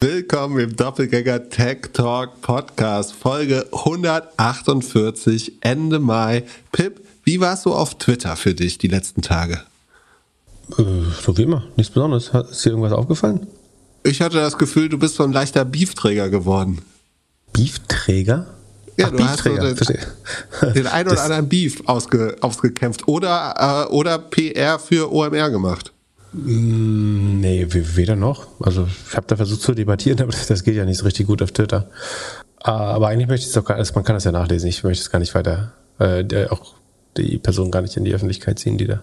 Willkommen im Doppelgänger Tech Talk Podcast, Folge 148, Ende Mai. Pip, wie war es so auf Twitter für dich die letzten Tage? Äh, so wie immer, nichts Besonderes. Ist dir irgendwas aufgefallen? Ich hatte das Gefühl, du bist so ein leichter Beefträger geworden. Beefträger? Ja, Ach, du hast so den, den ein oder anderen Beef ausge, ausgekämpft oder, äh, oder PR für OMR gemacht. Mm, nee, weder noch. Also ich habe da versucht zu debattieren, aber das geht ja nicht so richtig gut auf Twitter. Ah, aber eigentlich möchte ich es doch gar also man kann das ja nachlesen, ich möchte es gar nicht weiter, äh, auch die Person gar nicht in die Öffentlichkeit ziehen, die da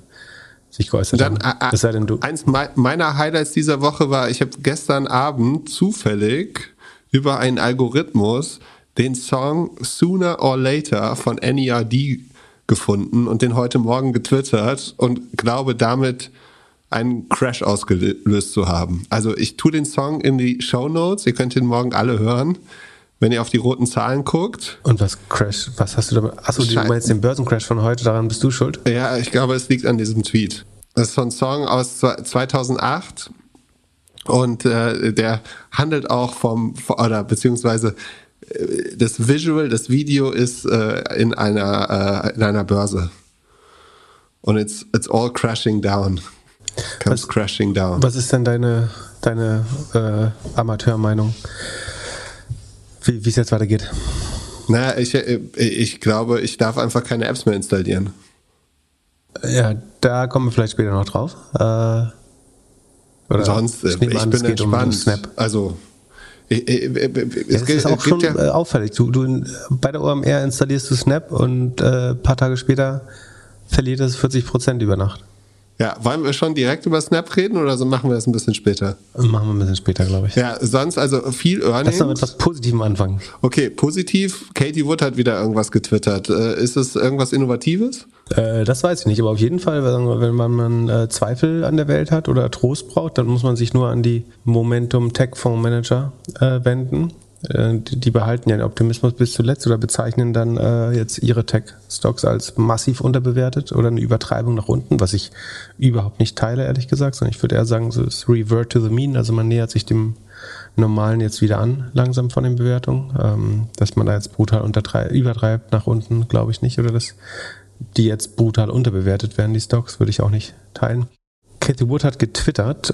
sich geäußert Dann, haben. Es sei denn, du. Eins meiner Highlights dieser Woche war, ich habe gestern Abend zufällig über einen Algorithmus den Song Sooner or Later von NERD gefunden und den heute Morgen getwittert und glaube damit einen Crash ausgelöst zu haben. Also ich tue den Song in die Show Notes. Ihr könnt ihn morgen alle hören, wenn ihr auf die roten Zahlen guckt. Und was Crash? Was hast du damit? Achso, du meinst den Börsencrash von heute? Daran bist du schuld? Ja, ich glaube, es liegt an diesem Tweet. Das ist so ein Song aus 2008 und äh, der handelt auch vom oder beziehungsweise äh, das Visual, das Video ist äh, in einer äh, in einer Börse und it's it's all crashing down comes was, crashing down. Was ist denn deine, deine äh, Amateurmeinung, wie es jetzt weitergeht? Naja, ich, äh, ich glaube, ich darf einfach keine Apps mehr installieren. Ja, da kommen wir vielleicht später noch drauf. Äh, oder Sonst, ich, ich an, bin entspannt. Um also, ich, ich, es ja, ist auch schon ja äh, auffällig. Du, du, bei der OMR installierst du Snap und äh, ein paar Tage später verliert es 40 Prozent über Nacht. Ja, wollen wir schon direkt über Snap reden oder so machen wir das ein bisschen später? Machen wir ein bisschen später, glaube ich. Ja, sonst also viel Earnings. Lass doch mit etwas Positivem anfangen. Okay, positiv. Katie Wood hat wieder irgendwas getwittert. Äh, ist es irgendwas Innovatives? Äh, das weiß ich nicht, aber auf jeden Fall, wenn man, man äh, Zweifel an der Welt hat oder Trost braucht, dann muss man sich nur an die Momentum Tech Fonds Manager äh, wenden. Äh, die behalten ja den Optimismus bis zuletzt oder bezeichnen dann äh, jetzt ihre Tech-Stocks als massiv unterbewertet oder eine Übertreibung nach unten, was ich überhaupt nicht teile, ehrlich gesagt, sondern ich würde eher sagen, so ist Revert to the Mean, also man nähert sich dem Normalen jetzt wieder an, langsam von den Bewertungen. Ähm, dass man da jetzt brutal übertreibt nach unten, glaube ich nicht, oder dass die jetzt brutal unterbewertet werden, die Stocks, würde ich auch nicht teilen. Cathy Wood hat getwittert,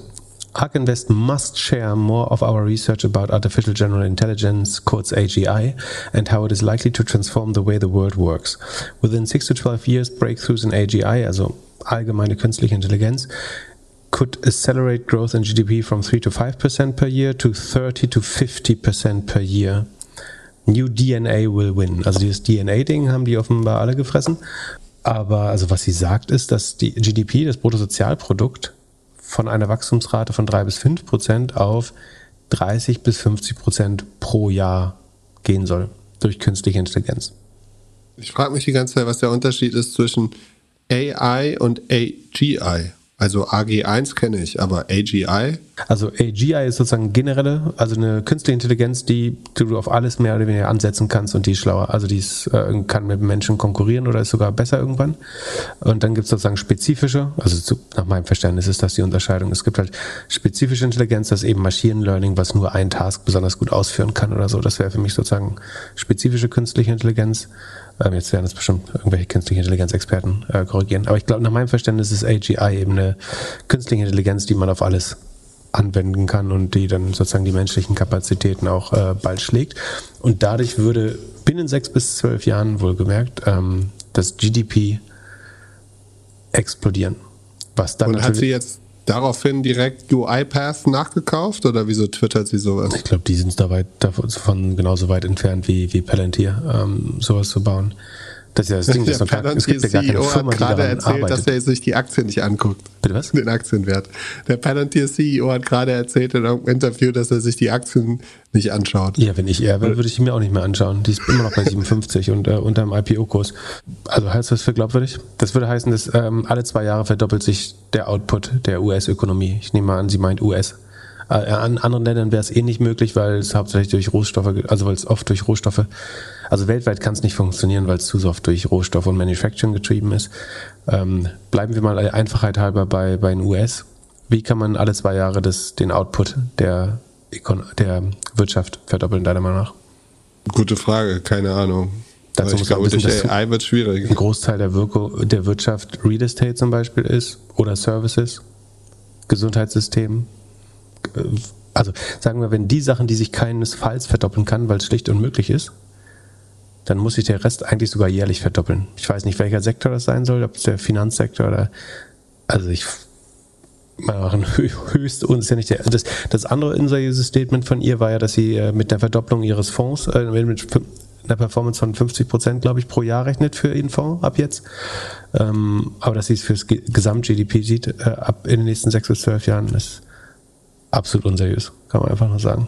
ARK Invest must share more of our research about artificial general intelligence, quotes AGI, and how it is likely to transform the way the world works. Within 6 to 12 years, breakthroughs in AGI, also allgemeine künstliche Intelligenz, could accelerate growth in GDP from 3 to 5% per year to 30 to 50% per year. New DNA will win. Also dieses DNA-Ding haben die offenbar alle gefressen. Aber also was sie sagt ist, dass die GDP, das Bruttosozialprodukt, von einer Wachstumsrate von 3 bis 5 Prozent auf 30 bis 50 Prozent pro Jahr gehen soll durch künstliche Intelligenz. Ich frage mich die ganze Zeit, was der Unterschied ist zwischen AI und AGI. Also AG1 kenne ich, aber AGI? Also AGI ist sozusagen generelle, also eine künstliche Intelligenz, die du auf alles mehr oder weniger ansetzen kannst und die ist schlauer. Also die ist, äh, kann mit Menschen konkurrieren oder ist sogar besser irgendwann. Und dann gibt es sozusagen spezifische, also zu, nach meinem Verständnis ist das die Unterscheidung. Es gibt halt spezifische Intelligenz, das ist eben Machine Learning, was nur ein Task besonders gut ausführen kann oder so. Das wäre für mich sozusagen spezifische künstliche Intelligenz. Ähm, jetzt werden es bestimmt irgendwelche künstliche Intelligenz-Experten äh, korrigieren. Aber ich glaube, nach meinem Verständnis ist AGI eben eine künstliche Intelligenz, die man auf alles anwenden kann und die dann sozusagen die menschlichen Kapazitäten auch äh, bald schlägt. Und dadurch würde binnen sechs bis zwölf Jahren wohlgemerkt ähm, das GDP explodieren. Was dann und hat sie jetzt daraufhin direkt UiPath nachgekauft oder wieso twittert sie sowas? Ich glaube, die sind da weit davon genauso weit entfernt wie, wie Palantir, ähm, sowas zu bauen. Das ist ja das Ding, das gar, es gibt ja gar keine CEO Firma, hat gerade erzählt, arbeitet. dass er sich die Aktien nicht anguckt. Bitte was? Den Aktienwert. Der Palantir CEO hat gerade erzählt in einem Interview, dass er sich die Aktien nicht anschaut. Ja, wenn ich er wäre, würde ich mir auch nicht mehr anschauen. Die ist immer noch bei 57 und äh, unter dem IPO-Kurs. Also heißt das für glaubwürdig? Das würde heißen, dass ähm, alle zwei Jahre verdoppelt sich der Output der US-Ökonomie. Ich nehme mal an, sie meint US. Äh, an anderen Ländern wäre es eh nicht möglich, weil es hauptsächlich durch Rohstoffe, also weil es oft durch Rohstoffe also weltweit kann es nicht funktionieren, weil es zu oft durch Rohstoff und Manufacturing getrieben ist. Ähm, bleiben wir mal Einfachheit halber bei, bei den US. Wie kann man alle zwei Jahre das, den Output der der Wirtschaft verdoppeln, deiner Meinung nach? Gute Frage, keine Ahnung. Dazu ich glaube, durch AI wird schwierig. Ein Großteil der, Wirko der Wirtschaft Real Estate zum Beispiel ist oder Services, Gesundheitssystem. Also sagen wir, wenn die Sachen, die sich keinesfalls verdoppeln kann, weil es schlicht unmöglich ist, dann muss sich der Rest eigentlich sogar jährlich verdoppeln. Ich weiß nicht, welcher Sektor das sein soll, ob es der Finanzsektor oder also ich machen höchst uns ja nicht das, das andere unseriöse Statement von ihr war ja, dass sie äh, mit der Verdopplung ihres Fonds, äh, mit einer Performance von 50 Prozent, glaube ich, pro Jahr rechnet für ihren Fonds ab jetzt. Ähm, aber dass sie es fürs Gesamt-GDP sieht, äh, ab in den nächsten sechs bis zwölf Jahren, ist absolut unseriös, kann man einfach nur sagen.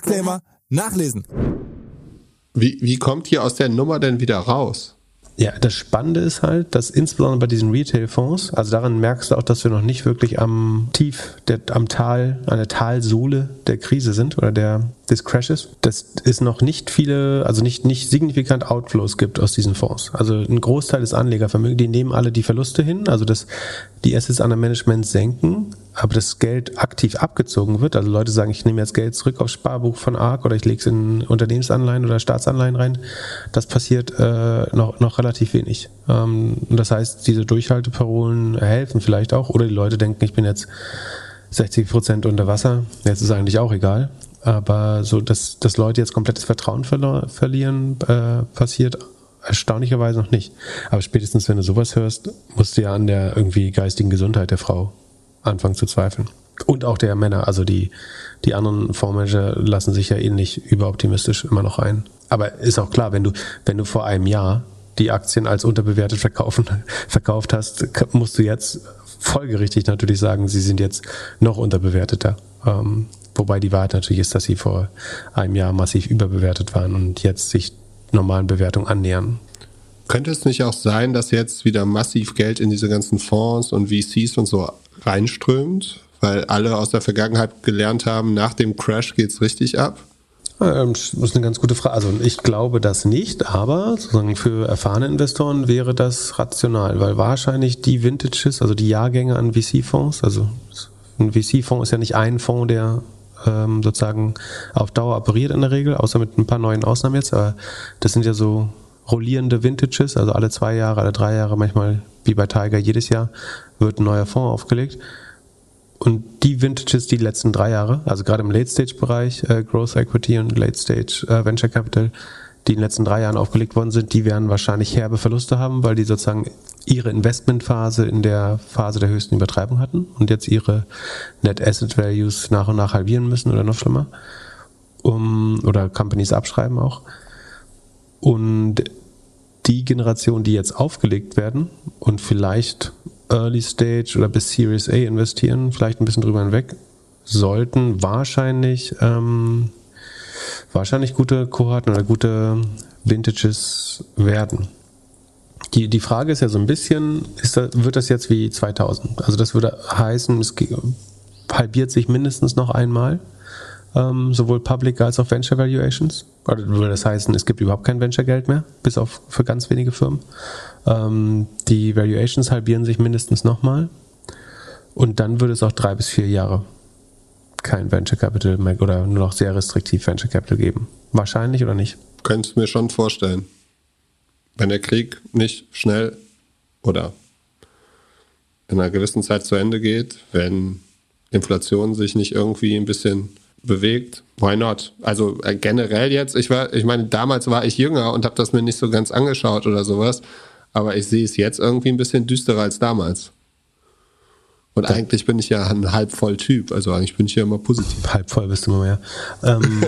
Disclaimer nachlesen. Wie, wie kommt hier aus der Nummer denn wieder raus? Ja, das Spannende ist halt, dass insbesondere bei diesen Retail-Fonds, also daran merkst du auch, dass wir noch nicht wirklich am Tief, der, am Tal, an der Talsohle der Krise sind oder der, des Crashes, dass es noch nicht viele, also nicht, nicht signifikant Outflows gibt aus diesen Fonds. Also ein Großteil des Anlegervermögens, die nehmen alle die Verluste hin, also dass die Assets under Management senken, aber das Geld aktiv abgezogen wird. Also Leute sagen, ich nehme jetzt Geld zurück aufs Sparbuch von ARK oder ich lege es in Unternehmensanleihen oder Staatsanleihen rein. Das passiert äh, noch, noch relativ wenig. Ähm, das heißt, diese Durchhalteparolen helfen vielleicht auch. Oder die Leute denken, ich bin jetzt 60 Prozent unter Wasser. Jetzt ist eigentlich auch egal. Aber so, dass, dass Leute jetzt komplettes Vertrauen verlieren, äh, passiert erstaunlicherweise noch nicht. Aber spätestens, wenn du sowas hörst, musst du ja an der irgendwie geistigen Gesundheit der Frau anfangen zu zweifeln. Und auch der Männer, also die, die anderen Fondsmanager lassen sich ja ähnlich überoptimistisch immer noch ein. Aber ist auch klar, wenn du, wenn du vor einem Jahr die Aktien als unterbewertet verkaufen, verkauft hast, musst du jetzt folgerichtig natürlich sagen, sie sind jetzt noch unterbewerteter. Ähm, wobei die Wahrheit natürlich ist, dass sie vor einem Jahr massiv überbewertet waren und jetzt sich normalen Bewertungen annähern. Könnte es nicht auch sein, dass jetzt wieder massiv Geld in diese ganzen Fonds und VCs und so reinströmt, weil alle aus der Vergangenheit gelernt haben, nach dem Crash geht es richtig ab? Ähm, das ist eine ganz gute Frage. Also ich glaube das nicht, aber sozusagen für erfahrene Investoren wäre das rational, weil wahrscheinlich die Vintages, also die Jahrgänge an VC-Fonds, also ein VC-Fonds ist ja nicht ein Fonds, der ähm, sozusagen auf Dauer operiert in der Regel, außer mit ein paar neuen Ausnahmen jetzt, aber das sind ja so rollierende Vintages, also alle zwei Jahre, alle drei Jahre, manchmal wie bei Tiger jedes Jahr wird ein neuer Fonds aufgelegt. Und die Vintages, die letzten drei Jahre, also gerade im Late-Stage-Bereich, äh, Growth Equity und Late-Stage äh, Venture Capital, die in den letzten drei Jahren aufgelegt worden sind, die werden wahrscheinlich herbe Verluste haben, weil die sozusagen ihre Investmentphase in der Phase der höchsten Übertreibung hatten und jetzt ihre Net Asset Values nach und nach halbieren müssen oder noch schlimmer. Um, oder Companies abschreiben auch. Und die Generation, die jetzt aufgelegt werden und vielleicht Early Stage oder bis Series A investieren, vielleicht ein bisschen drüber hinweg, sollten wahrscheinlich ähm, wahrscheinlich gute Kohorten oder gute Vintages werden. Die, die Frage ist ja so ein bisschen, ist das, wird das jetzt wie 2000? Also das würde heißen, es halbiert sich mindestens noch einmal, ähm, sowohl Public als auch Venture Valuations. Oder würde das heißen, es gibt überhaupt kein Venture-Geld mehr, bis auf für ganz wenige Firmen. Ähm, die Valuations halbieren sich mindestens nochmal. Und dann würde es auch drei bis vier Jahre kein Venture Capital mehr oder nur noch sehr restriktiv Venture Capital geben. Wahrscheinlich oder nicht? Könntest du mir schon vorstellen. Wenn der Krieg nicht schnell oder in einer gewissen Zeit zu Ende geht, wenn Inflation sich nicht irgendwie ein bisschen bewegt, why not? Also äh, generell jetzt, ich war, ich meine, damals war ich jünger und habe das mir nicht so ganz angeschaut oder sowas, aber ich sehe es jetzt irgendwie ein bisschen düsterer als damals. Und ja. eigentlich bin ich ja ein halb voll Typ, also eigentlich bin ich ja immer positiv. Halb voll bist du immer mehr. Ähm,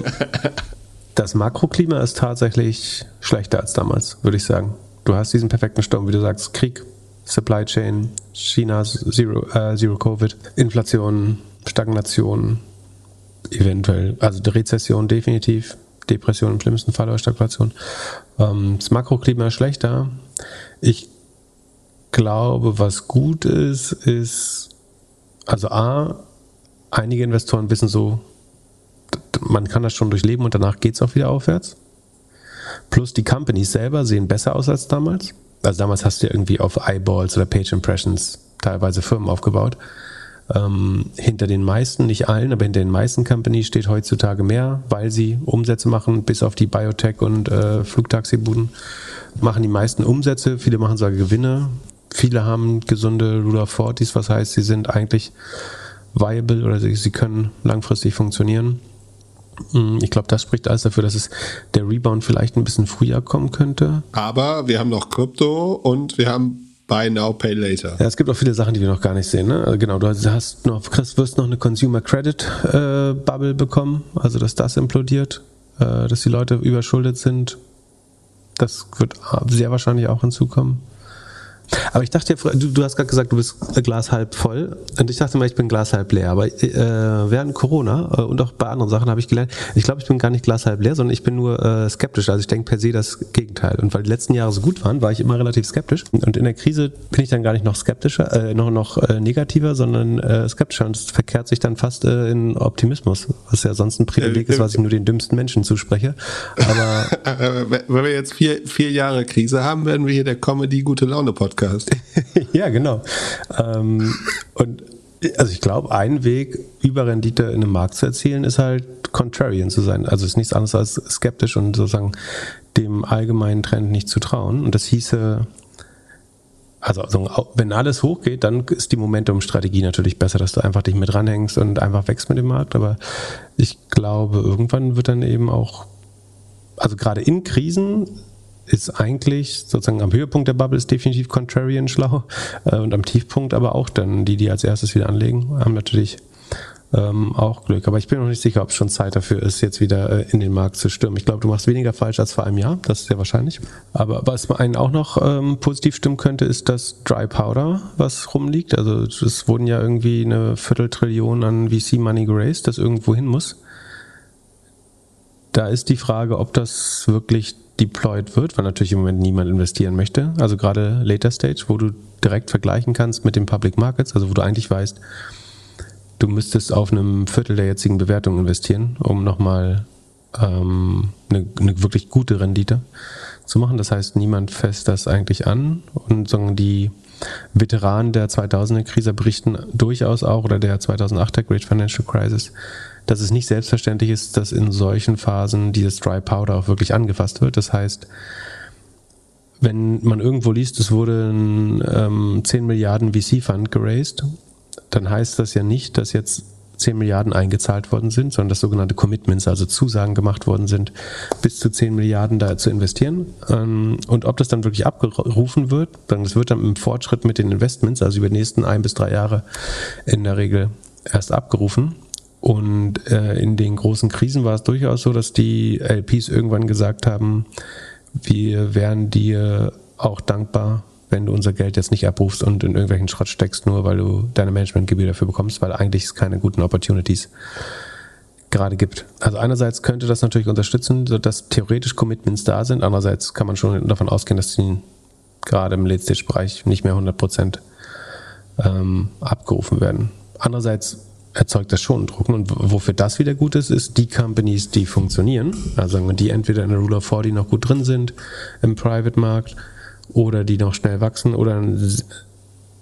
das Makroklima ist tatsächlich schlechter als damals, würde ich sagen. Du hast diesen perfekten Sturm, wie du sagst, Krieg, Supply Chain, China Zero, äh, Zero Covid, Inflation, Stagnation, eventuell. Also Rezession definitiv, Depression im schlimmsten Fall oder Stagflation. Ähm, das Makroklima ist schlechter. Ich glaube, was gut ist, ist, also A, einige Investoren wissen so, man kann das schon durchleben und danach geht es auch wieder aufwärts. Plus die Companies selber sehen besser aus als damals. Also damals hast du ja irgendwie auf Eyeballs oder Page Impressions teilweise Firmen aufgebaut. Ähm, hinter den meisten, nicht allen, aber hinter den meisten Companies steht heutzutage mehr, weil sie Umsätze machen, bis auf die Biotech und äh, Flugtaxibuden machen die meisten Umsätze, viele machen sogar Gewinne, viele haben gesunde Rule of 40s, was heißt, sie sind eigentlich viable oder sie, sie können langfristig funktionieren. Hm, ich glaube, das spricht alles dafür, dass es der Rebound vielleicht ein bisschen früher kommen könnte. Aber wir haben noch Krypto und wir haben Buy Now, Pay Later. Ja, es gibt auch viele Sachen, die wir noch gar nicht sehen. Ne? Also genau, du hast noch, Chris, wirst noch eine Consumer Credit äh, Bubble bekommen, also dass das implodiert, äh, dass die Leute überschuldet sind. Das wird sehr wahrscheinlich auch hinzukommen. Aber ich dachte, du, du hast gerade gesagt, du bist Glas halb voll. Und ich dachte mal, ich bin Glas halb leer. Aber äh, während Corona äh, und auch bei anderen Sachen habe ich gelernt, ich glaube, ich bin gar nicht Glas halb leer, sondern ich bin nur äh, skeptisch. Also ich denke per se das Gegenteil. Und weil die letzten Jahre so gut waren, war ich immer relativ skeptisch. Und in der Krise bin ich dann gar nicht noch skeptischer, äh, noch, noch äh, negativer, sondern äh, skeptischer. Und es verkehrt sich dann fast äh, in Optimismus, was ja sonst ein Privileg ist, was ich nur den dümmsten Menschen zuspreche. Aber wenn wir jetzt vier, vier Jahre Krise haben, werden wir hier der Comedy Gute Laune Podcast. Podcast. ja, genau. Ähm, und also ich glaube, ein Weg, Überrendite in einem Markt zu erzielen, ist halt contrarian zu sein. Also ist nichts anderes als skeptisch und sozusagen dem allgemeinen Trend nicht zu trauen. Und das hieße, also, wenn alles hochgeht, dann ist die Momentum-Strategie natürlich besser, dass du einfach dich mit ranhängst und einfach wächst mit dem Markt. Aber ich glaube, irgendwann wird dann eben auch, also gerade in Krisen ist eigentlich sozusagen am Höhepunkt der Bubble ist definitiv Contrarian schlau äh, und am Tiefpunkt aber auch dann die, die als erstes wieder anlegen, haben natürlich ähm, auch Glück. Aber ich bin noch nicht sicher, ob es schon Zeit dafür ist, jetzt wieder äh, in den Markt zu stürmen. Ich glaube, du machst weniger falsch als vor einem Jahr, das ist sehr wahrscheinlich. Aber was einen auch noch ähm, positiv stimmen könnte, ist das Dry Powder, was rumliegt. Also es wurden ja irgendwie eine Vierteltrillion an VC-Money geraced, das irgendwo hin muss. Da ist die Frage, ob das wirklich deployed wird, weil natürlich im Moment niemand investieren möchte. Also gerade Later Stage, wo du direkt vergleichen kannst mit den Public Markets, also wo du eigentlich weißt, du müsstest auf einem Viertel der jetzigen Bewertung investieren, um nochmal ähm, eine, eine wirklich gute Rendite zu machen. Das heißt, niemand fässt das eigentlich an und sondern die Veteranen der 2000er Krise berichten durchaus auch oder der 2008er Great Financial Crisis, dass es nicht selbstverständlich ist, dass in solchen Phasen dieses Dry Powder auch wirklich angefasst wird. Das heißt, wenn man irgendwo liest, es wurde ein ähm, 10 Milliarden VC-Fund geraced, dann heißt das ja nicht, dass jetzt 10 Milliarden eingezahlt worden sind, sondern dass sogenannte Commitments, also Zusagen gemacht worden sind, bis zu 10 Milliarden da zu investieren. Ähm, und ob das dann wirklich abgerufen wird, dann das wird dann im Fortschritt mit den Investments, also über die nächsten ein bis drei Jahre in der Regel erst abgerufen. Und äh, in den großen Krisen war es durchaus so, dass die LPs irgendwann gesagt haben, wir wären dir auch dankbar, wenn du unser Geld jetzt nicht abrufst und in irgendwelchen Schrott steckst, nur weil du deine Managementgebühr dafür bekommst, weil eigentlich es keine guten Opportunities gerade gibt. Also einerseits könnte das natürlich unterstützen, dass theoretisch Commitments da sind. Andererseits kann man schon davon ausgehen, dass die gerade im Late-Stage-Bereich nicht mehr 100 Prozent ähm, abgerufen werden. Andererseits erzeugt das schon Druck. Und wofür das wieder gut ist, ist die Companies, die funktionieren, also die entweder in der Rule of 40 noch gut drin sind im Private-Markt oder die noch schnell wachsen oder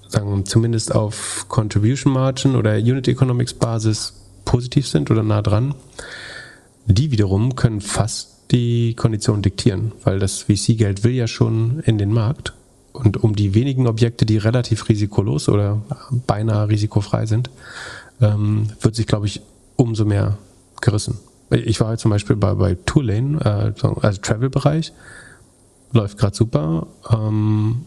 sagen wir zumindest auf Contribution Margin oder Unit Economics Basis positiv sind oder nah dran, die wiederum können fast die Konditionen diktieren, weil das VC-Geld will ja schon in den Markt. Und um die wenigen Objekte, die relativ risikolos oder beinahe risikofrei sind, ähm, wird sich, glaube ich, umso mehr gerissen. Ich war halt zum Beispiel bei, bei Tourlane, äh, also Travel-Bereich, läuft gerade super. Ähm,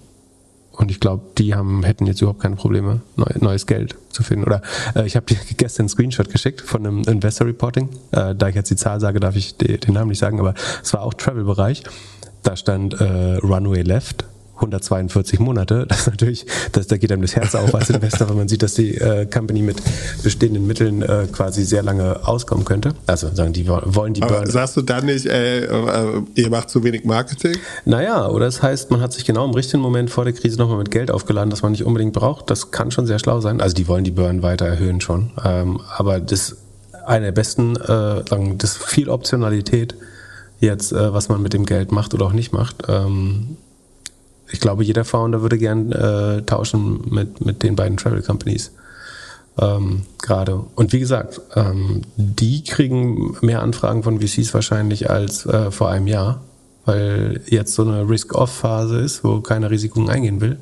und ich glaube, die haben, hätten jetzt überhaupt keine Probleme, neu, neues Geld zu finden. Oder äh, ich habe dir gestern einen Screenshot geschickt von einem Investor Reporting. Äh, da ich jetzt die Zahl sage, darf ich die, den Namen nicht sagen, aber es war auch Travel-Bereich. Da stand äh, Runway Left 142 Monate. Das ist natürlich, das, da geht einem das Herz auf als Investor, wenn man sieht, dass die äh, Company mit bestehenden Mitteln äh, quasi sehr lange auskommen könnte. Also sagen die wollen die Aber Burn. sagst du dann nicht, äh, äh, ihr macht zu wenig Marketing? Naja, oder das heißt, man hat sich genau im richtigen Moment vor der Krise nochmal mit Geld aufgeladen, das man nicht unbedingt braucht. Das kann schon sehr schlau sein. Also die wollen die Burn weiter erhöhen schon. Ähm, aber das eine der besten, äh, sagen, das ist viel Optionalität jetzt, äh, was man mit dem Geld macht oder auch nicht macht. Ähm, ich glaube, jeder Founder würde gern äh, tauschen mit, mit den beiden Travel Companies. Ähm, gerade. Und wie gesagt, ähm, die kriegen mehr Anfragen von VCs wahrscheinlich als äh, vor einem Jahr, weil jetzt so eine Risk-Off-Phase ist, wo keiner Risiken eingehen will.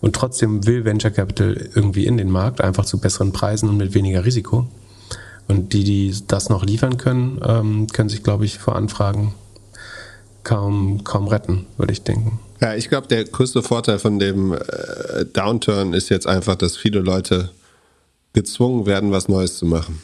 Und trotzdem will Venture Capital irgendwie in den Markt, einfach zu besseren Preisen und mit weniger Risiko. Und die, die das noch liefern können, ähm, können sich, glaube ich, vor Anfragen kaum, kaum retten, würde ich denken. Ja, ich glaube, der größte Vorteil von dem äh, Downturn ist jetzt einfach, dass viele Leute gezwungen werden, was Neues zu machen.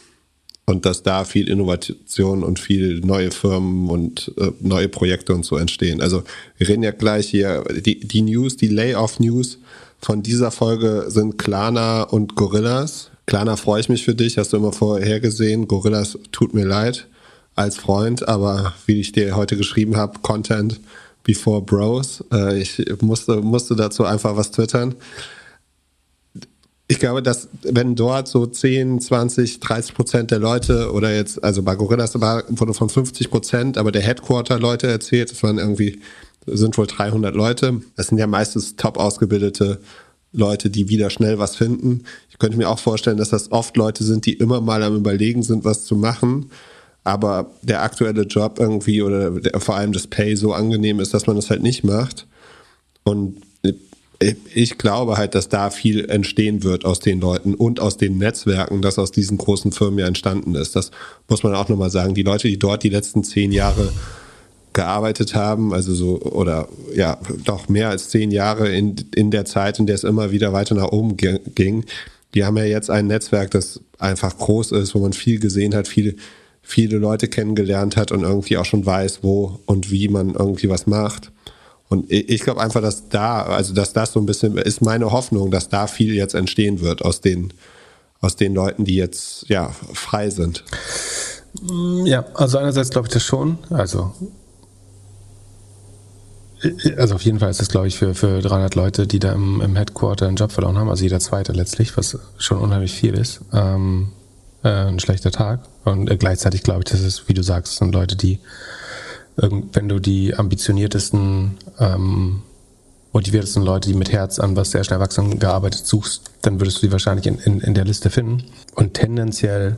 Und dass da viel Innovation und viel neue Firmen und äh, neue Projekte und so entstehen. Also wir reden ja gleich hier, die, die News, die Layoff-News von dieser Folge sind Klana und Gorillas. Klarna freue ich mich für dich, hast du immer vorher gesehen. Gorillas tut mir leid als Freund, aber wie ich dir heute geschrieben habe, Content before Bros. Äh, ich musste, musste dazu einfach was twittern. Ich glaube, dass wenn dort so 10, 20, 30 Prozent der Leute oder jetzt, also bei Gorillas wurde von 50 Prozent, aber der Headquarter-Leute erzählt, das waren irgendwie, sind wohl 300 Leute. Das sind ja meistens top ausgebildete Leute, die wieder schnell was finden. Ich könnte mir auch vorstellen, dass das oft Leute sind, die immer mal am Überlegen sind, was zu machen. Aber der aktuelle Job irgendwie oder der, vor allem das Pay so angenehm ist, dass man das halt nicht macht. Und ich glaube halt, dass da viel entstehen wird aus den Leuten und aus den Netzwerken, das aus diesen großen Firmen ja entstanden ist. Das muss man auch nochmal sagen. Die Leute, die dort die letzten zehn Jahre gearbeitet haben, also so, oder ja, doch mehr als zehn Jahre in, in der Zeit, in der es immer wieder weiter nach oben ging, die haben ja jetzt ein Netzwerk, das einfach groß ist, wo man viel gesehen hat, viele, viele Leute kennengelernt hat und irgendwie auch schon weiß, wo und wie man irgendwie was macht. Und ich glaube einfach, dass da, also dass das so ein bisschen ist meine Hoffnung, dass da viel jetzt entstehen wird aus den, aus den Leuten, die jetzt ja frei sind. Ja, also einerseits glaube ich das schon. Also also auf jeden Fall ist es, glaube ich, für, für 300 Leute, die da im, im Headquarter einen Job verloren haben, also jeder zweite letztlich, was schon unheimlich viel ist, ähm, äh, ein schlechter Tag. Und äh, gleichzeitig glaube ich, das ist, wie du sagst, sind Leute, die, wenn du die ambitioniertesten, ähm, motiviertesten Leute, die mit Herz an was sehr schnell wachsen gearbeitet suchst, dann würdest du die wahrscheinlich in, in, in der Liste finden. Und tendenziell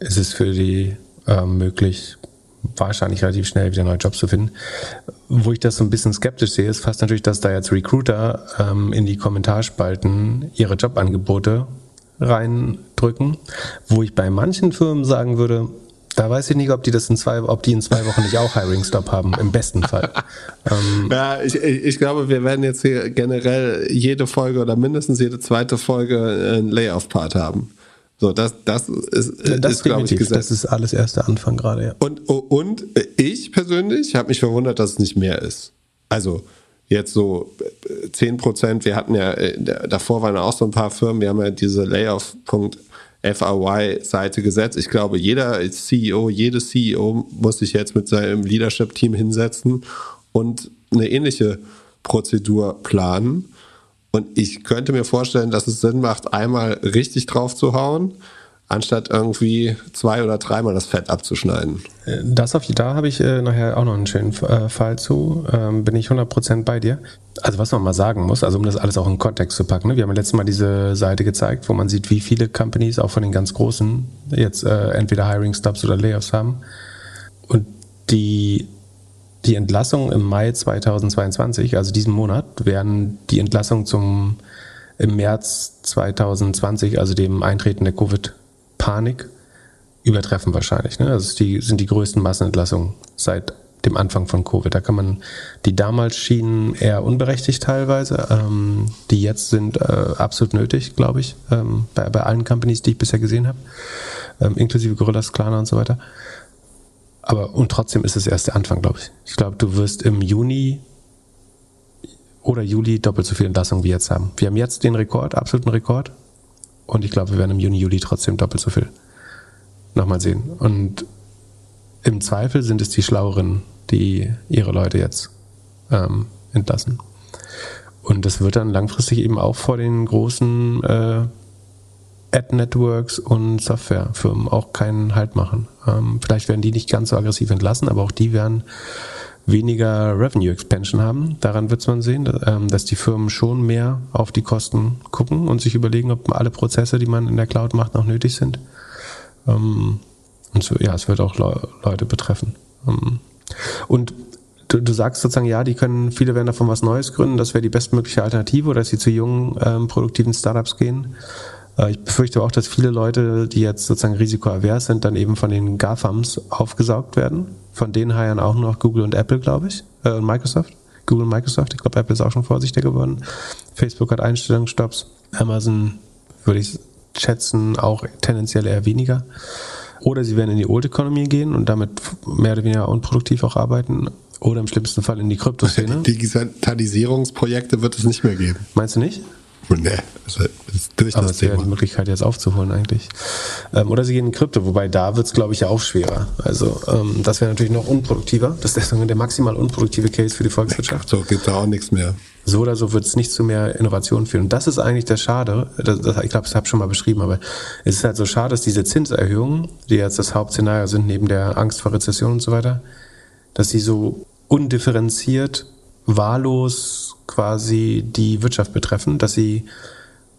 ist es für die ähm, möglich, wahrscheinlich relativ schnell wieder neue Jobs zu finden. Wo ich das so ein bisschen skeptisch sehe, ist fast natürlich, dass da jetzt Recruiter ähm, in die Kommentarspalten ihre Jobangebote reindrücken, wo ich bei manchen Firmen sagen würde, da weiß ich nicht, ob die das in zwei, ob die in zwei Wochen nicht auch Hiring Stop haben, im besten Fall. ähm, ja, ich, ich glaube, wir werden jetzt hier generell jede Folge oder mindestens jede zweite Folge einen Layoff-Part haben. So, das, das ist, das ist glaube ich, gesagt. Das ist alles erst der Anfang gerade, ja. Und, und ich persönlich habe mich verwundert, dass es nicht mehr ist. Also, jetzt so 10 Prozent, wir hatten ja, äh, davor waren auch so ein paar Firmen, wir haben ja diese Layoff.fry-Seite gesetzt. Ich glaube, jeder CEO, jede CEO muss sich jetzt mit seinem Leadership-Team hinsetzen und eine ähnliche Prozedur planen und ich könnte mir vorstellen, dass es Sinn macht, einmal richtig drauf zu hauen, anstatt irgendwie zwei oder dreimal das Fett abzuschneiden. Das auf, da habe ich äh, nachher auch noch einen schönen äh, Fall zu. Ähm, bin ich 100% bei dir. Also was man mal sagen muss, also um das alles auch in Kontext zu packen. Ne? Wir haben letztes Mal diese Seite gezeigt, wo man sieht, wie viele Companies, auch von den ganz großen, jetzt äh, entweder Hiring Stops oder Layoffs haben. Und die die Entlassung im Mai 2022, also diesen Monat, werden die Entlassung zum im März 2020, also dem Eintreten der Covid-Panik, übertreffen wahrscheinlich. Ne? Also die sind die größten Massenentlassungen seit dem Anfang von Covid. Da kann man, die damals schienen eher unberechtigt teilweise, ähm, die jetzt sind äh, absolut nötig, glaube ich, ähm, bei, bei allen Companies, die ich bisher gesehen habe, ähm, inklusive Gorillas, Klarna und so weiter. Aber und trotzdem ist es erst der Anfang, glaube ich. Ich glaube, du wirst im Juni oder Juli doppelt so viele Entlassungen wie jetzt haben. Wir haben jetzt den Rekord, absoluten Rekord. Und ich glaube, wir werden im Juni, Juli trotzdem doppelt so viel. Nochmal sehen. Und im Zweifel sind es die Schlaueren, die ihre Leute jetzt ähm, entlassen. Und das wird dann langfristig eben auch vor den großen äh, Ad-Networks und Softwarefirmen auch keinen Halt machen. Ähm, vielleicht werden die nicht ganz so aggressiv entlassen, aber auch die werden weniger Revenue Expansion haben. Daran wird man sehen, ähm, dass die Firmen schon mehr auf die Kosten gucken und sich überlegen, ob alle Prozesse, die man in der Cloud macht, noch nötig sind. Ähm, und so, ja, es wird auch Leute betreffen. Ähm, und du, du sagst sozusagen, ja, die können, viele werden davon was Neues gründen, das wäre die bestmögliche Alternative oder dass sie zu jungen, ähm, produktiven Startups gehen. Äh, ich befürchte auch, dass viele Leute, die jetzt sozusagen risikoavers sind, dann eben von den GAFAMs aufgesaugt werden. Von denen heiern auch noch Google und Apple, glaube ich, äh, und Microsoft. Google und Microsoft. Ich glaube, Apple ist auch schon vorsichtiger geworden. Facebook hat Einstellungsstopps. Amazon würde ich schätzen, auch tendenziell eher weniger. Oder sie werden in die Old Economy gehen und damit mehr oder weniger unproduktiv auch arbeiten. Oder im schlimmsten Fall in die Kryptoszene. Digitalisierungsprojekte wird es nicht mehr geben. Meinst du nicht? Nee, das ist durch Aber das Thema. die Möglichkeit, jetzt aufzuholen eigentlich. Ähm, oder sie gehen in Krypto, wobei da wird es, glaube ich, ja auch schwerer. Also ähm, das wäre natürlich noch unproduktiver. Das ist der maximal unproduktive Case für die Volkswirtschaft. So gibt da auch nichts mehr. So oder so wird es nicht zu mehr Innovation führen. Und das ist eigentlich das Schade. Das, das, ich glaube, das habe ich schon mal beschrieben, aber es ist halt so schade, dass diese Zinserhöhungen, die jetzt das Hauptszenario sind, neben der Angst vor Rezession und so weiter, dass sie so undifferenziert, wahllos quasi die Wirtschaft betreffen, dass sie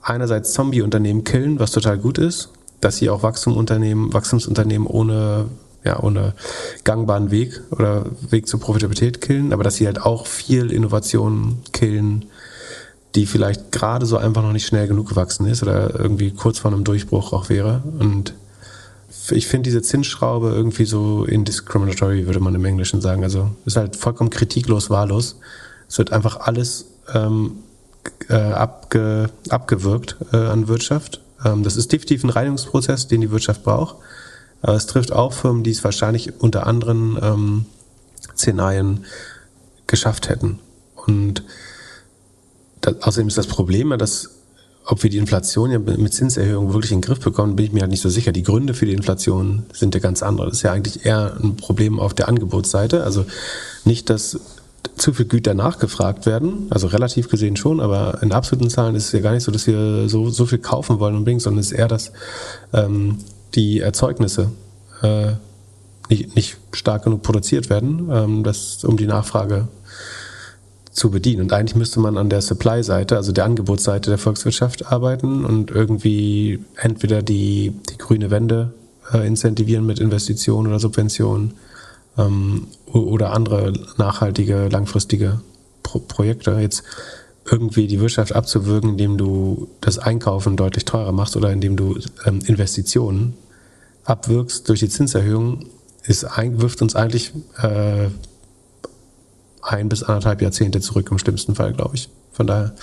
einerseits Zombie-Unternehmen killen, was total gut ist, dass sie auch Wachstumsunternehmen, Wachstumsunternehmen ohne ja, ohne gangbaren Weg oder Weg zur Profitabilität killen, aber dass sie halt auch viel Innovation killen, die vielleicht gerade so einfach noch nicht schnell genug gewachsen ist oder irgendwie kurz vor einem Durchbruch auch wäre. Und ich finde diese Zinsschraube irgendwie so indiscriminatory, würde man im Englischen sagen. Also ist halt vollkommen kritiklos, wahllos. Es wird einfach alles ähm, äh, abge, abgewirkt äh, an Wirtschaft. Ähm, das ist definitiv ein Reinigungsprozess, den die Wirtschaft braucht. Aber es trifft auch Firmen, die es wahrscheinlich unter anderen ähm, Szenarien geschafft hätten. Und das, außerdem ist das Problem dass ob wir die Inflation ja mit Zinserhöhungen wirklich in den Griff bekommen, bin ich mir halt nicht so sicher. Die Gründe für die Inflation sind ja ganz andere. Das ist ja eigentlich eher ein Problem auf der Angebotsseite. Also nicht, dass zu viel Güter nachgefragt werden, also relativ gesehen schon, aber in absoluten Zahlen ist es ja gar nicht so, dass wir so, so viel kaufen wollen unbedingt, sondern es ist eher, dass ähm, die Erzeugnisse äh, nicht, nicht stark genug produziert werden, ähm, das, um die Nachfrage zu bedienen. Und eigentlich müsste man an der Supply-Seite, also der Angebotsseite der Volkswirtschaft arbeiten und irgendwie entweder die, die grüne Wende äh, incentivieren mit Investitionen oder Subventionen ähm, oder andere nachhaltige, langfristige Pro Projekte. Jetzt irgendwie die Wirtschaft abzuwürgen, indem du das Einkaufen deutlich teurer machst oder indem du ähm, Investitionen abwirkst durch die Zinserhöhung, ist, wirft uns eigentlich äh, ein bis anderthalb Jahrzehnte zurück im schlimmsten Fall, glaube ich. Von daher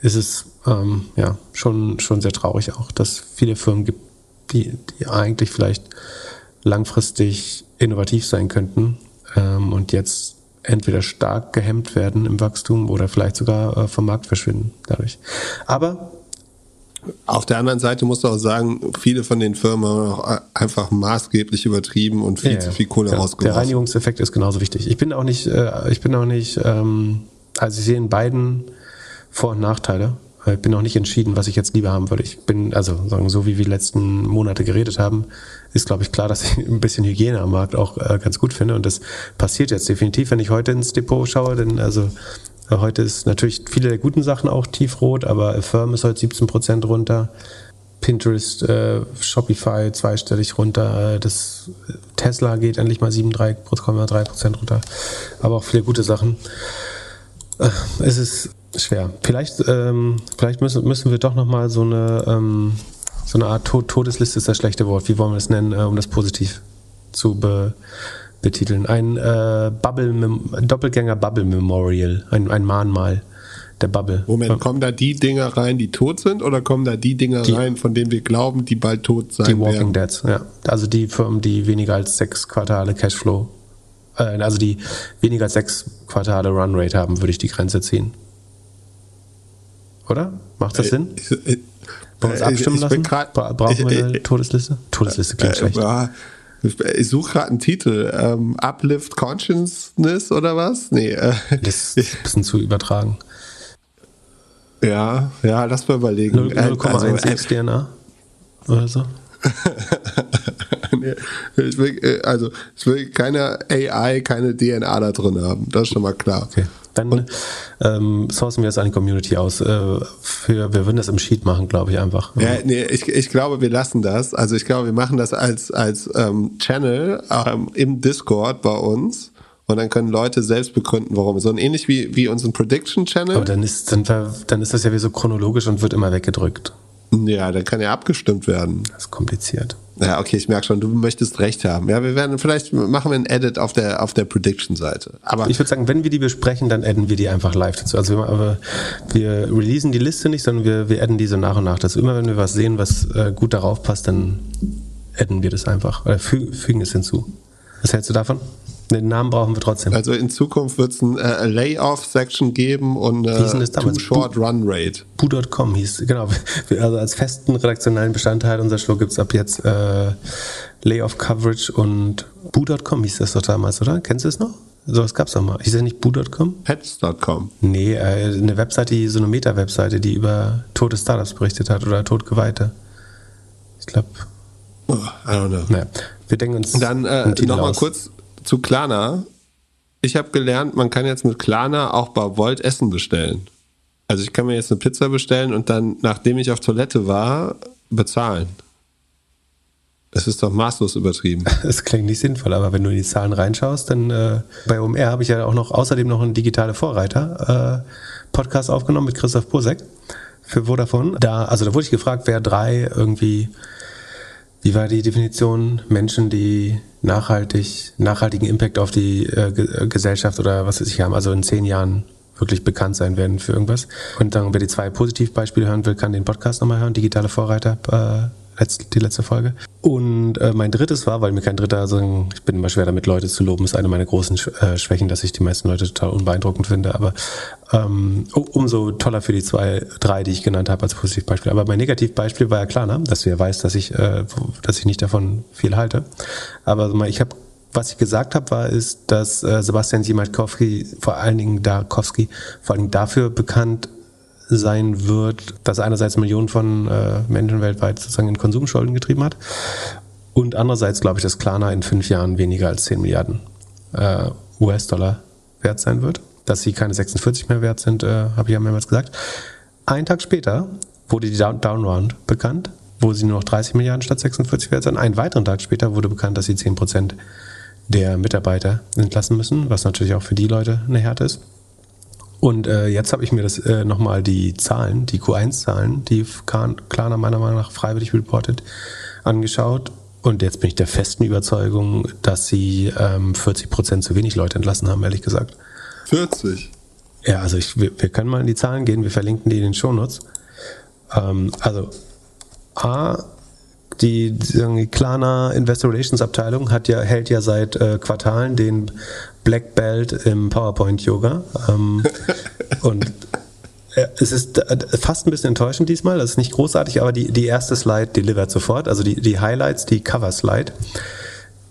ist es ähm, ja schon, schon sehr traurig auch, dass viele Firmen gibt, die, die eigentlich vielleicht langfristig innovativ sein könnten ähm, und jetzt entweder stark gehemmt werden im Wachstum oder vielleicht sogar äh, vom Markt verschwinden dadurch. Aber auf der anderen Seite musst du auch sagen, viele von den Firmen haben auch einfach maßgeblich übertrieben und viel ja, zu viel Kohle ja, rausgebracht. Der Reinigungseffekt ist genauso wichtig. Ich bin auch nicht, äh, ich bin auch nicht, ähm, also ich sehe in beiden Vor- und Nachteile. Ich bin auch nicht entschieden, was ich jetzt lieber haben würde. Ich bin, also sagen, so wie wir die letzten Monate geredet haben, ist, glaube ich, klar, dass ich ein bisschen Hygiene am Markt auch äh, ganz gut finde. Und das passiert jetzt definitiv, wenn ich heute ins Depot schaue, denn also Heute ist natürlich viele der guten Sachen auch tiefrot, aber Affirm ist heute 17 Prozent runter. Pinterest, äh, Shopify zweistellig runter. Äh, das Tesla geht endlich mal 7,3 Prozent runter. Aber auch viele gute Sachen. Äh, es ist schwer. Vielleicht, ähm, vielleicht müssen, müssen wir doch nochmal so eine, ähm, so eine Art Todesliste ist das schlechte Wort. Wie wollen wir das nennen, äh, um das positiv zu be betiteln. Ein äh, Bubble, Doppelgänger Bubble Memorial, ein, ein Mahnmal der Bubble. Moment, kommen da die Dinger rein, die tot sind, oder kommen da die Dinger die, rein, von denen wir glauben, die bald tot sein werden? Die Walking werden? Deads, ja. Also die Firmen, die weniger als sechs Quartale Cashflow, äh, also die weniger als sechs Quartale Runrate haben, würde ich die Grenze ziehen. oder? Macht das Sinn? Ich, ich, Wollen wir uns äh, abstimmen ich lassen? grad- brauchen wir eine ich- Todesliste? Todesliste klingt Äh, schlecht. Ich, suche gerade einen Titel. Ähm, Uplift Consciousness oder was? Nee, äh, Das ist ein bisschen zu übertragen. ja, ja, lass mal überlegen. 0, Äh, also, 0,16 DNA oder so. Nee, ich will, äh, also ich will keine AI, keine DNA da drin haben. Das ist schon mal klar. Okay. Dann ähm, sourcen wir das an die Community aus. Äh, für, wir würden das im Sheet machen, glaube ich, einfach. Ja, nee, ich, ich glaube, wir lassen das. Also ich glaube, wir machen das als, als ähm, Channel ähm, im Discord bei uns. Und dann können Leute selbst begründen, warum. So ein ähnlich wie, wie unseren Prediction-Channel. Aber dann ist, dann, dann ist das ja wie so chronologisch und wird immer weggedrückt. Ja, dann kann ja abgestimmt werden. Das ist kompliziert. Ja, okay, ich merke schon, du möchtest recht haben. Ja, wir werden, vielleicht machen wir ein Edit auf der, auf der Prediction-Seite. Aber Ich würde sagen, wenn wir die besprechen, dann adden wir die einfach live dazu. Also wir, wir releasen die Liste nicht, sondern wir, wir adden die so nach und nach dazu. Immer wenn wir was sehen, was äh, gut darauf passt, dann adden wir das einfach. Oder fü fügen es hinzu. Was hältst du davon? Den Namen brauchen wir trotzdem. also in Zukunft wird es ein äh, Layoff-Section geben und äh? Too Short Run Rate. Bu.com hieß, genau. Also als festen redaktionellen Bestandteil unserer Show gibt es ab jetzt äh, Layoff Coverage und Bu.com hieß das doch damals, oder? Kennst du es noch? Sowas gab es doch mal. Hieß das nicht Bu.com? Pets.com. Nee, äh, eine Webseite, die, so eine Meta-Webseite, die über tote Startups berichtet hat oder totgeweihte. Ich glaube, Oh, I don't know. naja, wir denken uns Dann äh, nochmal kurz zu Klarna. Ich habe gelernt, man kann jetzt mit Klarna auch bei Volt Essen bestellen. Also ich kann mir jetzt eine Pizza bestellen und dann, nachdem ich auf Toilette war, bezahlen. Das ist doch maßlos übertrieben. Das klingt nicht sinnvoll, aber wenn du in die Zahlen reinschaust, dann äh, bei OMR habe ich ja auch noch außerdem noch einen digitale Vorreiter äh, Podcast aufgenommen mit Christoph Posek für Vodafone. Da, also da wurde ich gefragt, wer drei irgendwie, wie war die Definition, Menschen, die nachhaltig, nachhaltigen Impact auf die äh, äh, Gesellschaft oder was weiß ich haben, also in zehn Jahren wirklich bekannt sein werden für irgendwas. Und dann, wer die zwei Positivbeispiele hören will, kann den Podcast nochmal hören, digitale Vorreiter, äh, die letzte Folge. Und äh, mein drittes war, weil mir kein dritter, also ich bin immer schwer damit, Leute zu loben, ist eine meiner großen äh, Schwächen, dass ich die meisten Leute total unbeeindruckend finde. Aber ähm, um- umso toller für die zwei, drei, die ich genannt habe als Positivbeispiel. Aber mein Negativbeispiel war ja klar, ne? dass wer weiß, dass ich, äh, dass ich nicht davon viel halte. Aber so mal, ich habe was ich gesagt habe, war, ist, dass äh, Sebastian Siemiatkowski, vor allen Dingen Darkowski, vor allen Dingen dafür bekannt sein wird, dass er einerseits Millionen von äh, Menschen weltweit sozusagen in Konsumschulden getrieben hat und andererseits glaube ich, dass Klarna in fünf Jahren weniger als 10 Milliarden äh, US-Dollar wert sein wird. Dass sie keine 46 mehr wert sind, äh, habe ich ja mehrmals gesagt. Einen Tag später wurde die Down Downround bekannt, wo sie nur noch 30 Milliarden statt 46 wert sind. Einen weiteren Tag später wurde bekannt, dass sie 10 Prozent der Mitarbeiter entlassen müssen, was natürlich auch für die Leute eine Härte ist. Und äh, jetzt habe ich mir das äh, nochmal die Zahlen, die Q1-Zahlen, die Klarna meiner Meinung nach freiwillig reported, angeschaut. Und jetzt bin ich der festen Überzeugung, dass sie ähm, 40 Prozent zu wenig Leute entlassen haben, ehrlich gesagt. 40. Ja, also ich, wir, wir können mal in die Zahlen gehen, wir verlinken die in den Shownotes. Ähm, also A, die, die Klarna Investor Relations Abteilung hat ja, hält ja seit äh, Quartalen den Black Belt im PowerPoint Yoga. Ähm, und äh, es ist äh, fast ein bisschen enttäuschend diesmal. Das ist nicht großartig, aber die, die erste Slide delivert sofort. Also die, die Highlights, die Cover Slide.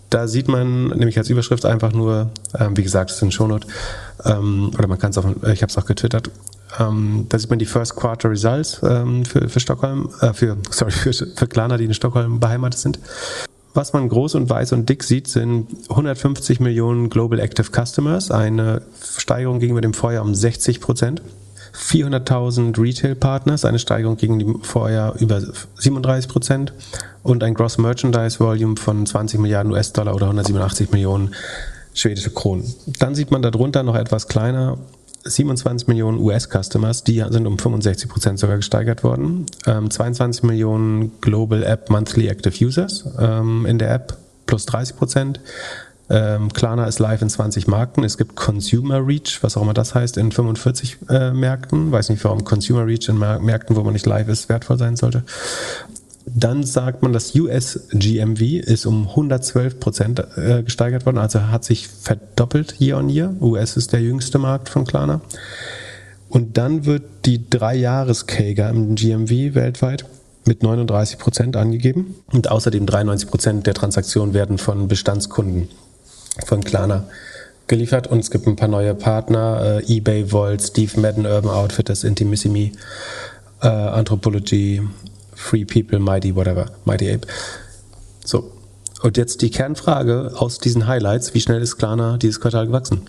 Da sieht man nämlich als Überschrift einfach nur, ähm, wie gesagt, es ist ein Shownote, ähm, oder man kann es auch, ich habe es auch getwittert, ähm, da sieht man die First Quarter Results ähm, für, für Stockholm, äh, für, sorry, für, für Klarna, die in Stockholm beheimatet sind. Was man groß und weiß und dick sieht, sind 150 Millionen Global Active Customers, eine Steigerung gegenüber dem Vorjahr um 60 Prozent. 400.000 Retail-Partners, eine Steigerung gegen die Vorjahr über 37 Prozent und ein Gross Merchandise Volume von 20 Milliarden US-Dollar oder 187 Millionen schwedische Kronen. Dann sieht man darunter noch etwas kleiner 27 Millionen US-Customers, die sind um 65 Prozent sogar gesteigert worden. Ähm, 22 Millionen Global App Monthly Active Users ähm, in der App plus 30 Prozent. Ähm, Klarna ist live in 20 Marken. Es gibt Consumer Reach, was auch immer das heißt, in 45 äh, Märkten. Weiß nicht, warum Consumer Reach in Märkten, wo man nicht live ist, wertvoll sein sollte. Dann sagt man, das US GMV ist um 112 Prozent äh, gesteigert worden, also hat sich verdoppelt year on year. US ist der jüngste Markt von Klarna. Und dann wird die Drei-Jahres-Kager im GMV weltweit mit 39 Prozent angegeben. Und außerdem 93 Prozent der Transaktionen werden von Bestandskunden von Klarna geliefert. Und es gibt ein paar neue Partner, äh, eBay, Volt, Steve Madden, Urban Outfitters, Intimissimi, äh, Anthropology, Free People, Mighty, whatever, Mighty Ape. So. Und jetzt die Kernfrage aus diesen Highlights. Wie schnell ist Klarna dieses Quartal gewachsen?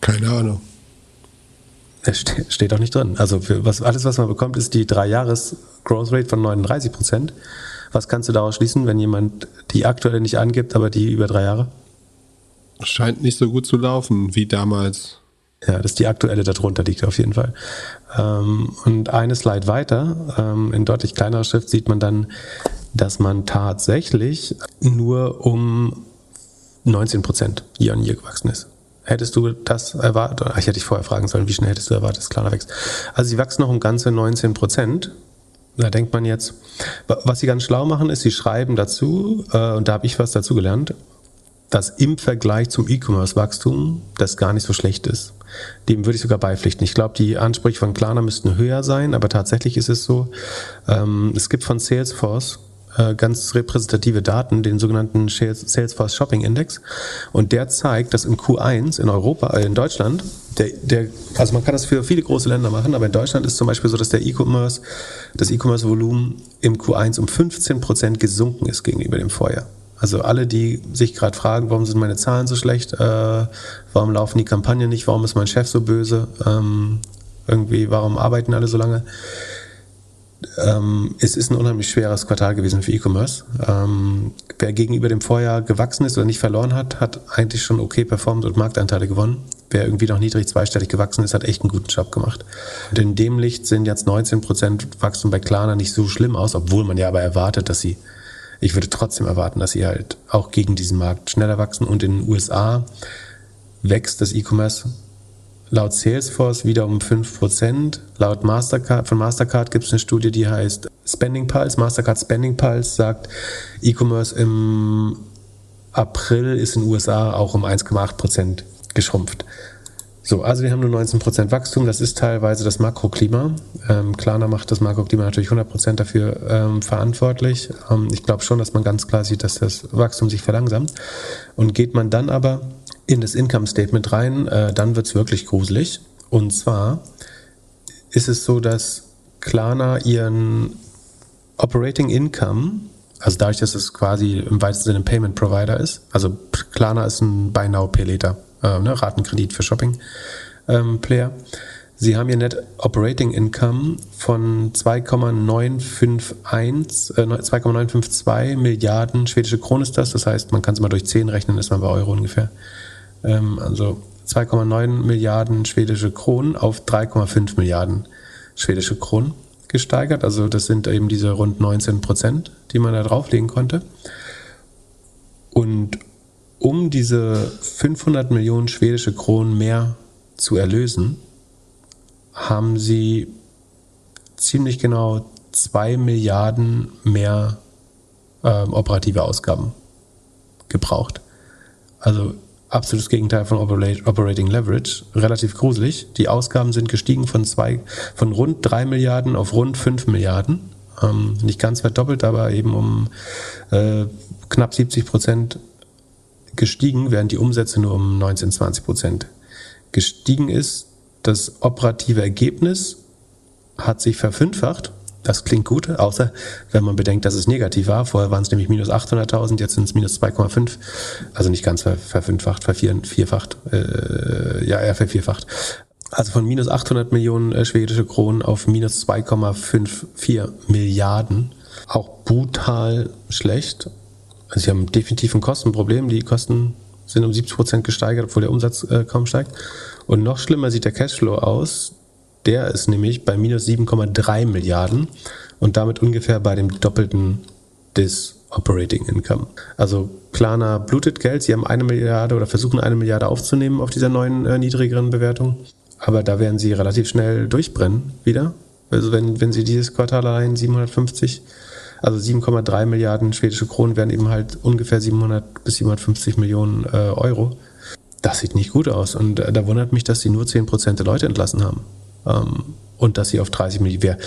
Keine Ahnung. Es ste steht auch nicht drin. Also was, alles, was man bekommt, ist die drei Jahres Growth Rate von 39 Prozent. Was kannst du daraus schließen, wenn jemand die aktuelle nicht angibt, aber die über drei Jahre? Scheint nicht so gut zu laufen wie damals. Ja, dass die aktuelle darunter liegt auf jeden Fall. Ähm, und eine Slide weiter, ähm, in deutlich kleinerer Schrift sieht man dann, dass man tatsächlich nur um 19 Prozent year on year gewachsen ist. Hättest du das erwartet? Ich hätte dich vorher fragen sollen, wie schnell hättest du erwartet, dass Klarna wächst? Also sie wachsen noch um ganze 19 Prozent. Da denkt man jetzt, was sie ganz schlau machen, ist, sie schreiben dazu, äh, und da habe ich was dazu gelernt, dass im Vergleich zum E-Commerce-Wachstum das gar nicht so schlecht ist. Dem würde ich sogar beipflichten. Ich glaube, die Ansprüche von Klarna müssten höher sein, aber tatsächlich ist es so, ähm, es gibt von Salesforce äh, ganz repräsentative Daten, den sogenannten Salesforce Shopping Index. Und der zeigt, dass im Q1 in Europa, äh, in Deutschland, der, der, also man kann das für viele große Länder machen, aber in Deutschland ist zum Beispiel so, dass der E-Commerce, das E-Commerce-Volumen im Q1 um 15 Prozent gesunken ist gegenüber dem Vorjahr. Also alle, die sich gerade fragen, warum sind meine Zahlen so schlecht, äh, warum laufen die Kampagnen nicht, warum ist mein Chef so böse, ähm, irgendwie, warum arbeiten alle so lange, ähm, es ist ein unheimlich schweres Quartal gewesen für E-Commerce. Ähm, wer gegenüber dem Vorjahr gewachsen ist oder nicht verloren hat, hat eigentlich schon okay performt und Marktanteile gewonnen. Wer irgendwie noch niedrig zweistellig gewachsen ist, hat echt einen guten Job gemacht. Und in dem Licht sind jetzt 19% Wachstum bei Klarna nicht so schlimm aus, obwohl man ja aber erwartet, dass sie, ich würde trotzdem erwarten, dass sie halt auch gegen diesen Markt schneller wachsen. Und in den USA wächst das E-Commerce laut Salesforce wieder um 5%. Laut Mastercard, von Mastercard gibt es eine Studie, die heißt Spending Pulse. Mastercard Spending Pulse sagt, E-Commerce im April ist in den USA auch um 1,8% geschrumpft. So, also wir haben nur 19% Wachstum. Das ist teilweise das Makroklima. Ähm, Klarna macht das Makroklima natürlich 100% dafür ähm, verantwortlich. Ähm, ich glaube schon, dass man ganz klar sieht, dass das Wachstum sich verlangsamt. Und geht man dann aber in das Income Statement rein, äh, dann wird's wirklich gruselig. Und zwar ist es so, dass Klarna ihren Operating Income, also dadurch, dass es quasi im weitesten Sinne ein Payment Provider ist, also Klarna ist ein Buy Now Pay Later, äh, ne, Ratenkredit für Shopping ähm, Player. Sie haben ihr Net Operating Income von 2,951, äh, 2,952 Milliarden schwedische Kronen ist das. Das heißt, man kann es mal durch 10 rechnen, ist man bei Euro ungefähr ähm, also 2,9 Milliarden schwedische Kronen auf 3,5 Milliarden schwedische Kronen gesteigert. Also das sind eben diese rund 19 Prozent, die man da drauflegen konnte. Und um diese 500 Millionen schwedische Kronen mehr zu erlösen, haben sie ziemlich genau 2 Milliarden mehr ähm, operative Ausgaben gebraucht. Also absolutes Gegenteil von Operating Leverage, relativ gruselig. Die Ausgaben sind gestiegen von, zwei, von rund 3 Milliarden auf rund 5 Milliarden. Ähm, nicht ganz verdoppelt, aber eben um äh, knapp 70 Prozent gestiegen, während die Umsätze nur um 19, 20 Prozent gestiegen ist. Das operative Ergebnis hat sich verfünffacht das klingt gut, außer wenn man bedenkt, dass es negativ war. Vorher waren es nämlich minus 800.000, jetzt sind es minus 2,5. Also nicht ganz verfünffacht, vervierfacht, äh, ja, eher vervierfacht. Also von minus 800 Millionen äh, schwedische Kronen auf minus 2,54 Milliarden. Auch brutal schlecht. Also sie haben definitiv ein Kostenproblem. Die Kosten sind um 70 Prozent gesteigert, obwohl der Umsatz äh, kaum steigt. Und noch schlimmer sieht der Cashflow aus. Der ist nämlich bei minus 7,3 Milliarden und damit ungefähr bei dem Doppelten des Operating Income. Also Klarna blutet Geld, sie haben eine Milliarde oder versuchen eine Milliarde aufzunehmen auf dieser neuen äh, niedrigeren Bewertung. Aber da werden sie relativ schnell durchbrennen wieder. Also wenn, wenn sie dieses Quartal allein 750, also 7,3 Milliarden schwedische Kronen wären eben halt ungefähr 700 bis 750 Millionen äh, Euro. Das sieht nicht gut aus. Und äh, da wundert mich, dass sie nur 10% der Leute entlassen haben. Ähm, und dass sie auf 30 Millionen, wer,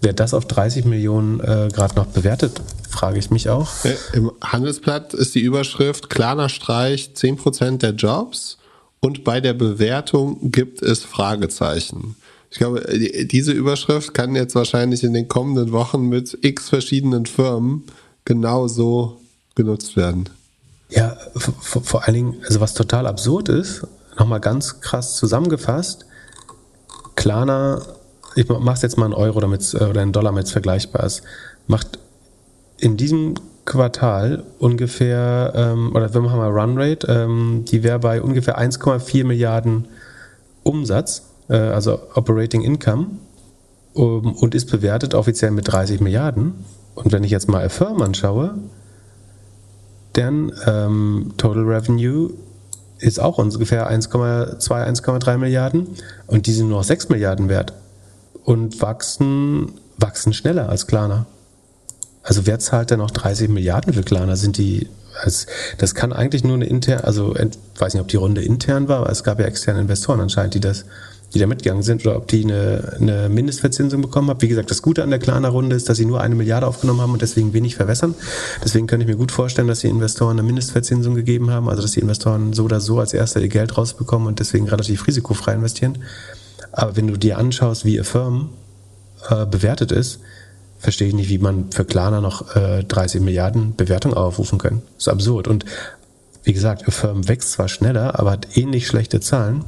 wer das auf 30 Millionen äh, gerade noch bewertet, frage ich mich auch. Äh, Im Handelsblatt ist die Überschrift Klarer Streich 10% der Jobs und bei der Bewertung gibt es Fragezeichen. Ich glaube, die- diese Überschrift kann jetzt wahrscheinlich in den kommenden Wochen mit x verschiedenen Firmen genauso genutzt werden. Ja, vor, allen Dingen, also was total absurd ist, nochmal ganz krass zusammengefasst, Klarna, ich mach's jetzt mal in Euro damit, oder in Dollar, damit es vergleichbar ist, macht in diesem Quartal ungefähr, ähm, oder wir machen mal Runrate, ähm, die wäre bei ungefähr 1,4 Milliarden Umsatz, äh, also Operating Income, um, und ist bewertet offiziell mit 30 Milliarden. Und wenn ich jetzt mal Affirm anschaue, deren ähm, Total Revenue ist auch ungefähr 1,2, 1,3 Milliarden und die sind nur noch 6 Milliarden wert und wachsen, wachsen schneller als Klarna. Also wer zahlt denn noch 30 Milliarden für Klarna? Sind die, also das kann eigentlich nur eine interne, also ent- weiß nicht, ob die Runde intern war, aber es gab ja externe Investoren anscheinend, die das, die da mitgegangen sind oder ob die eine, eine Mindestverzinsung bekommen haben. Wie gesagt, das Gute an der Klarna-Runde ist, dass sie nur eine Milliarde aufgenommen haben und deswegen wenig verwässern. Deswegen könnte ich mir gut vorstellen, dass die Investoren eine Mindestverzinsung gegeben haben, also dass die Investoren so oder so als erster ihr Geld rausbekommen und deswegen relativ risikofrei investieren. Aber wenn du dir anschaust, wie Affirm äh, bewertet ist, verstehe ich nicht, wie man für Klarna noch äh, 30 Milliarden Bewertung aufrufen kann. Das ist absurd. Und wie gesagt, Affirm wächst zwar schneller, aber hat ähnlich schlechte Zahlen.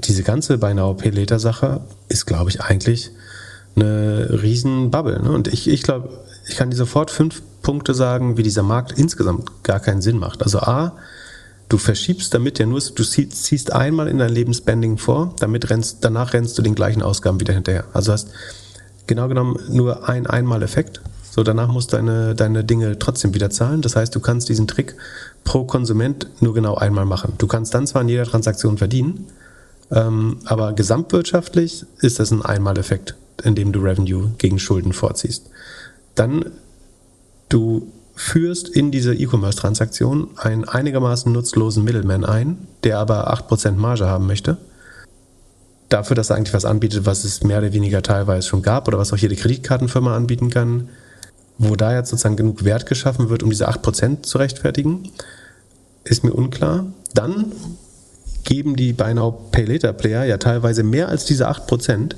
Diese ganze Buy Now Pay Later Sache ist, glaube ich, eigentlich eine riesen Bubble. Ne? Und ich, ich glaube, ich kann dir sofort fünf Punkte sagen, wie dieser Markt insgesamt gar keinen Sinn macht. Also A, du verschiebst damit ja nur, du zieh- ziehst einmal in dein Leben Spending vor, damit rennst, danach rennst du den gleichen Ausgaben wieder hinterher. Also hast genau genommen nur ein Einmal-Effekt. So, danach musst du deine, deine Dinge trotzdem wieder zahlen. Das heißt, du kannst diesen Trick pro Konsument nur genau einmal machen. Du kannst dann zwar in jeder Transaktion verdienen, ähm, aber gesamtwirtschaftlich ist das ein Einmaleffekt, indem du Revenue gegen Schulden vorziehst. Dann du führst in diese E-Commerce-Transaktion einen einigermaßen nutzlosen Middleman ein, der aber 8% Marge haben möchte. Dafür, dass er eigentlich was anbietet, was es mehr oder weniger teilweise schon gab oder was auch jede Kreditkartenfirma anbieten kann, wo da jetzt sozusagen genug Wert geschaffen wird, um diese 8% zu rechtfertigen, ist mir unklar. Dann geben die Buy Now Pay Later Player ja teilweise mehr als diese 8%,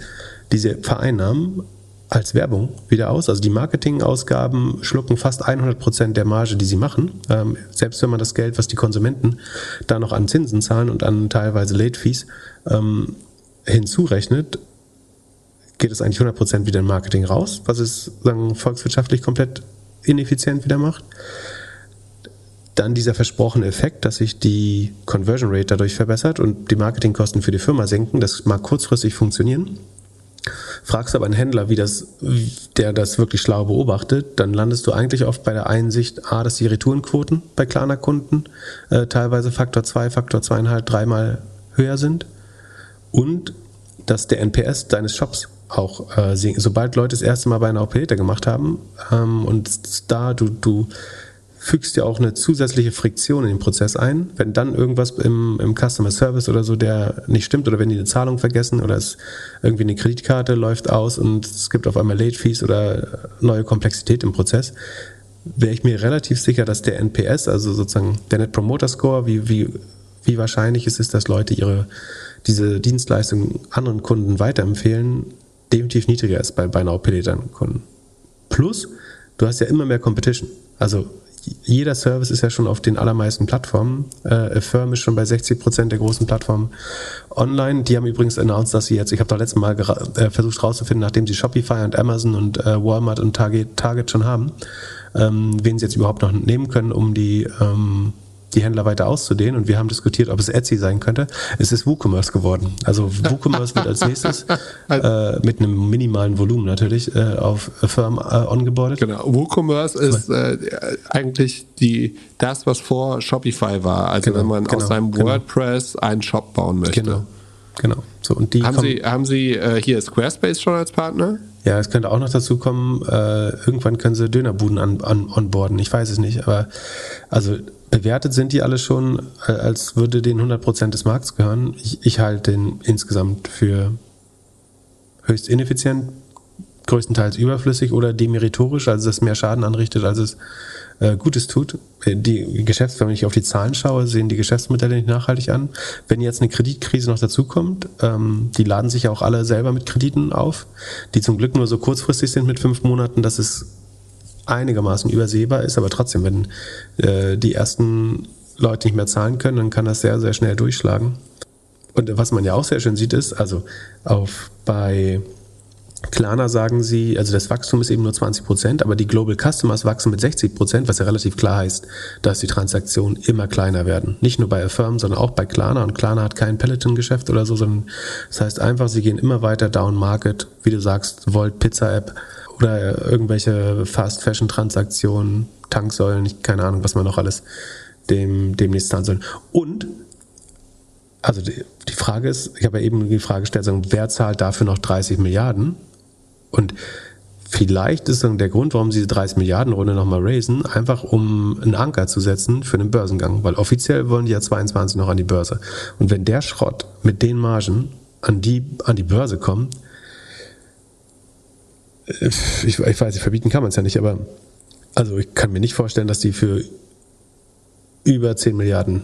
die vereinnahmen, als Werbung wieder aus. Also die Marketingausgaben schlucken fast 100% der Marge, die sie machen. Ähm, selbst wenn man das Geld, was die Konsumenten da noch an Zinsen zahlen und an teilweise Late Fees ähm, hinzurechnet, geht es eigentlich 100% wieder in Marketing raus, was es sagen, volkswirtschaftlich komplett ineffizient wieder macht. Dann dieser versprochene Effekt, dass sich die Conversion Rate dadurch verbessert und die Marketingkosten für die Firma senken. Das mag kurzfristig funktionieren. Fragst aber einen Händler, wie das, der das wirklich schlau beobachtet, dann landest du eigentlich oft bei der Einsicht, A, dass die Retourenquoten bei Klarna-Kunden äh, teilweise Faktor 2, Faktor 2,5, dreimal höher sind und dass der NPS deines Shops auch, äh, sobald Leute das erste Mal bei einer Operator gemacht haben ähm, und da du, du fügst ja auch eine zusätzliche Friktion in den Prozess ein. Wenn dann irgendwas im, im Customer Service oder so, der nicht stimmt, oder wenn die eine Zahlung vergessen oder es irgendwie eine Kreditkarte läuft aus und es gibt auf einmal Late Fees oder neue Komplexität im Prozess, wäre ich mir relativ sicher, dass der NPS, also sozusagen der Net Promoter Score, wie, wie, wie wahrscheinlich es ist, dass Leute ihre, diese Dienstleistung anderen Kunden weiterempfehlen, definitiv niedriger ist bei, bei Now Kunden. Plus, du hast ja immer mehr Competition. Also jeder Service ist ja schon auf den allermeisten Plattformen. Äh, Affirm ist schon bei 60 Prozent der großen Plattformen online. Die haben übrigens announced, dass sie jetzt, ich habe da letztes Mal äh, versucht rauszufinden, nachdem sie Shopify und Amazon und äh, Walmart und Target, Target schon haben, ähm, wen sie jetzt überhaupt noch nehmen können, um die ähm, die Händler weiter auszudehnen und wir haben diskutiert, ob es Etsy sein könnte. Es ist WooCommerce geworden. Also WooCommerce wird als nächstes äh, mit einem minimalen Volumen natürlich äh, auf Firm äh, ongeboardet. Genau. WooCommerce ist äh, eigentlich die, das, was vor Shopify war. Also Genau, wenn man genau, aus seinem genau. WordPress einen Shop bauen möchte. Genau. Genau. So, und die Haben kommen, Sie, haben Sie äh, hier Squarespace schon als Partner? ja, es könnte auch noch dazu kommen, äh, irgendwann können sie Dönerbuden an, an, onboarden. Ich weiß es nicht, aber also bewertet sind die alle schon, äh, als würde denen 100% des Markts gehören. Ich, ich halte den insgesamt für höchst ineffizient, größtenteils überflüssig oder demeritorisch, also dass es mehr Schaden anrichtet, als es äh, Gutes tut. Die Geschäfts, wenn ich auf die Zahlen schaue, sehen die Geschäftsmodelle nicht nachhaltig an. Wenn jetzt eine Kreditkrise noch dazukommt, ähm, die laden sich ja auch alle selber mit Krediten auf, die zum Glück nur so kurzfristig sind mit fünf Monaten, dass es einigermaßen übersehbar ist, aber trotzdem, wenn äh, die ersten Leute nicht mehr zahlen können, dann kann das sehr, sehr schnell durchschlagen. Und was man ja auch sehr schön sieht, ist, also auf bei Klarna sagen sie, also das Wachstum ist eben nur 20 Prozent, aber die Global Customers wachsen mit 60 Prozent, was ja relativ klar heißt, dass die Transaktionen immer kleiner werden. Nicht nur bei Affirm, sondern auch bei Klarna. Und Klarna hat kein Peloton-Geschäft oder so, sondern das heißt einfach, sie gehen immer weiter down market, wie du sagst, Volt Pizza App oder irgendwelche Fast Fashion Transaktionen, Tanksäulen, keine Ahnung, was man noch alles dem, demnächst zahlen soll. Und also die, die Frage ist, ich habe ja eben die Frage gestellt, sagen, wer zahlt dafür noch 30 Milliarden? Und vielleicht ist dann der Grund, warum sie diese 30 Milliarden Runde nochmal raisen, einfach um einen Anker zu setzen für den Börsengang, weil offiziell wollen die ja 22 noch an die Börse. Und wenn der Schrott mit den Margen an die, an die Börse kommt, ich, ich weiß, verbieten kann man es ja nicht, aber also ich kann mir nicht vorstellen, dass die für über 10 Milliarden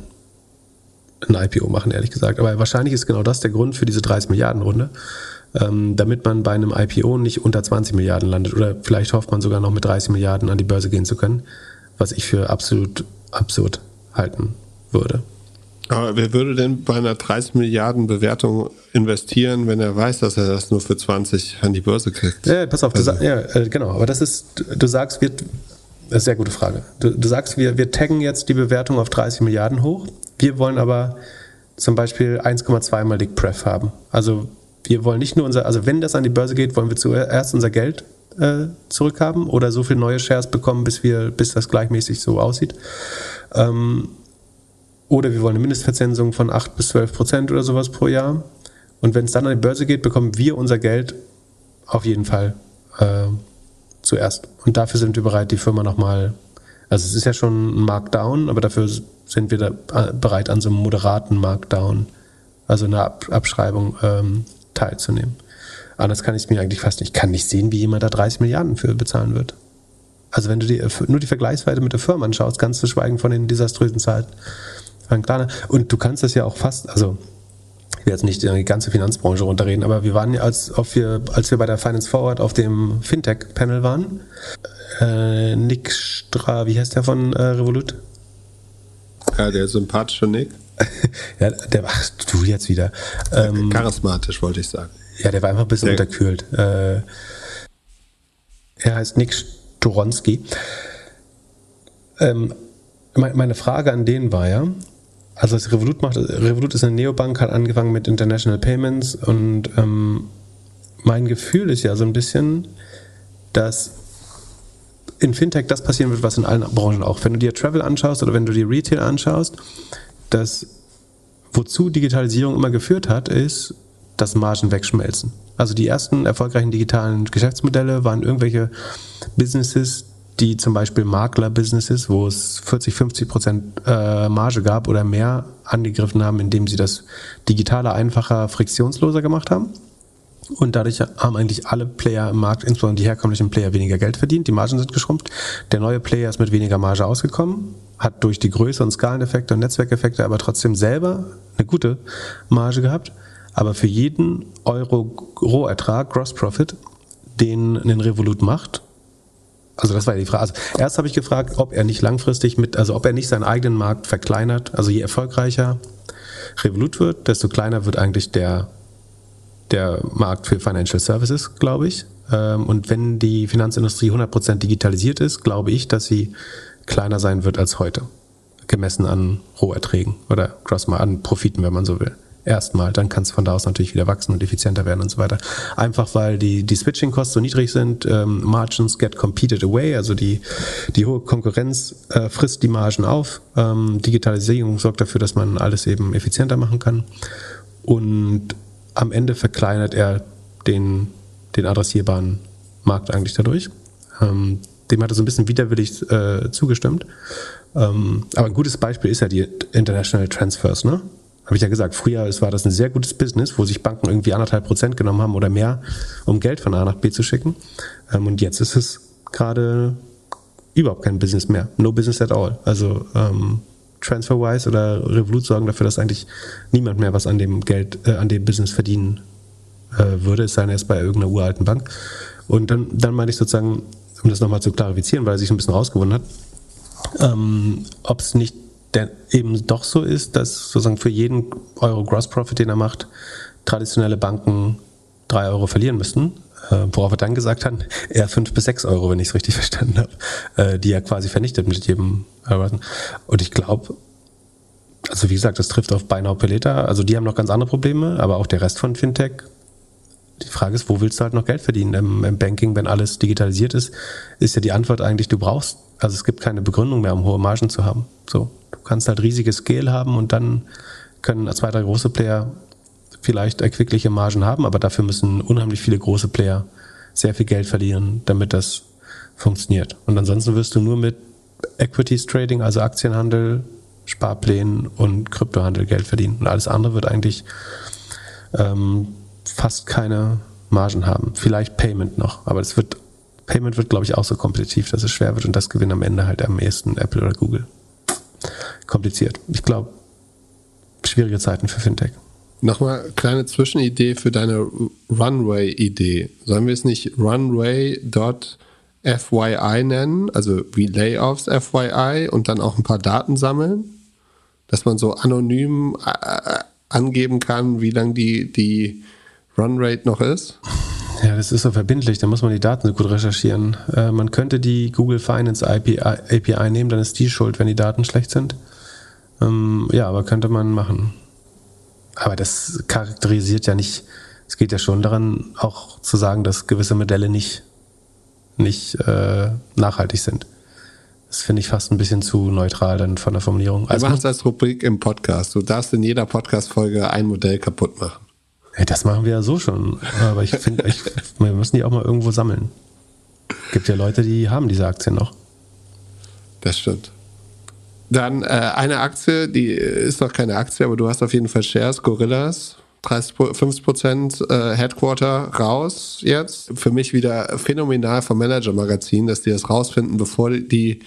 ein IPO machen, ehrlich gesagt. Aber wahrscheinlich ist genau das der Grund für diese 30 Milliarden Runde, ähm, damit man bei einem IPO nicht unter 20 Milliarden landet. Oder vielleicht hofft man sogar noch mit 30 Milliarden an die Börse gehen zu können, was ich für absolut absurd halten würde. Aber wer würde denn bei einer 30 Milliarden Bewertung investieren, wenn er weiß, dass er das nur für 20 an die Börse kriegt? Ja, pass auf, also. du, ja, äh, genau. Aber das ist, du sagst, wird, das ist eine sehr gute Frage. Du, du sagst, wir, wir taggen jetzt die Bewertung auf 30 Milliarden hoch. Wir wollen aber zum Beispiel 1,2 mal Dick Pref haben. Also wir wollen nicht nur unser, also wenn das an die Börse geht, wollen wir zuerst unser Geld äh, zurückhaben oder so viele neue Shares bekommen, bis wir, bis das gleichmäßig so aussieht. Ähm, oder wir wollen eine Mindestverzinsung von 8 bis 12 Prozent oder sowas pro Jahr. Und wenn es dann an die Börse geht, bekommen wir unser Geld auf jeden Fall äh, zuerst. Und dafür sind wir bereit, die Firma nochmal, also es ist ja schon ein Markdown, aber dafür sind wir da äh, bereit, an so einem moderaten Markdown, also einer Ab Abschreibung ähm, teilzunehmen. Anders kann ich es mir eigentlich fast nicht. Ich kann nicht sehen, wie jemand da 30 Milliarden für bezahlen wird. Also wenn du dir nur die Vergleichsweise mit der Firma anschaust, ganz zu schweigen von den desaströsen Zahlen. Und du kannst das ja auch fast, also ich will jetzt nicht die ganze Finanzbranche runterreden, aber wir waren ja, als, wir, als wir bei der Finance Forward auf dem Fintech-Panel waren, äh, Nick Stra, wie heißt der von äh, Revolut? Ja, der sympathische Nick. ja, der, ach, du jetzt wieder. Ähm, Charismatisch, wollte ich sagen. Ja, der war einfach ein bisschen der, unterkühlt. Äh, er heißt Nick Storonski. Ähm, meine Frage an den war ja, also was Revolut macht, Revolut ist eine Neobank, hat angefangen mit International Payments und ähm, mein Gefühl ist ja so ein bisschen, dass in Fintech das passieren wird, was in allen Branchen auch. Wenn du dir Travel anschaust oder wenn du dir Retail anschaust, dass wozu Digitalisierung immer geführt hat, ist, dass Margen wegschmelzen. Also die ersten erfolgreichen digitalen Geschäftsmodelle waren irgendwelche Businesses, die zum Beispiel Makler-Businesses, wo es 40, 50 Prozent äh, Marge gab oder mehr, angegriffen haben, indem sie das digitale einfacher, friktionsloser gemacht haben. Und dadurch haben eigentlich alle Player im Markt, insbesondere die herkömmlichen Player, weniger Geld verdient. Die Margen sind geschrumpft. Der neue Player ist mit weniger Marge ausgekommen, hat durch die Größe und Skaleneffekte und Netzwerkeffekte aber trotzdem selber eine gute Marge gehabt. Aber für jeden Euro Rohertrag, Gross Profit, den ein Revolut macht, also das war ja die Frage. Also erst habe ich gefragt, ob er nicht langfristig mit, also ob er nicht seinen eigenen Markt verkleinert. Also je erfolgreicher Revolut wird, desto kleiner wird eigentlich der der Markt für Financial Services, glaube ich. Ähm, und wenn die Finanzindustrie 100% digitalisiert ist, glaube ich, dass sie kleiner sein wird als heute. Gemessen an Roherträgen oder Gross mal an Profiten, wenn man so will. Erstmal, dann kann es von da aus natürlich wieder wachsen und effizienter werden und so weiter. Einfach weil die, die Switching-Kosten so niedrig sind, ähm, Margins get competed away, also die, die hohe Konkurrenz äh, frisst die Margen auf. Ähm, Digitalisierung sorgt dafür, dass man alles eben effizienter machen kann. Und am Ende verkleinert er den, den adressierbaren Markt eigentlich dadurch. Ähm, dem hat er so ein bisschen widerwillig äh, zugestimmt. Ähm, aber ein gutes Beispiel ist ja die International Transfers. Ne? Habe ich ja gesagt, früher war das ein sehr gutes Business, wo sich Banken irgendwie anderthalb Prozent genommen haben oder mehr, um Geld von A nach B zu schicken. Ähm, und jetzt ist es gerade überhaupt kein Business mehr. No business at all. Also ähm, TransferWise oder Revolut sorgen dafür, dass eigentlich niemand mehr was an dem Geld, äh, an dem Business verdienen äh, würde, es sei denn erst bei irgendeiner uralten Bank. Und dann, dann meine ich sozusagen, um das nochmal zu klarifizieren, weil er sich ein bisschen rausgewonnen hat, ähm, ob es nicht denn eben doch so ist, dass sozusagen für jeden Euro Gross Profit, den er macht, traditionelle Banken drei Euro verlieren müssten. Äh, worauf er dann gesagt hat, eher fünf bis sechs Euro, wenn ich es richtig verstanden habe, äh, die er quasi vernichtet mit jedem Euro. Und ich glaube, also wie gesagt, das trifft auf Buy Now Pay. Also die haben noch ganz andere Probleme, aber auch der Rest von Fintech. Die Frage ist, wo willst du halt noch Geld verdienen? Im, Im Banking, wenn alles digitalisiert ist, ist ja die Antwort eigentlich, du brauchst, also es gibt keine Begründung mehr, um hohe Margen zu haben. So, kannst halt riesiges Scale haben und dann können zwei, drei große Player vielleicht erquickliche Margen haben, aber dafür müssen unheimlich viele große Player sehr viel Geld verlieren, damit das funktioniert. Und ansonsten wirst du nur mit Equities Trading, also Aktienhandel, Sparplänen und Kryptohandel Geld verdienen. Und alles andere wird eigentlich ähm, fast keine Margen haben. Vielleicht Payment noch, aber das wird, Payment wird, glaube ich, auch so kompetitiv, dass es schwer wird und das gewinnt am Ende halt am ehesten Apple oder Google. Kompliziert. Ich glaube, schwierige Zeiten für Fintech. Nochmal kleine Zwischenidee für deine Runway-Idee. Sollen wir es nicht runway.fyi nennen, also wie Layoffs FYI und dann auch ein paar Daten sammeln? Dass man so anonym äh, angeben kann, wie lang die, die Runrate noch ist? Ja, das ist so verbindlich, da muss man die Daten so gut recherchieren. Äh, man könnte die Google Finance API, API, nehmen, dann ist die schuld, wenn die Daten schlecht sind. Ähm, ja, aber könnte man machen. Aber das charakterisiert ja nicht, es geht ja schon daran, auch zu sagen, dass gewisse Modelle nicht, nicht äh, nachhaltig sind. Das finde ich fast ein bisschen zu neutral dann von der Formulierung. Also, Wir machen es als Rubrik im Podcast. Du darfst in jeder Podcast-Folge ein Modell kaputt machen. Ja, das machen wir ja so schon. Aber ich finde, wir müssen die auch mal irgendwo sammeln. Gibt ja Leute, die haben diese Aktien noch. Das stimmt. Dann äh, eine Aktie, die ist noch keine Aktie, aber du hast auf jeden Fall Shares, Gorillas. 30, 50 Prozent äh, Headquarter raus jetzt. Für mich wieder phänomenal vom Manager-Magazin, dass die das rausfinden, bevor die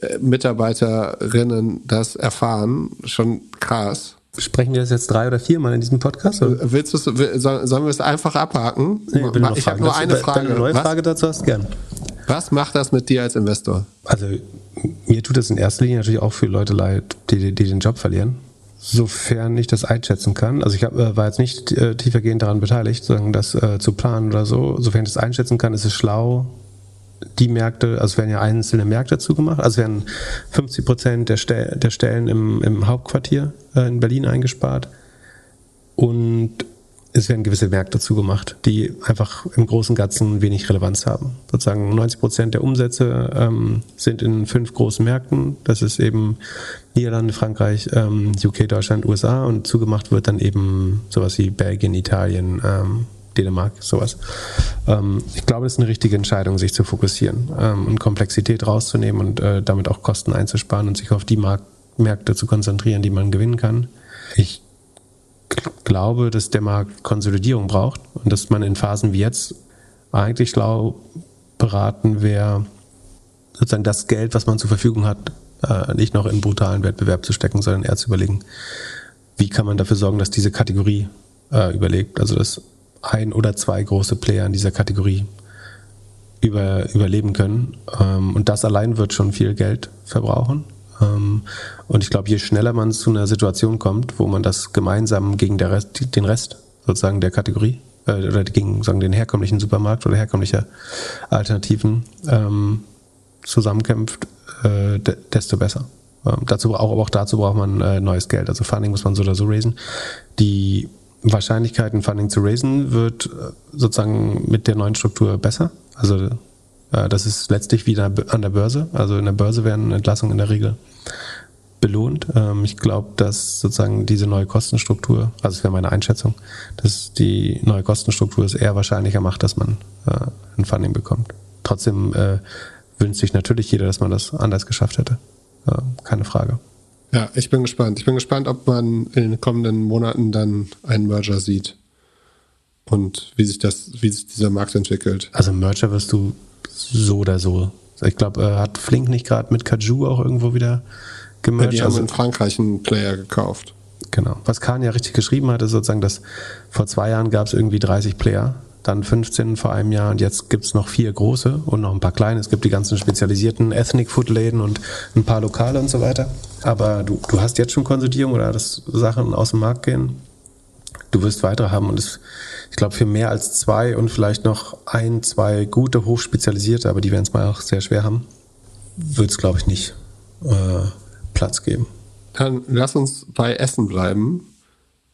äh, Mitarbeiterinnen das erfahren. Schon krass. Sprechen wir das jetzt drei oder viermal in diesem Podcast? Oder? Willst sollen wir es einfach abhaken? Nee, ich, ich habe nur eine Frage. Wenn du eine neue Was? Frage dazu hast, gern. Was macht das mit dir als Investor? Also mir tut es in erster Linie natürlich auch für Leute leid, die, die den Job verlieren. Sofern ich das einschätzen kann. Also ich hab, äh, war jetzt nicht äh, tiefergehend daran beteiligt, sagen, das äh, zu planen oder so. Sofern ich das einschätzen kann, ist es schlau, die Märkte, also werden ja einzelne Märkte zugemacht, also werden 50 Prozent der, Stel der Stellen im, im Hauptquartier äh, in Berlin eingespart und es werden gewisse Märkte zugemacht, die einfach im großen und Ganzen wenig Relevanz haben. Sozusagen 90 Prozent der Umsätze ähm, sind in fünf großen Märkten. Das ist eben Niederlande, Frankreich, ähm, UK, Deutschland, USA und zugemacht wird dann eben sowas wie Belgien, Italien, ähm, Dänemark, sowas. Ähm, ich glaube, das ist eine richtige Entscheidung, sich zu fokussieren ähm, und Komplexität rauszunehmen und äh, damit auch Kosten einzusparen und sich auf die Mark Märkte zu konzentrieren, die man gewinnen kann. Ich glaube, dass der Markt Konsolidierung braucht und dass man in Phasen wie jetzt eigentlich schlau beraten wäre, sozusagen das Geld, was man zur Verfügung hat, äh, nicht noch in brutalen Wettbewerb zu stecken, sondern eher zu überlegen, wie kann man dafür sorgen, dass diese Kategorie äh, überlebt. Also dass ein oder zwei große Player in dieser Kategorie über, überleben können. Ähm, und das allein wird schon viel Geld verbrauchen. Ähm, und ich glaube, je schneller man zu einer Situation kommt, wo man das gemeinsam gegen Rest, den Rest sozusagen der Kategorie äh, oder gegen sagen, den herkömmlichen Supermarkt oder herkömmliche Alternativen ähm, zusammenkämpft, äh, desto besser. Ähm, dazu auch, aber auch dazu braucht man äh, neues Geld. Also Funding muss man so oder so raisen. Die Wahrscheinlichkeit, ein Funding zu raisen, wird äh, sozusagen mit der neuen Struktur besser. Also das ist letztlich wieder an der Börse. Also in der Börse werden Entlassungen in der Regel belohnt. Ähm, ich glaube, dass sozusagen diese neue Kostenstruktur, also das wäre meine Einschätzung, dass die neue Kostenstruktur es eher wahrscheinlicher macht, dass man äh, ein Funding bekommt. Trotzdem wünscht sich natürlich jeder, dass man das anders geschafft hätte. Keine Frage. Ja, ich bin gespannt. Ich bin gespannt, ob man in den kommenden Monaten dann einen Merger sieht. Und wie sich das, wie sich dieser Markt entwickelt. Also Merger wirst du so oder so. Ich glaube, äh, hat Flink nicht gerade mit Kaju auch irgendwo wieder Ja, gemerged? die haben also, in Frankreich einen Player gekauft. genau. Was Kahn ja richtig geschrieben hat, ist sozusagen, dass vor zwei Jahren gab es irgendwie 30 Player, dann 15 vor einem Jahr und jetzt gibt es noch vier große und noch ein paar kleine. Es gibt die ganzen spezialisierten Ethnic Food Läden und ein paar Lokale und so weiter. Aber du, du hast jetzt schon Konsolidierung oder dass Sachen aus dem Markt gehen. Du wirst weitere haben und es, ich glaube, für mehr als zwei und vielleicht noch ein, zwei gute, hochspezialisierte, aber die werden es mal auch sehr schwer haben, wird es, glaube ich, nicht äh, Platz geben. Dann lass uns bei Essen bleiben.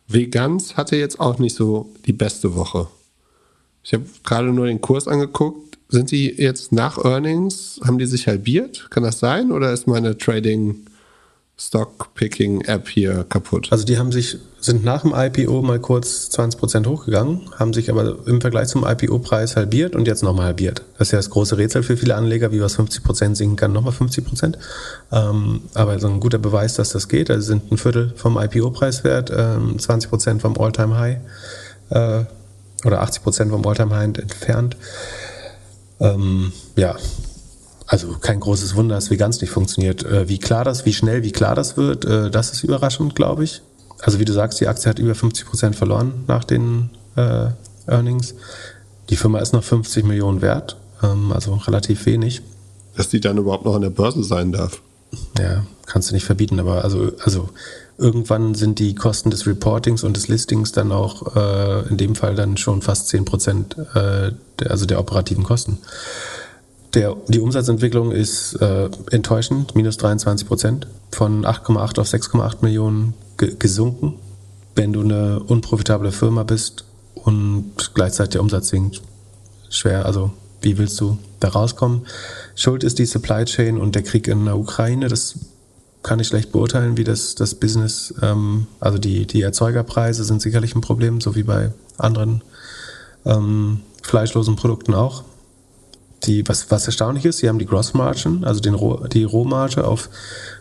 Vegans hatte jetzt auch nicht so die beste Woche. Ich habe gerade nur den Kurs angeguckt. Sind die jetzt nach Earnings, haben die sich halbiert? Kann das sein? Oder ist meine Trading Stock Picking App hier kaputt? Also die haben sich, sind nach dem IPO mal kurz 20% hochgegangen, haben sich aber im Vergleich zum IPO-Preis halbiert und jetzt nochmal halbiert. Das ist ja das große Rätsel für viele Anleger, wie was 50% sinken kann, nochmal 50%. Ähm, aber so ein guter Beweis, dass das geht. Also sind ein Viertel vom IPO-Preis wert, ähm, 20% vom All-Time-High äh, oder 80% vom All-Time-High entfernt. Ähm, ja, also kein großes Wunder, dass Veganz nicht funktioniert. Äh, wie klar das, wie schnell, wie klar das wird, äh, das ist überraschend, glaube ich. Also wie du sagst, die Aktie hat über 50 Prozent verloren nach den äh, Earnings. Die Firma ist noch 50 Millionen wert, ähm, also relativ wenig. Dass die dann überhaupt noch an der Börse sein darf. Ja, kannst du nicht verbieten, aber also, also irgendwann sind die Kosten des Reportings und des Listings dann auch äh, in dem Fall dann schon fast 10 Prozent, äh, der, also der operativen Kosten. Der, die Umsatzentwicklung ist äh, enttäuschend, minus 23 Prozent, von 8,8 auf 6,8 Millionen ge gesunken. Wenn du eine unprofitable Firma bist und gleichzeitig der Umsatz sinkt, schwer, also wie willst du da rauskommen? Schuld ist die Supply Chain und der Krieg in der Ukraine. Das kann ich schlecht beurteilen, wie das, das Business, ähm, also die, die Erzeugerpreise sind sicherlich ein Problem, so wie bei anderen ähm, fleischlosen Produkten auch. Die, was, was erstaunlich ist, sie haben die Gross Margin, also den Roh, die Rohmarge auf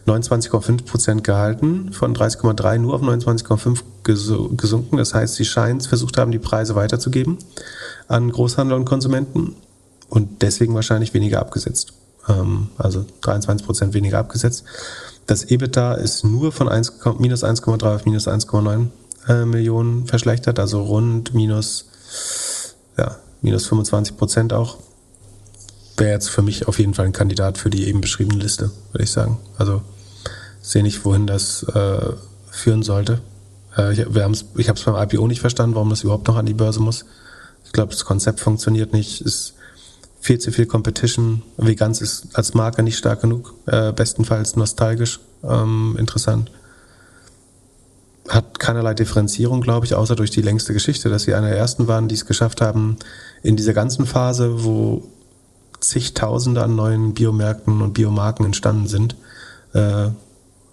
29,5 Prozent gehalten, von 30,3 nur auf 29,5 gesu- gesunken. Das heißt, sie scheinen versucht haben, die Preise weiterzugeben an Großhandel und Konsumenten und deswegen wahrscheinlich weniger abgesetzt. Ähm, also 23 Prozent weniger abgesetzt. Das EBITDA ist nur von 1, minus 1,3 auf minus 1,9 äh, Millionen verschlechtert, also rund minus, ja, minus 25 Prozent auch. Wäre jetzt für mich auf jeden Fall ein Kandidat für die eben beschriebene Liste, würde ich sagen. Also sehe nicht, wohin das äh, führen sollte. Äh, ich habe es beim IPO nicht verstanden, warum das überhaupt noch an die Börse muss. Ich glaube, das Konzept funktioniert nicht, ist viel zu viel Competition. Veganz ist als Marke nicht stark genug, äh, bestenfalls nostalgisch ähm, interessant. Hat keinerlei Differenzierung, glaube ich, außer durch die längste Geschichte, dass sie einer der ersten waren, die es geschafft haben, in dieser ganzen Phase, wo zigtausende an neuen Biomärkten und Biomarken entstanden sind, äh,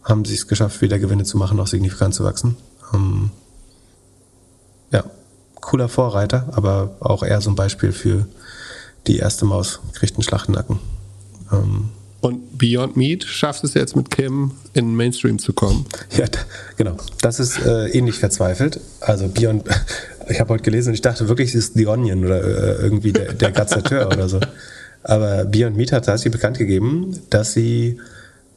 haben sie es geschafft, wieder Gewinne zu machen, auch signifikant zu wachsen. Ähm, ja, cooler Vorreiter, aber auch eher so ein Beispiel für die erste Maus kriegt einen Schlachtennacken. Ähm, Und Beyond Meat schafft es jetzt mit Kim in den Mainstream zu kommen. ja, genau. Das ist äh, ähnlich verzweifelt. Also Beyond, ich habe heute gelesen und ich dachte wirklich, es ist The Onion oder äh, irgendwie der, der Gazzateur oder so. Aber Beyond Meat hat tatsächlich bekannt gegeben, dass sie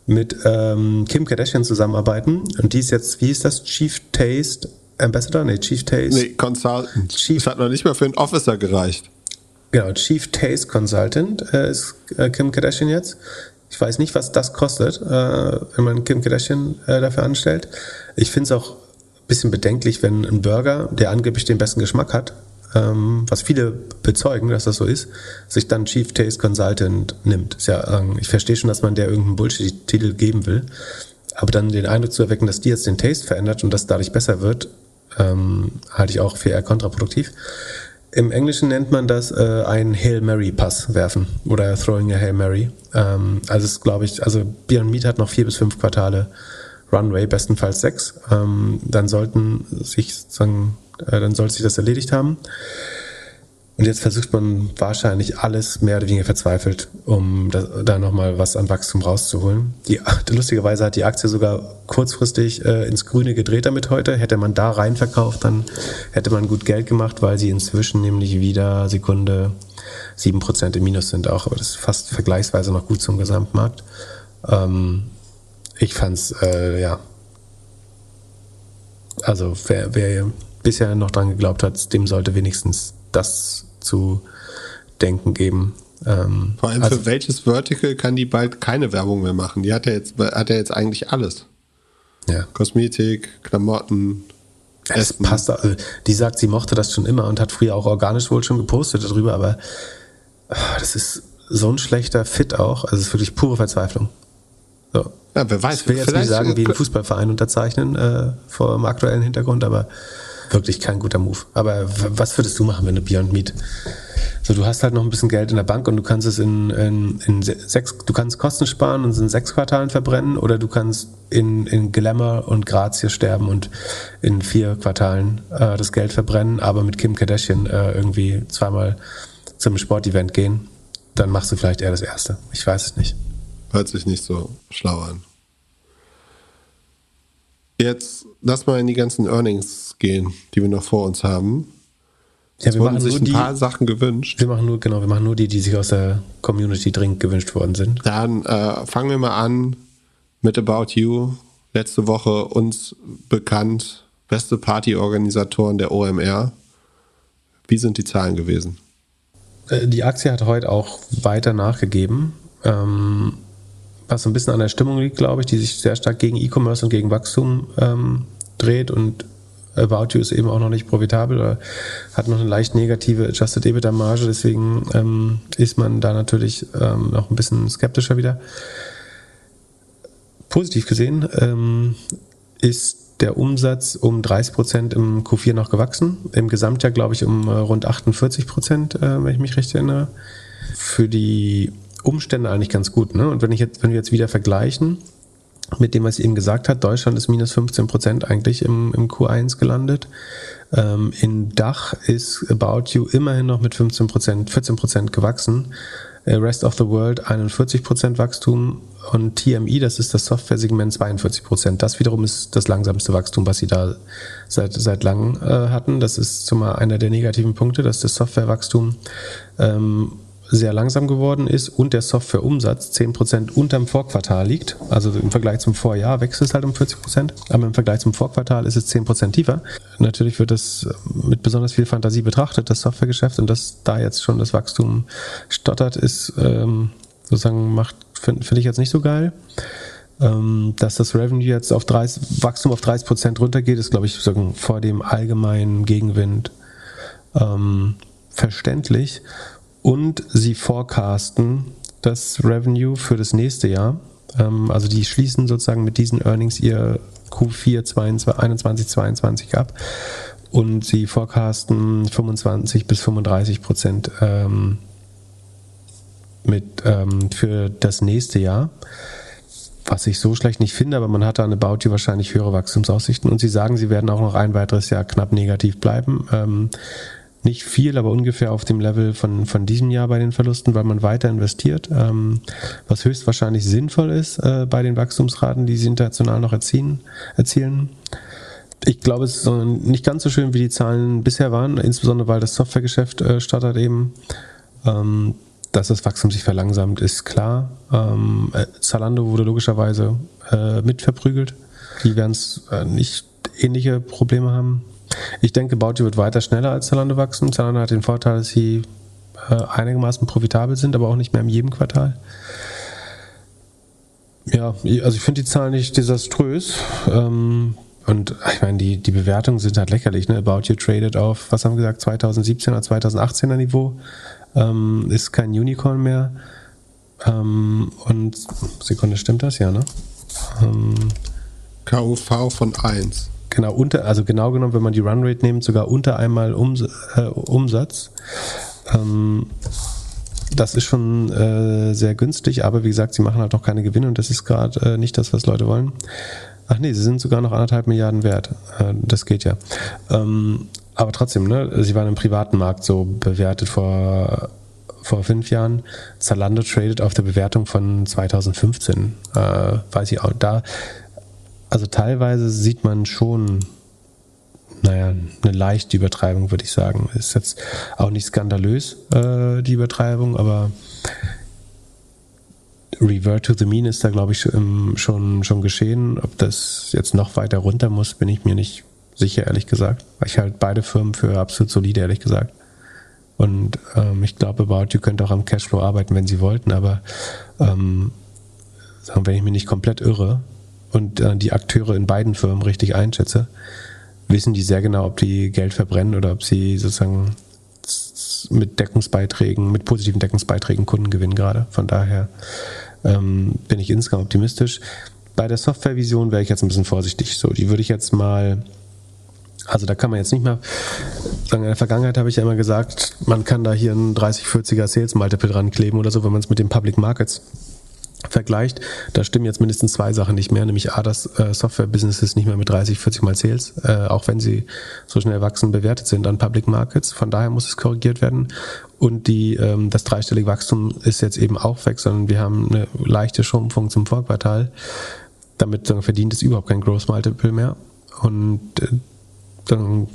mit ähm, Kim Kardashian zusammenarbeiten und die ist jetzt, wie ist das, Chief Taste Ambassador? Nee, Chief Taste. Nee, Consultant. Chief- Das hat noch nicht mal für einen Officer gereicht. Genau, Chief Taste Consultant äh, ist äh, Kim Kardashian jetzt. Ich weiß nicht, was das kostet, äh, wenn man Kim Kardashian äh, dafür anstellt. Ich finde es auch ein bisschen bedenklich, wenn ein Burger, der angeblich den besten Geschmack hat, was viele bezeugen, dass das so ist, sich dann Chief Taste Consultant nimmt. Ist ja, ähm, ich verstehe schon, dass man der irgendeinen Bullshit-Titel geben will, aber dann den Eindruck zu erwecken, dass die jetzt den Taste verändert und das dadurch besser wird, ähm, halte ich auch für eher kontraproduktiv. Im Englischen nennt man das äh, ein Hail Mary Pass werfen oder throwing a Hail Mary. Ähm, also es glaube ich, also Beyond Meat hat noch vier bis fünf Quartale Runway, bestenfalls sechs. Ähm, dann sollten sich sozusagen, äh, dann sollte sich das erledigt haben. Und jetzt versucht man wahrscheinlich alles mehr oder weniger verzweifelt, um da, da nochmal was an Wachstum rauszuholen. Die, lustigerweise hat die Aktie sogar kurzfristig äh, ins Grüne gedreht damit heute. Hätte man da rein verkauft, dann hätte man gut Geld gemacht, weil sie inzwischen nämlich wieder Sekunde 7% im Minus sind auch. Aber das ist fast vergleichsweise noch gut zum Gesamtmarkt. Ähm, ich fand's, äh, ja. Also wer, wer bisher noch dran geglaubt hat, dem sollte wenigstens das zu denken geben. Ähm, Vor allem also, für welches Vertical kann die bald keine Werbung mehr machen? Die hat ja jetzt, hat ja jetzt eigentlich alles. Ja. Kosmetik, Klamotten. Es Essen. passt. Also, die sagt, sie mochte das schon immer und hat früher auch organisch wohl schon gepostet darüber, aber ah, das ist so ein schlechter Fit auch. Also es ist wirklich pure Verzweiflung. So. Ja, wer weiß. Ich will jetzt nicht sagen, wie ein Fußballverein unterzeichnen äh, vor dem aktuellen Hintergrund, aber wirklich kein guter Move. Aber was würdest du machen, wenn du Beyond Meat? So, du hast halt noch ein bisschen Geld in der Bank und du kannst es in, in, in se- sechs, du kannst Kosten sparen und es in sechs Quartalen verbrennen oder du kannst in, in Glamour und Grazie sterben und in vier Quartalen äh, das Geld verbrennen, aber mit Kim Kardashian äh, irgendwie zweimal zum Sportevent gehen. Dann machst du vielleicht eher das Erste. Ich weiß es nicht. Hört sich nicht so schlau an. Jetzt lass mal in die ganzen Earnings gehen, die wir noch vor uns haben. Ja, wir wurden machen sich nur ein die, paar Sachen gewünscht. Wir machen nur, genau, wir machen nur die, die sich aus der Community dringend gewünscht worden sind. Dann äh, fangen wir mal an mit About You. Letzte Woche uns bekannt, beste Partyorganisatoren der OMR. Wie sind die Zahlen gewesen? Äh, Die Aktie hat heute auch weiter nachgegeben, ähm, was so ein bisschen an der Stimmung liegt, glaube ich, die sich sehr stark gegen E-Commerce und gegen Wachstum ähm, dreht und About You ist eben auch noch nicht profitabel oder hat noch eine leicht negative Adjusted EBITDA Marge, deswegen ähm, ist man da natürlich ähm, noch ein bisschen skeptischer wieder. Positiv gesehen ähm, ist der Umsatz um 30 Prozent im Q4 noch gewachsen. Im Gesamtjahr, glaube ich, um äh, rund 48 Prozent, äh, wenn ich mich recht erinnere. Für die Umstände eigentlich ganz gut. Ne? Und wenn, ich jetzt, wenn wir jetzt wieder vergleichen mit dem, was sie eben gesagt hat, Deutschland ist minus 15 Prozent eigentlich im, im Q1 gelandet. Ähm, in Dach ist About You immerhin noch mit 15 Prozent, 14 Prozent gewachsen. Äh, Rest of the World 41 Prozent Wachstum und TMI, das ist das Software-Segment 42 Prozent. Das wiederum ist das langsamste Wachstum, was sie da seit, seit langem äh, hatten. Das ist zumal einer der negativen Punkte, dass das Softwarewachstum ähm, sehr langsam geworden ist und der Softwareumsatz 10% unterm Vorquartal liegt. Also im Vergleich zum Vorjahr wächst es halt um 40%, aber im Vergleich zum Vorquartal ist es 10% tiefer. Natürlich wird das mit besonders viel Fantasie betrachtet, das Softwaregeschäft, und dass da jetzt schon das Wachstum stottert, ist ähm, sozusagen macht, finde find ich jetzt nicht so geil. Ähm, dass das Revenue jetzt auf 30, Wachstum auf 30% runtergeht, ist, glaube ich, sozusagen vor dem allgemeinen Gegenwind ähm, verständlich. Und sie forecasten das Revenue für das nächste Jahr. Ähm, also die schließen sozusagen mit diesen Earnings ihr Q4 22, 21, 22 ab. Und sie forecasten 25 bis 35 Prozent ähm, mit, ähm, für das nächste Jahr. Was ich so schlecht nicht finde, aber man hat da eine About You wahrscheinlich höhere Wachstumsaussichten. Und sie sagen, sie werden auch noch ein weiteres Jahr knapp negativ bleiben. Ähm, nicht viel, aber ungefähr auf dem Level von, von diesem Jahr bei den Verlusten, weil man weiter investiert, ähm, was höchstwahrscheinlich sinnvoll ist äh, bei den Wachstumsraten, die sie international noch erzielen. erzielen. Ich glaube, es ist nicht ganz so schön, wie die Zahlen bisher waren, insbesondere weil das Softwaregeschäft äh, stottert eben. Ähm, dass das Wachstum sich verlangsamt, ist klar. Ähm, äh, Zalando wurde logischerweise äh, mit verprügelt. Die werden es äh, nicht ähnliche Probleme haben. Ich denke, Bauti wird weiter schneller als Zalando wachsen. Zalando hat den Vorteil, dass sie äh, einigermaßen profitabel sind, aber auch nicht mehr in jedem Quartal. Ja, also ich finde die Zahlen nicht desaströs. Ähm, und ich meine, die, die Bewertungen sind halt lächerlich. Ne? About You traded auf, was haben wir gesagt, 2017 oder 2018er Niveau. Ähm, ist kein Unicorn mehr. Ähm, und Sekunde, stimmt das? Ja, ne? Ähm, KUV von 1. Genau, unter, also genau genommen, wenn man die Runrate nimmt, sogar unter einmal Ums äh, Umsatz. Ähm, das ist schon äh, sehr günstig, aber wie gesagt, sie machen halt noch keine Gewinne und das ist gerade äh, nicht das, was Leute wollen. Ach nee, sie sind sogar noch anderthalb Milliarden wert. Äh, das geht ja. Ähm, aber trotzdem, ne, sie waren im privaten Markt so bewertet vor, vor fünf Jahren. Zalando tradet auf der Bewertung von 2015. Äh, weiß ich auch, da, also teilweise sieht man schon, naja, eine leichte Übertreibung, würde ich sagen. Ist jetzt auch nicht skandalös, äh, die Übertreibung, aber Revert to the Mean ist da, glaube ich, schon, schon geschehen. Ob das jetzt noch weiter runter muss, bin ich mir nicht sicher, ehrlich gesagt. Ich halt beide Firmen für absolut solide, ehrlich gesagt. Und ähm, ich glaube, About You könnte auch am Cashflow arbeiten, wenn sie wollten, aber ähm, sagen, wenn ich mich nicht komplett irre und äh, die Akteure in beiden Firmen richtig einschätze, wissen die sehr genau, ob die Geld verbrennen oder ob sie sozusagen mit Deckungsbeiträgen, mit positiven Deckungsbeiträgen Kunden gewinnen gerade. Von daher ähm, bin ich insgesamt optimistisch. Bei der Softwarevision wäre ich jetzt ein bisschen vorsichtig. So, die würde ich jetzt mal also da kann man jetzt nicht mehr sagen, in der Vergangenheit habe ich ja immer gesagt, man kann da hier ein 30, 40er Sales Multiple dran kleben oder so, wenn man es mit den Public Markets vergleicht. Da stimmen jetzt mindestens zwei Sachen nicht mehr, nämlich A, das äh, Software-Businesses nicht mehr mit 30, 40 mal Sales, äh, auch wenn sie so schnell wachsen, bewertet sind an Public Markets. Von daher muss es korrigiert werden. Und die, ähm, das dreistellige Wachstum ist jetzt eben auch weg, sondern wir haben eine leichte Schrumpfung zum Vorquartal. Damit verdient es überhaupt kein Growth Multiple mehr. Und äh, dann,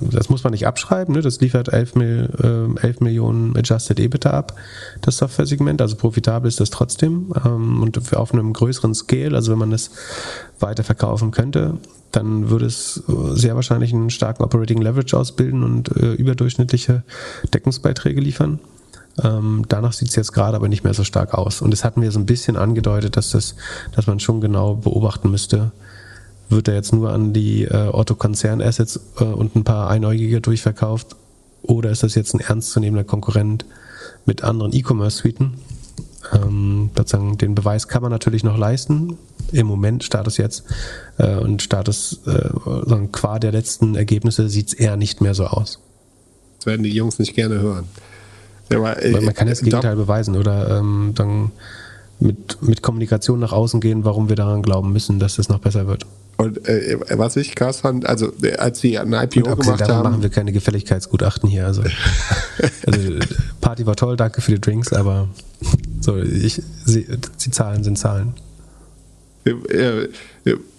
das muss man nicht abschreiben, ne? das liefert 11, Mil, äh, 11 Millionen Adjusted EBITDA ab, das Software-Segment, also profitabel ist das trotzdem ähm, und auf einem größeren Scale, also wenn man das weiter verkaufen könnte, dann würde es sehr wahrscheinlich einen starken Operating Leverage ausbilden und äh, überdurchschnittliche Deckungsbeiträge liefern. Ähm, danach sieht es jetzt gerade aber nicht mehr so stark aus. Und es hatten wir so ein bisschen angedeutet, dass das, dass man schon genau beobachten müsste, wird er jetzt nur an die äh, Otto-Konzern-Assets äh, und ein paar Einäugige durchverkauft? Oder ist das jetzt ein ernstzunehmender Konkurrent mit anderen E-Commerce-Suiten? Ähm, sozusagen den Beweis kann man natürlich noch leisten. Im Moment Status jetzt äh, und Status äh, qua der letzten Ergebnisse sieht es eher nicht mehr so aus. Das werden die Jungs nicht gerne hören. Aber, äh, man kann das Gegenteil beweisen oder ähm, dann mit, mit Kommunikation nach außen gehen, warum wir daran glauben müssen, dass es noch besser wird. Und äh, was ich krass fand, also äh, als sie ein IPO und gemacht haben. machen wir keine Gefälligkeitsgutachten hier. Also, also Party war toll, danke für die Drinks, aber so, ich, sie, die Zahlen sind Zahlen. Äh,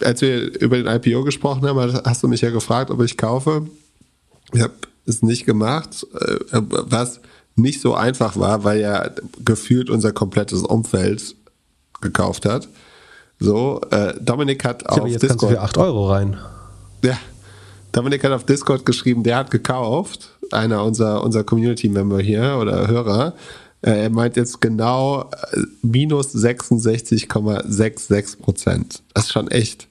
als wir über den IPO gesprochen haben, hast du mich ja gefragt, ob ich kaufe. Ich habe es nicht gemacht, äh, was nicht so einfach war, weil ja gefühlt unser komplettes Umfeld gekauft hat. So, äh, Dominik hat auf jetzt Discord. Kannst du für 8 Euro rein. Ja. Dominik hat auf Discord geschrieben, der hat gekauft. Einer unserer, unser Community-Member hier oder Hörer. Äh, er meint jetzt genau äh, minus 66,66 Prozent. Das ist schon echt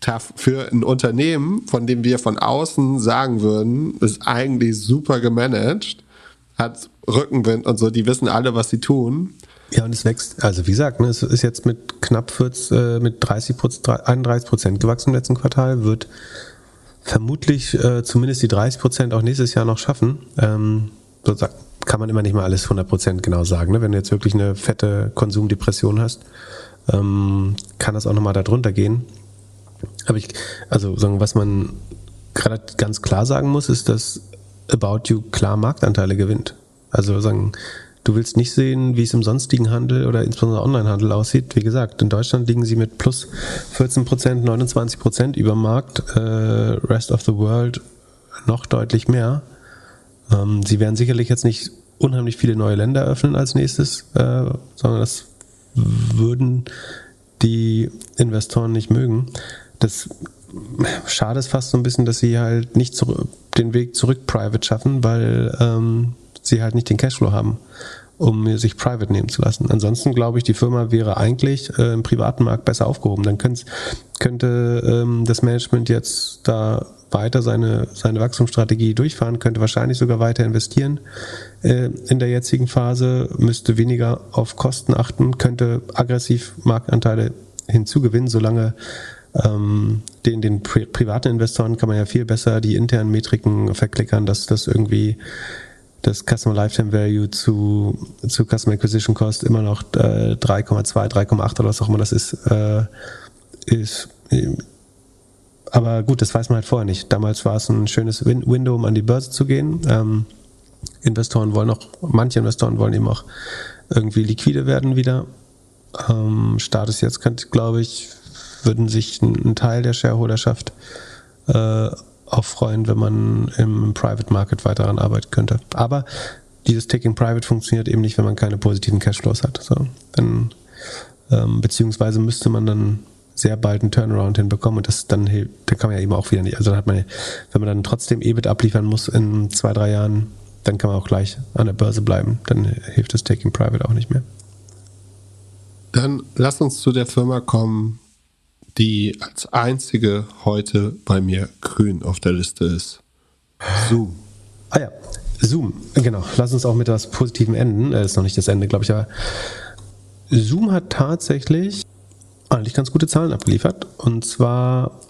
tough. Für ein Unternehmen, von dem wir von außen sagen würden, ist eigentlich super gemanagt, hat Rückenwind und so, die wissen alle, was sie tun. Ja, und es wächst, also wie gesagt, ne, es ist jetzt mit knapp 40, äh, mit 30 31 Prozent gewachsen im letzten Quartal, wird vermutlich äh, zumindest die 30 Prozent auch nächstes Jahr noch schaffen. Ähm, kann man immer nicht mal alles 100 Prozent genau sagen. Ne? Wenn du jetzt wirklich eine fette Konsumdepression hast, ähm, kann das auch nochmal darunter gehen. Aber ich, also sagen, was man gerade ganz klar sagen muss, ist, dass About You klar Marktanteile gewinnt. Also sagen, Du willst nicht sehen, wie es im sonstigen Handel oder insbesondere Onlinehandel aussieht. Wie gesagt, in Deutschland liegen sie mit plus 14 Prozent, 29 Prozent über Markt, äh, Rest of the World noch deutlich mehr. Ähm, sie werden sicherlich jetzt nicht unheimlich viele neue Länder öffnen als nächstes, äh, sondern das würden die Investoren nicht mögen. Das schade ist fast so ein bisschen, dass sie halt nicht den Weg zurück private schaffen, weil ähm, sie halt nicht den Cashflow haben, um sich private nehmen zu lassen. Ansonsten glaube ich, die Firma wäre eigentlich äh, im privaten Markt besser aufgehoben. Dann könnte ähm, das Management jetzt da weiter seine, seine Wachstumsstrategie durchfahren, könnte wahrscheinlich sogar weiter investieren äh, in der jetzigen Phase, müsste weniger auf Kosten achten, könnte aggressiv Marktanteile hinzugewinnen, solange ähm, den, den pri privaten Investoren kann man ja viel besser die internen Metriken verklickern, dass das irgendwie das Customer Lifetime Value zu, zu Customer Acquisition Cost immer noch äh, 3,2, 3,8 oder was auch immer das ist, äh, ist äh, aber gut, das weiß man halt vorher nicht. Damals war es ein schönes Win Window, um an die Börse zu gehen. Ähm, Investoren wollen auch, manche Investoren wollen eben auch irgendwie liquide werden wieder. Ähm, Status jetzt könnte, glaube ich, würden sich ein, ein Teil der Shareholderschaft äh, auch freuen, wenn man im Private Market weiter daran arbeiten könnte. Aber dieses Taking Private funktioniert eben nicht, wenn man keine positiven Cashflows hat. So, dann, ähm, beziehungsweise müsste man dann sehr bald einen Turnaround hinbekommen und das dann, dann kann man ja eben auch wieder nicht. Also dann hat man, wenn man dann trotzdem EBIT abliefern muss in zwei, drei Jahren, dann kann man auch gleich an der Börse bleiben. Dann hilft das Taking Private auch nicht mehr. Dann lass uns zu der Firma kommen, die als einzige heute bei mir grün auf der Liste ist. Zoom. Ah ja, Zoom, genau. Lass uns auch mit etwas Positivem enden. Das ist noch nicht das Ende, glaube ich, aber Zoom hat tatsächlich eigentlich ganz gute Zahlen abgeliefert. Und zwar,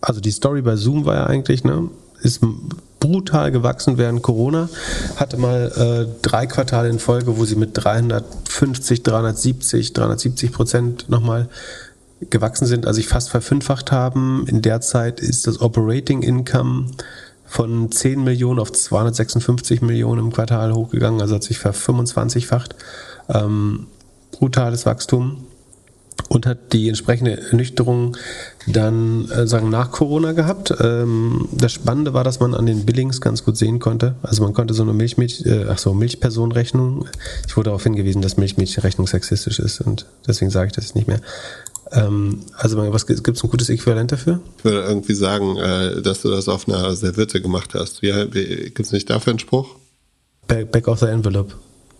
also die Story bei Zoom war ja eigentlich, ne, ist brutal gewachsen während Corona, hatte mal äh, drei Quartale in Folge, wo sie mit 350, 370, 370 Prozent nochmal gewachsen sind, also sich fast verfünffacht haben. In der Zeit ist das Operating Income von 10 Millionen auf 256 Millionen im Quartal hochgegangen, also hat sich ver25-facht. Ähm, brutales Wachstum und hat die entsprechende Ernüchterung dann äh, sagen nach Corona gehabt. Ähm, das Spannende war, dass man an den Billings ganz gut sehen konnte. Also man konnte so eine Milchmädch, äh, so, Milchpersonenrechnung. Ich wurde darauf hingewiesen, dass Milchmädchenrechnung sexistisch ist und deswegen sage ich das nicht mehr. Ähm, also was gibt es ein gutes Äquivalent dafür? Ich würde irgendwie sagen, äh, dass du das auf einer Serviette gemacht hast. Gibt es nicht dafür einen Spruch? Back, back of the envelope.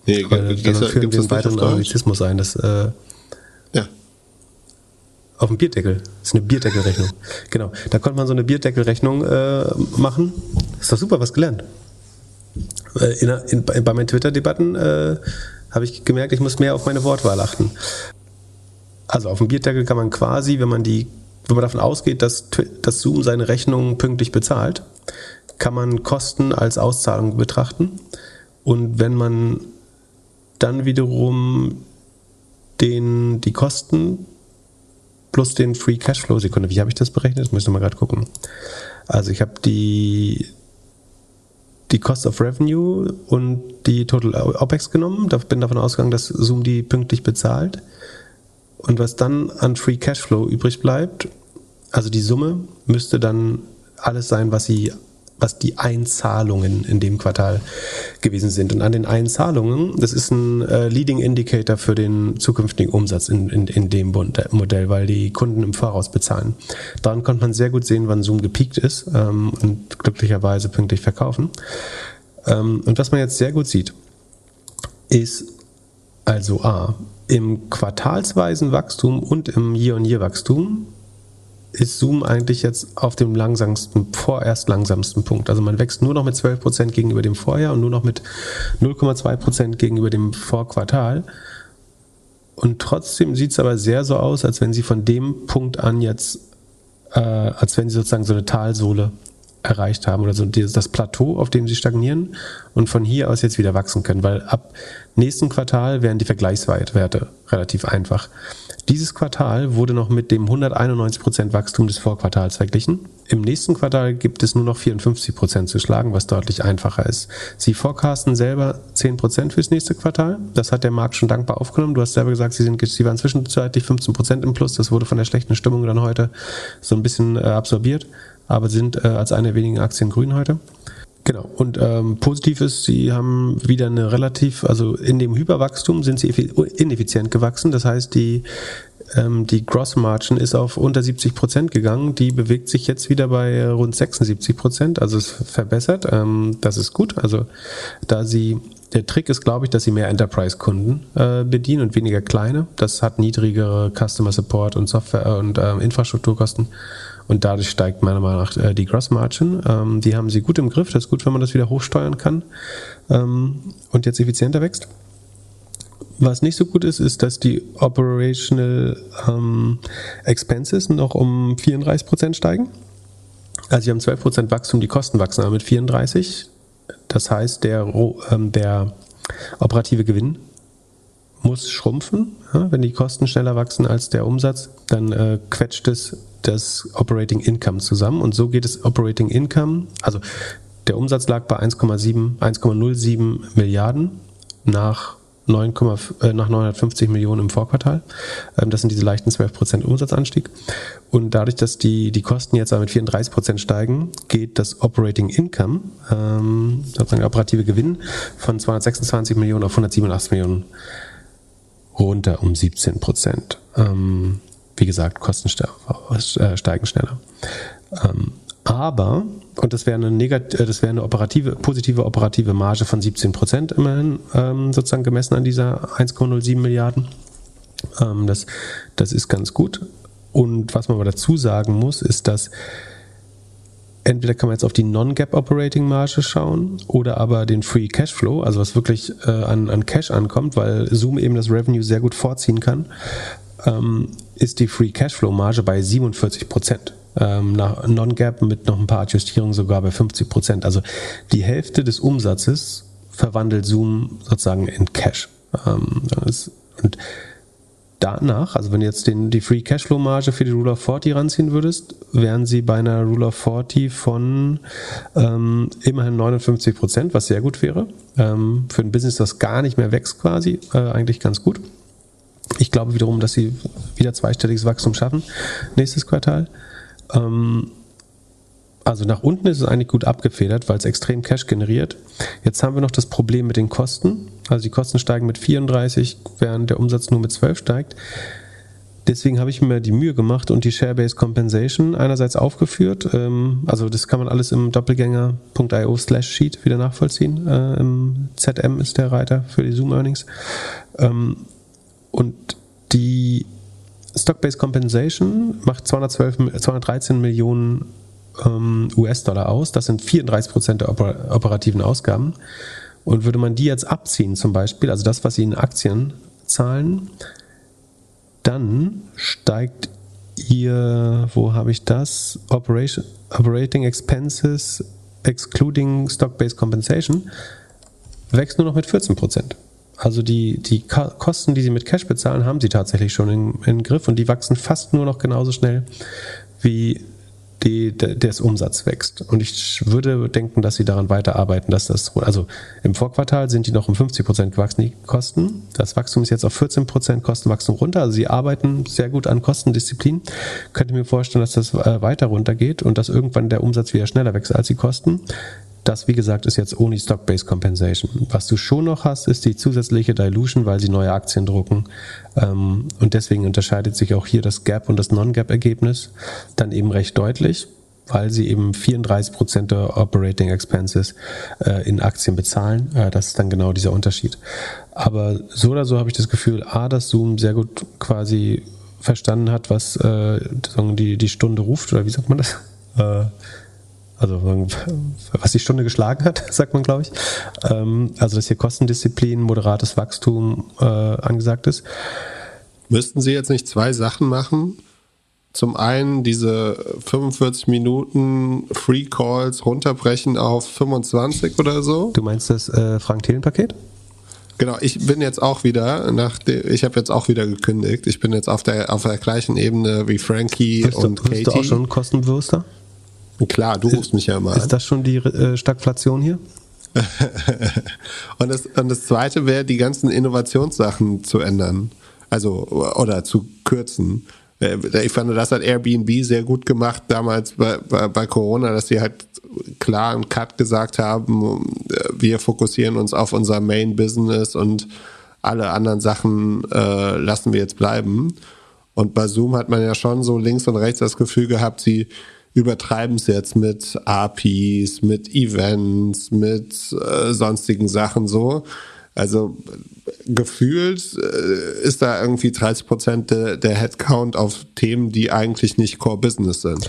Nee, gibt es führen wir einen weiteren Anglizismus ein. Das, äh, ja. Auf dem Bierdeckel. Das ist eine Bierdeckelrechnung. genau. Da konnte man so eine Bierdeckelrechnung äh, machen. Ist doch super, was gelernt. In, in, bei meinen Twitter-Debatten äh, habe ich gemerkt, ich muss mehr auf meine Wortwahl achten. Also auf dem Bierdeckel kann man quasi, wenn man die, wenn man davon ausgeht, dass, dass Zoom seine Rechnungen pünktlich bezahlt, kann man Kosten als Auszahlung betrachten. Und wenn man dann wiederum den, die Kosten plus den Free Cashflow Sekunde. Wie habe ich das berechnet? Müssen wir mal gerade gucken. Also ich habe die die Cost of Revenue und die Total OPEX genommen. Da bin davon ausgegangen, dass Zoom die pünktlich bezahlt. Und was dann an Free Cashflow übrig bleibt, also die Summe, müsste dann alles sein, was sie was die Einzahlungen in dem Quartal gewesen sind. Und an den Einzahlungen, das ist ein äh, Leading Indicator für den zukünftigen Umsatz in, in, in dem Modell, weil die Kunden im Voraus bezahlen. Daran konnte man sehr gut sehen, wann Zoom gepiekt ist ähm, und glücklicherweise pünktlich verkaufen. Ähm, und was man jetzt sehr gut sieht, ist also A, im quartalsweisen Wachstum und im Year-on-Year-Wachstum ist Zoom eigentlich jetzt auf dem langsamsten, vorerst langsamsten Punkt. Also man wächst nur noch mit 12% gegenüber dem Vorjahr und nur noch mit 0,2% gegenüber dem Vorquartal. Und trotzdem sieht es aber sehr so aus, als wenn sie von dem Punkt an jetzt, äh, als wenn sie sozusagen so eine Talsohle erreicht haben oder so das Plateau, auf dem sie stagnieren und von hier aus jetzt wieder wachsen können, weil ab nächsten Quartal wären die Vergleichswerte relativ einfach. Dieses Quartal wurde noch mit dem 191% Wachstum des Vorquartals verglichen. Im nächsten Quartal gibt es nur noch 54% zu schlagen, was deutlich einfacher ist. Sie forecasten selber 10% fürs nächste Quartal. Das hat der Markt schon dankbar aufgenommen. Du hast selber gesagt, sie, sind, sie waren zwischenzeitlich 15% im Plus. Das wurde von der schlechten Stimmung dann heute so ein bisschen äh, absorbiert, aber sind äh, als eine der wenigen Aktien grün heute. Genau. Und ähm, positiv ist, sie haben wieder eine relativ, also in dem Hyperwachstum sind sie ineffizient gewachsen. Das heißt, die ähm, die Gross Margin ist auf unter 70 Prozent gegangen. Die bewegt sich jetzt wieder bei rund 76 Prozent. Also es verbessert. Ähm, das ist gut. Also da sie der Trick ist, glaube ich, dass sie mehr Enterprise-Kunden äh, bedienen und weniger kleine. Das hat niedrigere Customer Support und Software und äh, Infrastrukturkosten. Und dadurch steigt meiner Meinung nach äh, die Gross Margin. Ähm, die haben sie gut im Griff. Das ist gut, wenn man das wieder hochsteuern kann ähm, und jetzt effizienter wächst. Was nicht so gut ist, ist, dass die Operational ähm, Expenses noch um 34 Prozent steigen. Also sie haben 12 Prozent Wachstum, die Kosten wachsen aber mit 34. Das heißt, der, ähm, der operative Gewinn muss schrumpfen. Wenn die Kosten schneller wachsen als der Umsatz, dann äh, quetscht es das Operating Income zusammen. Und so geht es Operating Income. Also der Umsatz lag bei 1,7, 1,07 Milliarden nach 9, äh, nach 950 Millionen im Vorquartal. Ähm, das sind diese leichten 12% Umsatzanstieg. Und dadurch, dass die, die Kosten jetzt mit 34% steigen, geht das Operating Income, ähm, sozusagen der operative Gewinn, von 226 Millionen auf 187 Millionen runter um 17%. Ähm, wie gesagt, Kosten äh, steigen schneller. Ähm, aber, und das wäre eine, äh, das wäre eine operative, positive operative Marge von 17 Prozent immerhin, ähm, sozusagen gemessen an dieser 1,07 Milliarden. Ähm, das, das ist ganz gut. Und was man aber dazu sagen muss, ist, dass entweder kann man jetzt auf die Non-Gap Operating Marge schauen oder aber den Free Cashflow, also was wirklich äh, an, an Cash ankommt, weil Zoom eben das Revenue sehr gut vorziehen kann, ähm, ist die Free Cashflow Marge bei 47 Prozent ähm, nach Non-Gap mit noch ein paar Adjustierungen sogar bei 50 Prozent. Also die Hälfte des Umsatzes verwandelt Zoom sozusagen in Cash. Ähm, und danach, also wenn du jetzt den, die Free Cashflow Marge für die Rule of 40 ranziehen würdest, wären sie bei einer Rule of 40 von ähm, immerhin 59 Prozent, was sehr gut wäre. Ähm, für ein Business, das gar nicht mehr wächst quasi, äh, eigentlich ganz gut. Ich glaube wiederum, dass sie wieder zweistelliges Wachstum schaffen nächstes Quartal. Ähm, also nach unten ist es eigentlich gut abgefedert, weil es extrem Cash generiert. Jetzt haben wir noch das Problem mit den Kosten. Also die Kosten steigen mit 34, während der Umsatz nur mit 12 steigt. Deswegen habe ich mir die Mühe gemacht und die Share-Based Compensation einerseits aufgeführt. Ähm, also das kann man alles im doppelgänger.io slash sheet wieder nachvollziehen. Äh, ZM ist der Reiter für die Zoom-Earnings. Und die Stock-Based Compensation macht 212, 213 Millionen ähm, US-Dollar aus. Das sind 34 Prozent der oper operativen Ausgaben. Und würde man die jetzt abziehen, zum Beispiel, also das, was sie in Aktien zahlen, dann steigt ihr, wo habe ich das? Operation, Operating Expenses excluding Stock-Based Compensation wächst nur noch mit 14 Prozent. Also die, die Kosten, die sie mit Cash bezahlen, haben sie tatsächlich schon in, in Griff und die wachsen fast nur noch genauso schnell wie die, der Umsatz wächst. Und ich würde denken, dass sie daran weiterarbeiten, dass das, also im Vorquartal sind die noch um 50 Prozent gewachsen, die Kosten. Das Wachstum ist jetzt auf 14 Prozent Kostenwachstum runter. Also sie arbeiten sehr gut an Kostendisziplin. Könnte mir vorstellen, dass das äh, weiter runtergeht und dass irgendwann der Umsatz wieder schneller wächst als die Kosten. Das, wie gesagt, ist jetzt ohne Stock-Based Compensation. Was du schon noch hast, ist die zusätzliche Dilution, weil sie neue Aktien drucken. Ähm, und deswegen unterscheidet sich auch hier das Gap und das Non-Gap-Ergebnis dann eben recht deutlich, weil sie eben 34 Prozent der Operating Expenses äh, in Aktien bezahlen. Äh, das ist dann genau dieser Unterschied. Aber so oder so habe ich das Gefühl, A, dass Zoom sehr gut quasi verstanden hat, was äh, die, die Stunde ruft, oder wie sagt man das? Also was die Stunde geschlagen hat, sagt man, glaube ich. Ähm, also dass hier Kostendisziplin, moderates Wachstum äh, angesagt ist. Müssten Sie jetzt nicht zwei Sachen machen? Zum einen diese 45 Minuten Free Calls runterbrechen auf 25 oder so. Du meinst das äh, Frank-Thelen-Paket? Genau, ich bin jetzt auch wieder, nach der, ich habe jetzt auch wieder gekündigt. Ich bin jetzt auf der, auf der gleichen Ebene wie Frankie bist und du, Katie. Bist du auch schon kostenbewusster? Klar, du rufst mich ja immer an. Ist das schon die äh, Stagflation hier? und, das, und das Zweite wäre, die ganzen Innovationssachen zu ändern. Also, oder zu kürzen. Äh, ich fand, das hat Airbnb sehr gut gemacht damals bei, bei, bei Corona, dass sie halt klar einen Cut gesagt haben, wir fokussieren uns auf unser Main Business und alle anderen Sachen äh, lassen wir jetzt bleiben. Und bei Zoom hat man ja schon so links und rechts das Gefühl gehabt, sie übertreiben es jetzt mit APIs, mit Events, mit äh, sonstigen Sachen so. Also gefühlt äh, ist da irgendwie 30 Prozent de, der Headcount auf Themen, die eigentlich nicht Core Business sind.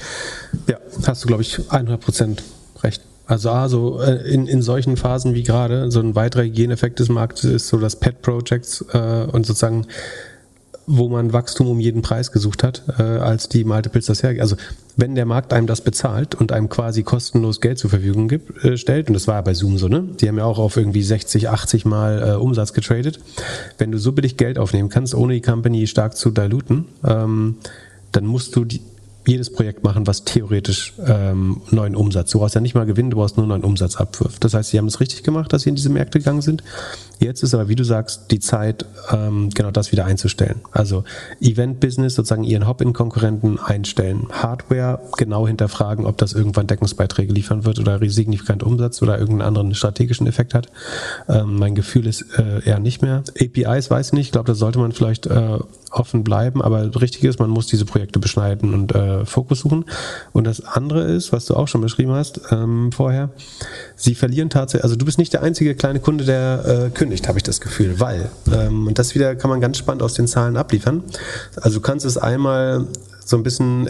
Ja, hast du, glaube ich, 100 Prozent recht. Also, also in, in solchen Phasen wie gerade, so ein weiterer Hygieneffekt des Marktes ist so, dass Pet Projects äh, und sozusagen wo man Wachstum um jeden Preis gesucht hat, äh, als die Multiples das hergeben. Also wenn der Markt einem das bezahlt und einem quasi kostenlos Geld zur Verfügung gibt, äh, stellt, und das war ja bei Zoom so, ne? Die haben ja auch auf irgendwie 60, 80 Mal äh, Umsatz getradet. Wenn du so billig Geld aufnehmen kannst, ohne die Company stark zu diluten, ähm, dann musst du die, jedes Projekt machen, was theoretisch ähm, neuen Umsatz. Du brauchst ja nicht mal Gewinn, du brauchst nur neuen Umsatz abwirft. Das heißt, sie haben es richtig gemacht, dass sie in diese Märkte gegangen sind. Jetzt ist aber, wie du sagst, die Zeit, ähm, genau das wieder einzustellen. Also Event-Business, sozusagen ihren Hop-in-Konkurrenten einstellen. Hardware genau hinterfragen, ob das irgendwann Deckungsbeiträge liefern wird oder signifikant Umsatz oder irgendeinen anderen strategischen Effekt hat. Ähm, mein Gefühl ist äh, eher nicht mehr. APIs weiß ich nicht, ich glaube, da sollte man vielleicht äh, offen bleiben, aber richtig ist, man muss diese Projekte beschneiden und äh, Fokus suchen. Und das andere ist, was du auch schon beschrieben hast ähm, vorher, sie verlieren tatsächlich, also du bist nicht der einzige kleine Kunde, der äh, kündigt, habe ich das Gefühl, weil, ähm, und das wieder kann man ganz spannend aus den Zahlen abliefern. Also du kannst es einmal so ein bisschen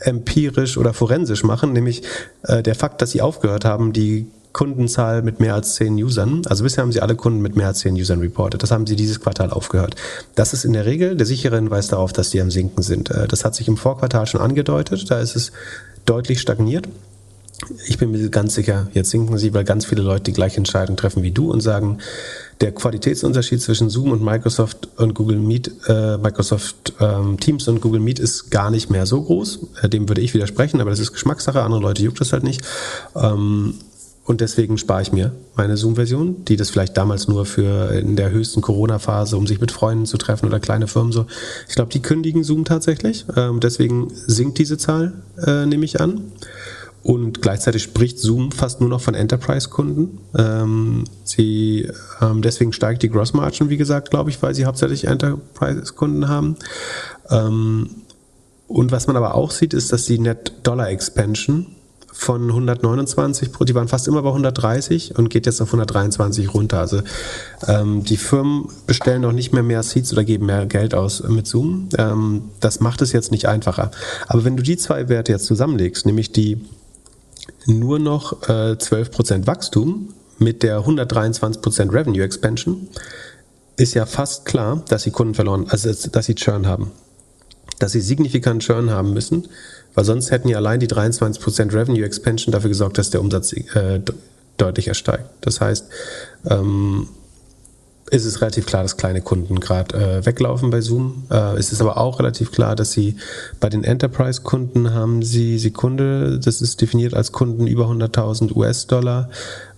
empirisch oder forensisch machen, nämlich äh, der Fakt, dass sie aufgehört haben, die Kundenzahl mit mehr als zehn Usern. Also bisher haben sie alle Kunden mit mehr als zehn Usern reported. Das haben sie dieses Quartal aufgehört. Das ist in der Regel der sichere Hinweis darauf, dass die am Sinken sind. Äh, das hat sich im Vorquartal schon angedeutet. Da ist es deutlich stagniert. Ich bin mir ganz sicher, jetzt sinken sie, weil ganz viele Leute die gleiche Entscheidung treffen wie du und sagen, der Qualitätsunterschied zwischen Zoom und Microsoft und Google Meet, äh, Microsoft ähm, Teams und Google Meet ist gar nicht mehr so groß. Äh, dem würde ich widersprechen, aber das ist Geschmackssache. Andere Leute juckt das halt nicht. Ähm, und deswegen spare ich mir meine Zoom-Version, die das vielleicht damals nur für in der höchsten Corona-Phase, um sich mit Freunden zu treffen oder kleine Firmen so. Ich glaube, die kündigen Zoom tatsächlich. Ähm, deswegen sinkt diese Zahl, äh, nehme ich an. Und gleichzeitig spricht Zoom fast nur noch von Enterprise-Kunden. Ähm, sie, ähm, deswegen steigt die Gross-Margin, wie gesagt, glaube ich, weil sie hauptsächlich Enterprise-Kunden haben. Ähm, und was man aber auch sieht, ist, dass die Net-Dollar-Expansion von 129, die waren fast immer bei 130 und geht jetzt auf 123 runter. Also ähm, die Firmen bestellen auch nicht mehr mehr Seats oder geben mehr Geld aus mit Zoom. Ähm, das macht es jetzt nicht einfacher. Aber wenn du die zwei Werte jetzt zusammenlegst, nämlich die nur noch äh, 12% Wachstum mit der 123% Revenue Expansion, ist ja fast klar, dass sie Kunden verloren, also dass sie Churn haben. Dass sie signifikant Churn haben müssen weil sonst hätten ja allein die 23% Revenue Expansion dafür gesorgt, dass der Umsatz äh, deutlicher steigt. Das heißt, ähm, ist es relativ klar, dass kleine Kunden gerade äh, weglaufen bei Zoom. Äh, es ist aber auch relativ klar, dass sie bei den Enterprise-Kunden haben sie Sekunde, das ist definiert als Kunden über 100.000 US-Dollar.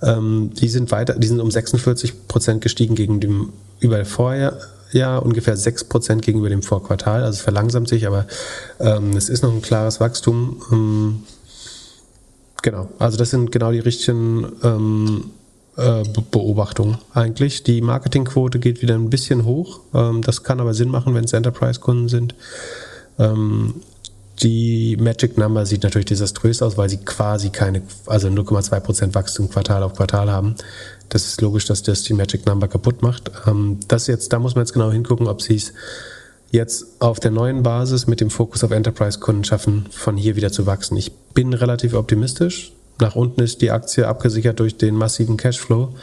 Ähm, die sind weiter, die sind um 46 Prozent gestiegen gegen dem über vorher ja ungefähr 6% gegenüber dem Vorquartal. Also es verlangsamt sich, aber ähm, es ist noch ein klares Wachstum. Ähm, genau, also das sind genau die richtigen ähm, äh, Beobachtungen eigentlich. Die Marketingquote geht wieder ein bisschen hoch. Ähm, das kann aber Sinn machen, wenn es Enterprise-Kunden sind. Die Magic Number sieht natürlich desaströs aus, weil sie quasi keine, also 0,2% Wachstum Quartal auf Quartal haben. Das ist logisch, dass das die Magic Number kaputt macht. Ähm, das jetzt, da muss man jetzt genau hingucken, ob sie es jetzt auf der neuen Basis mit dem Fokus auf Enterprise-Kunden schaffen, von hier wieder zu wachsen. Ich bin relativ optimistisch. Nach unten ist die Aktie abgesichert durch den massiven Cashflow.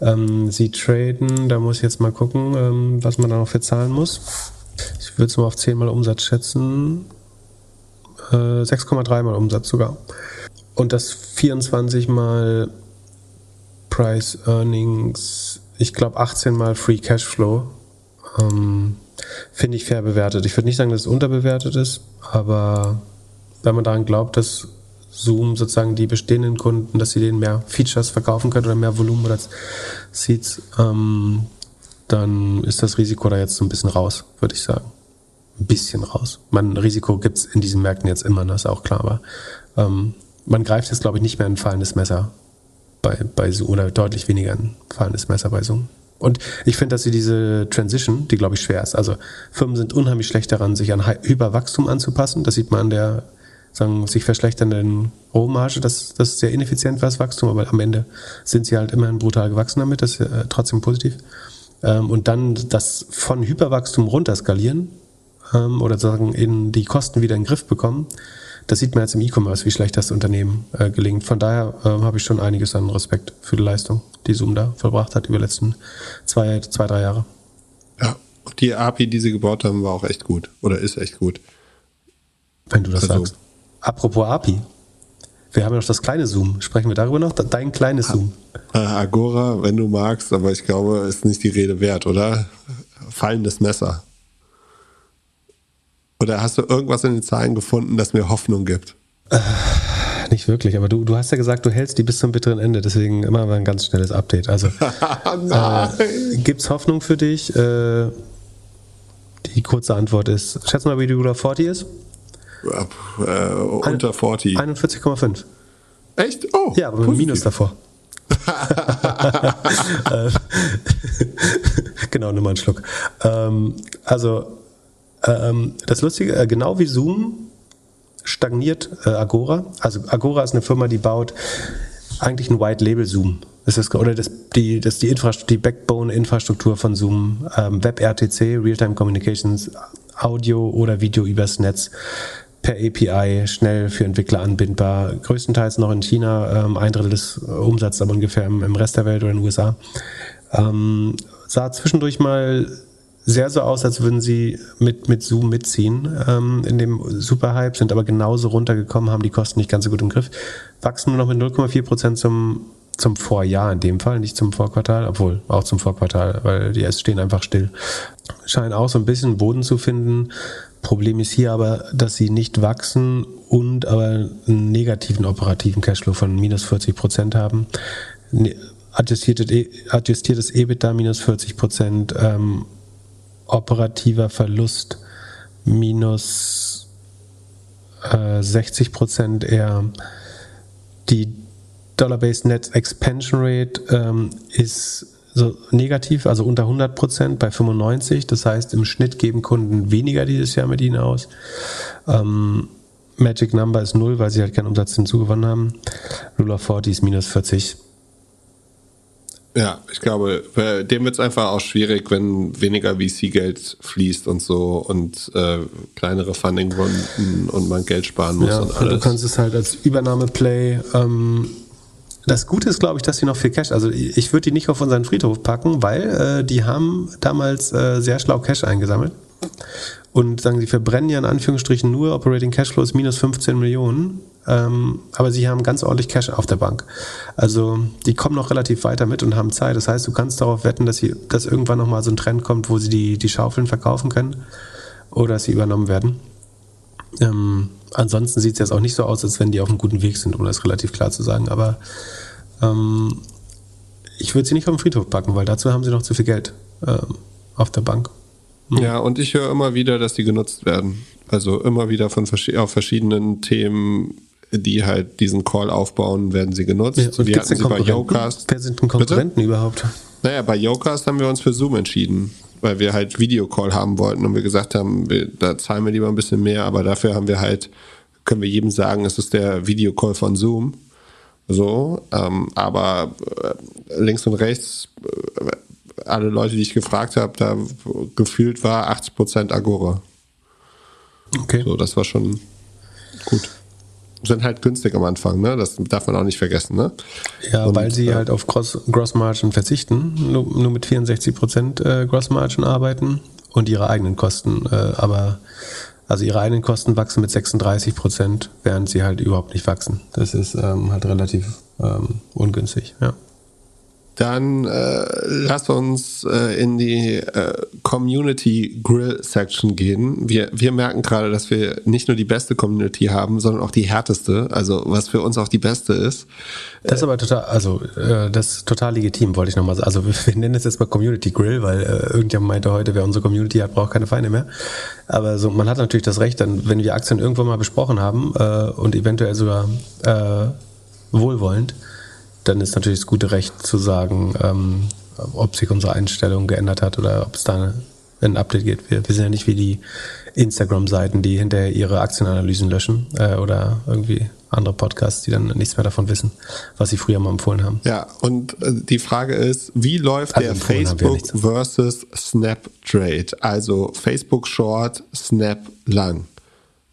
Ähm, sie traden, da muss ich jetzt mal gucken, ähm, was man da noch für zahlen muss. Ich würde es mal auf 10 mal Umsatz schätzen. Äh, 6,3 mal Umsatz sogar. Und das 24 mal Price Earnings, ich glaube 18 mal Free Cashflow. Ähm, Finde ich fair bewertet. Ich würde nicht sagen, dass es unterbewertet ist, aber wenn man daran glaubt, dass Zoom sozusagen die bestehenden Kunden, dass sie denen mehr Features verkaufen können oder mehr Volumen oder Seeds, ähm, dann ist das Risiko da jetzt so ein bisschen raus, würde ich sagen. Ein bisschen raus. Man, Risiko gibt es in diesen Märkten jetzt immer, das ist auch klar, aber ähm, man greift jetzt, glaube ich, nicht mehr ein fallendes Messer bei, bei Zoom oder deutlich weniger ein fallendes Messer bei Zoom. Und ich finde, dass sie diese Transition, die glaube ich schwer ist, also Firmen sind unheimlich schlecht daran, sich an Überwachstum anzupassen. Das sieht man an der sagen, sich verschlechternden Rohmarge. Das, das sehr ineffizient für das Wachstum, aber am Ende sind sie halt immerhin brutal gewachsen damit. Das ist äh, trotzdem positiv. Ähm, und dann das von Hyperwachstum runterskalieren ähm, oder sagen in die Kosten wieder in den Griff bekommen das sieht man jetzt im E-Commerce, wie schlecht das Unternehmen äh, gelingt. Von daher äh, habe ich schon einiges an Respekt für die Leistung, die Zoom da verbracht hat über die letzten zwei, zwei drei Jahre. Ja, die API, die sie gebaut haben, war auch echt gut. Oder ist echt gut. Wenn du das Also- sagst. Apropos API. Wir haben ja noch das kleine Zoom. Sprechen wir darüber noch? Dein kleines Zoom. Agora, wenn du magst, aber ich glaube, ist nicht die Rede wert, oder? Fallendes Messer. Oder hast du irgendwas in den Zahlen gefunden, das mir Hoffnung gibt? Nicht wirklich, aber du, du hast ja gesagt, du hältst die bis zum bitteren Ende, deswegen immer mal ein ganz schnelles Update. Also Nein. gibt es Hoffnung für dich? Äh, die kurze Antwort ist, schätz mal, wie die Rule of 40 ist? äh, unter 40. 41,5. Echt? Oh, Ja, aber mit positiv. Minus davor. Äh, genau, nimm mal einen Schluck. Ähm, also, ähm, das Lustige, äh, genau wie Zoom stagniert äh, Agora. Also Agora ist eine Firma, die baut eigentlich ein White Label Zoom. Das oder das, die, das die, die Backbone-Infrastruktur von Zoom. Ähm, WebRTC, Real-Time Communications, Audio oder Video übers Netz per API, schnell für Entwickler anbindbar. Größtenteils noch in China, ähm, ein Drittel des äh, Umsatzes, aber ungefähr im, im Rest der Welt oder in den USA. Ähm, sah zwischendurch mal sehr so aus, als würden sie mit, mit Zoom mitziehen ähm, in dem Superhype, sind aber genauso runtergekommen, haben die Kosten nicht ganz so gut im Griff, wachsen nur noch mit 0,4 Prozent zum, zum Vorjahr in dem Fall, nicht zum Vorquartal, obwohl auch zum Vorquartal, weil die stehen einfach still. Scheinen auch so ein bisschen Boden zu finden. Problem ist hier aber, dass sie nicht wachsen und aber einen negativen operativen Cashflow von minus 40 Prozent haben. Ne- Adjustiertes, E- adjustiertes EBITDA minus 40 Prozent, ähm, operativer Verlust minus äh, 60 Prozent eher. Die Dollar-Based Net Expansion Rate ähm, ist so negativ, also unter 100 Prozent bei 95. Das heißt, im Schnitt geben Kunden weniger dieses Jahr mit ihnen aus. Ähm, Magic Number ist null, weil sie halt keinen Umsatz hinzugewonnen haben. Rule of 40 ist minus 40. Ja, ich glaube, bei dem wird es einfach auch schwierig, wenn weniger VC-Geld fließt und so und äh, kleinere Funding-Runden und man Geld sparen muss Ja, und und du alles. kannst es halt als Übernahmeplay. Ähm, das Gute ist, glaube ich, dass sie noch viel Cash, also ich würde die nicht auf unseren Friedhof packen, weil äh, die haben damals äh, sehr schlau Cash eingesammelt. Und sagen, sie verbrennen ja in Anführungsstrichen nur Operating Cashflows minus 15 Millionen. Ähm, aber sie haben ganz ordentlich Cash auf der Bank. Also die kommen noch relativ weiter mit und haben Zeit. Das heißt, du kannst darauf wetten, dass, sie, dass irgendwann nochmal so ein Trend kommt, wo sie die, die Schaufeln verkaufen können oder dass sie übernommen werden. Ähm, ansonsten sieht es jetzt auch nicht so aus, als wenn die auf einem guten Weg sind, um das relativ klar zu sagen. Aber ähm, ich würde sie nicht auf den Friedhof packen, weil dazu haben sie noch zu viel Geld ähm, auf der Bank. Ja, und ich höre immer wieder, dass die genutzt werden. Also immer wieder von verschi auf verschiedenen Themen, die halt diesen Call aufbauen, werden sie genutzt. Ja, und wir hatten sie bei? Yocast. Wer sind denn Konkurrenten überhaupt? Naja, bei Yocast haben wir uns für Zoom entschieden, weil wir halt Videocall haben wollten und wir gesagt haben, wir, da zahlen wir lieber ein bisschen mehr, aber dafür haben wir halt, können wir jedem sagen, es ist der Videocall von Zoom. So, ähm, aber äh, links und rechts, äh, alle Leute, die ich gefragt habe, da gefühlt war 80% Agora. Okay. So, das war schon gut. Sind halt günstig am Anfang, ne? Das darf man auch nicht vergessen, ne? Ja, Und, weil sie äh, halt auf Gross, Gross Margin verzichten, nur, nur mit 64% äh, Gross Margin arbeiten und ihre eigenen Kosten, äh, aber also ihre eigenen Kosten wachsen mit 36%, während sie halt überhaupt nicht wachsen. Das ist ähm, halt relativ ähm, ungünstig, ja. Dann äh, lass uns äh, in die äh, Community Grill Section gehen. Wir, wir merken gerade, dass wir nicht nur die beste Community haben, sondern auch die härteste. Also was für uns auch die beste ist. Das ist aber total, also äh, das ist total legitim, wollte ich nochmal sagen. Also wir, nennen es jetzt mal Community Grill, weil äh, irgendjemand meinte heute, wer unsere Community hat, braucht keine Feinde mehr. Aber so, man hat natürlich das Recht, dann, wenn wir Aktien irgendwann mal besprochen haben äh, und eventuell sogar äh, wohlwollend, dann ist natürlich das gute Recht zu sagen, ähm, ob sich unsere Einstellung geändert hat oder ob es da ein Update gibt. Wir, wir sind ja nicht wie die Instagram-Seiten, die hinterher ihre Aktienanalysen löschen äh, oder irgendwie andere Podcasts, die dann nichts mehr davon wissen, was sie früher mal empfohlen haben. Ja, und äh, die Frage ist, wie läuft Also der Facebook nichts. versus Snap Trade? Also Facebook Short, Snap Lang.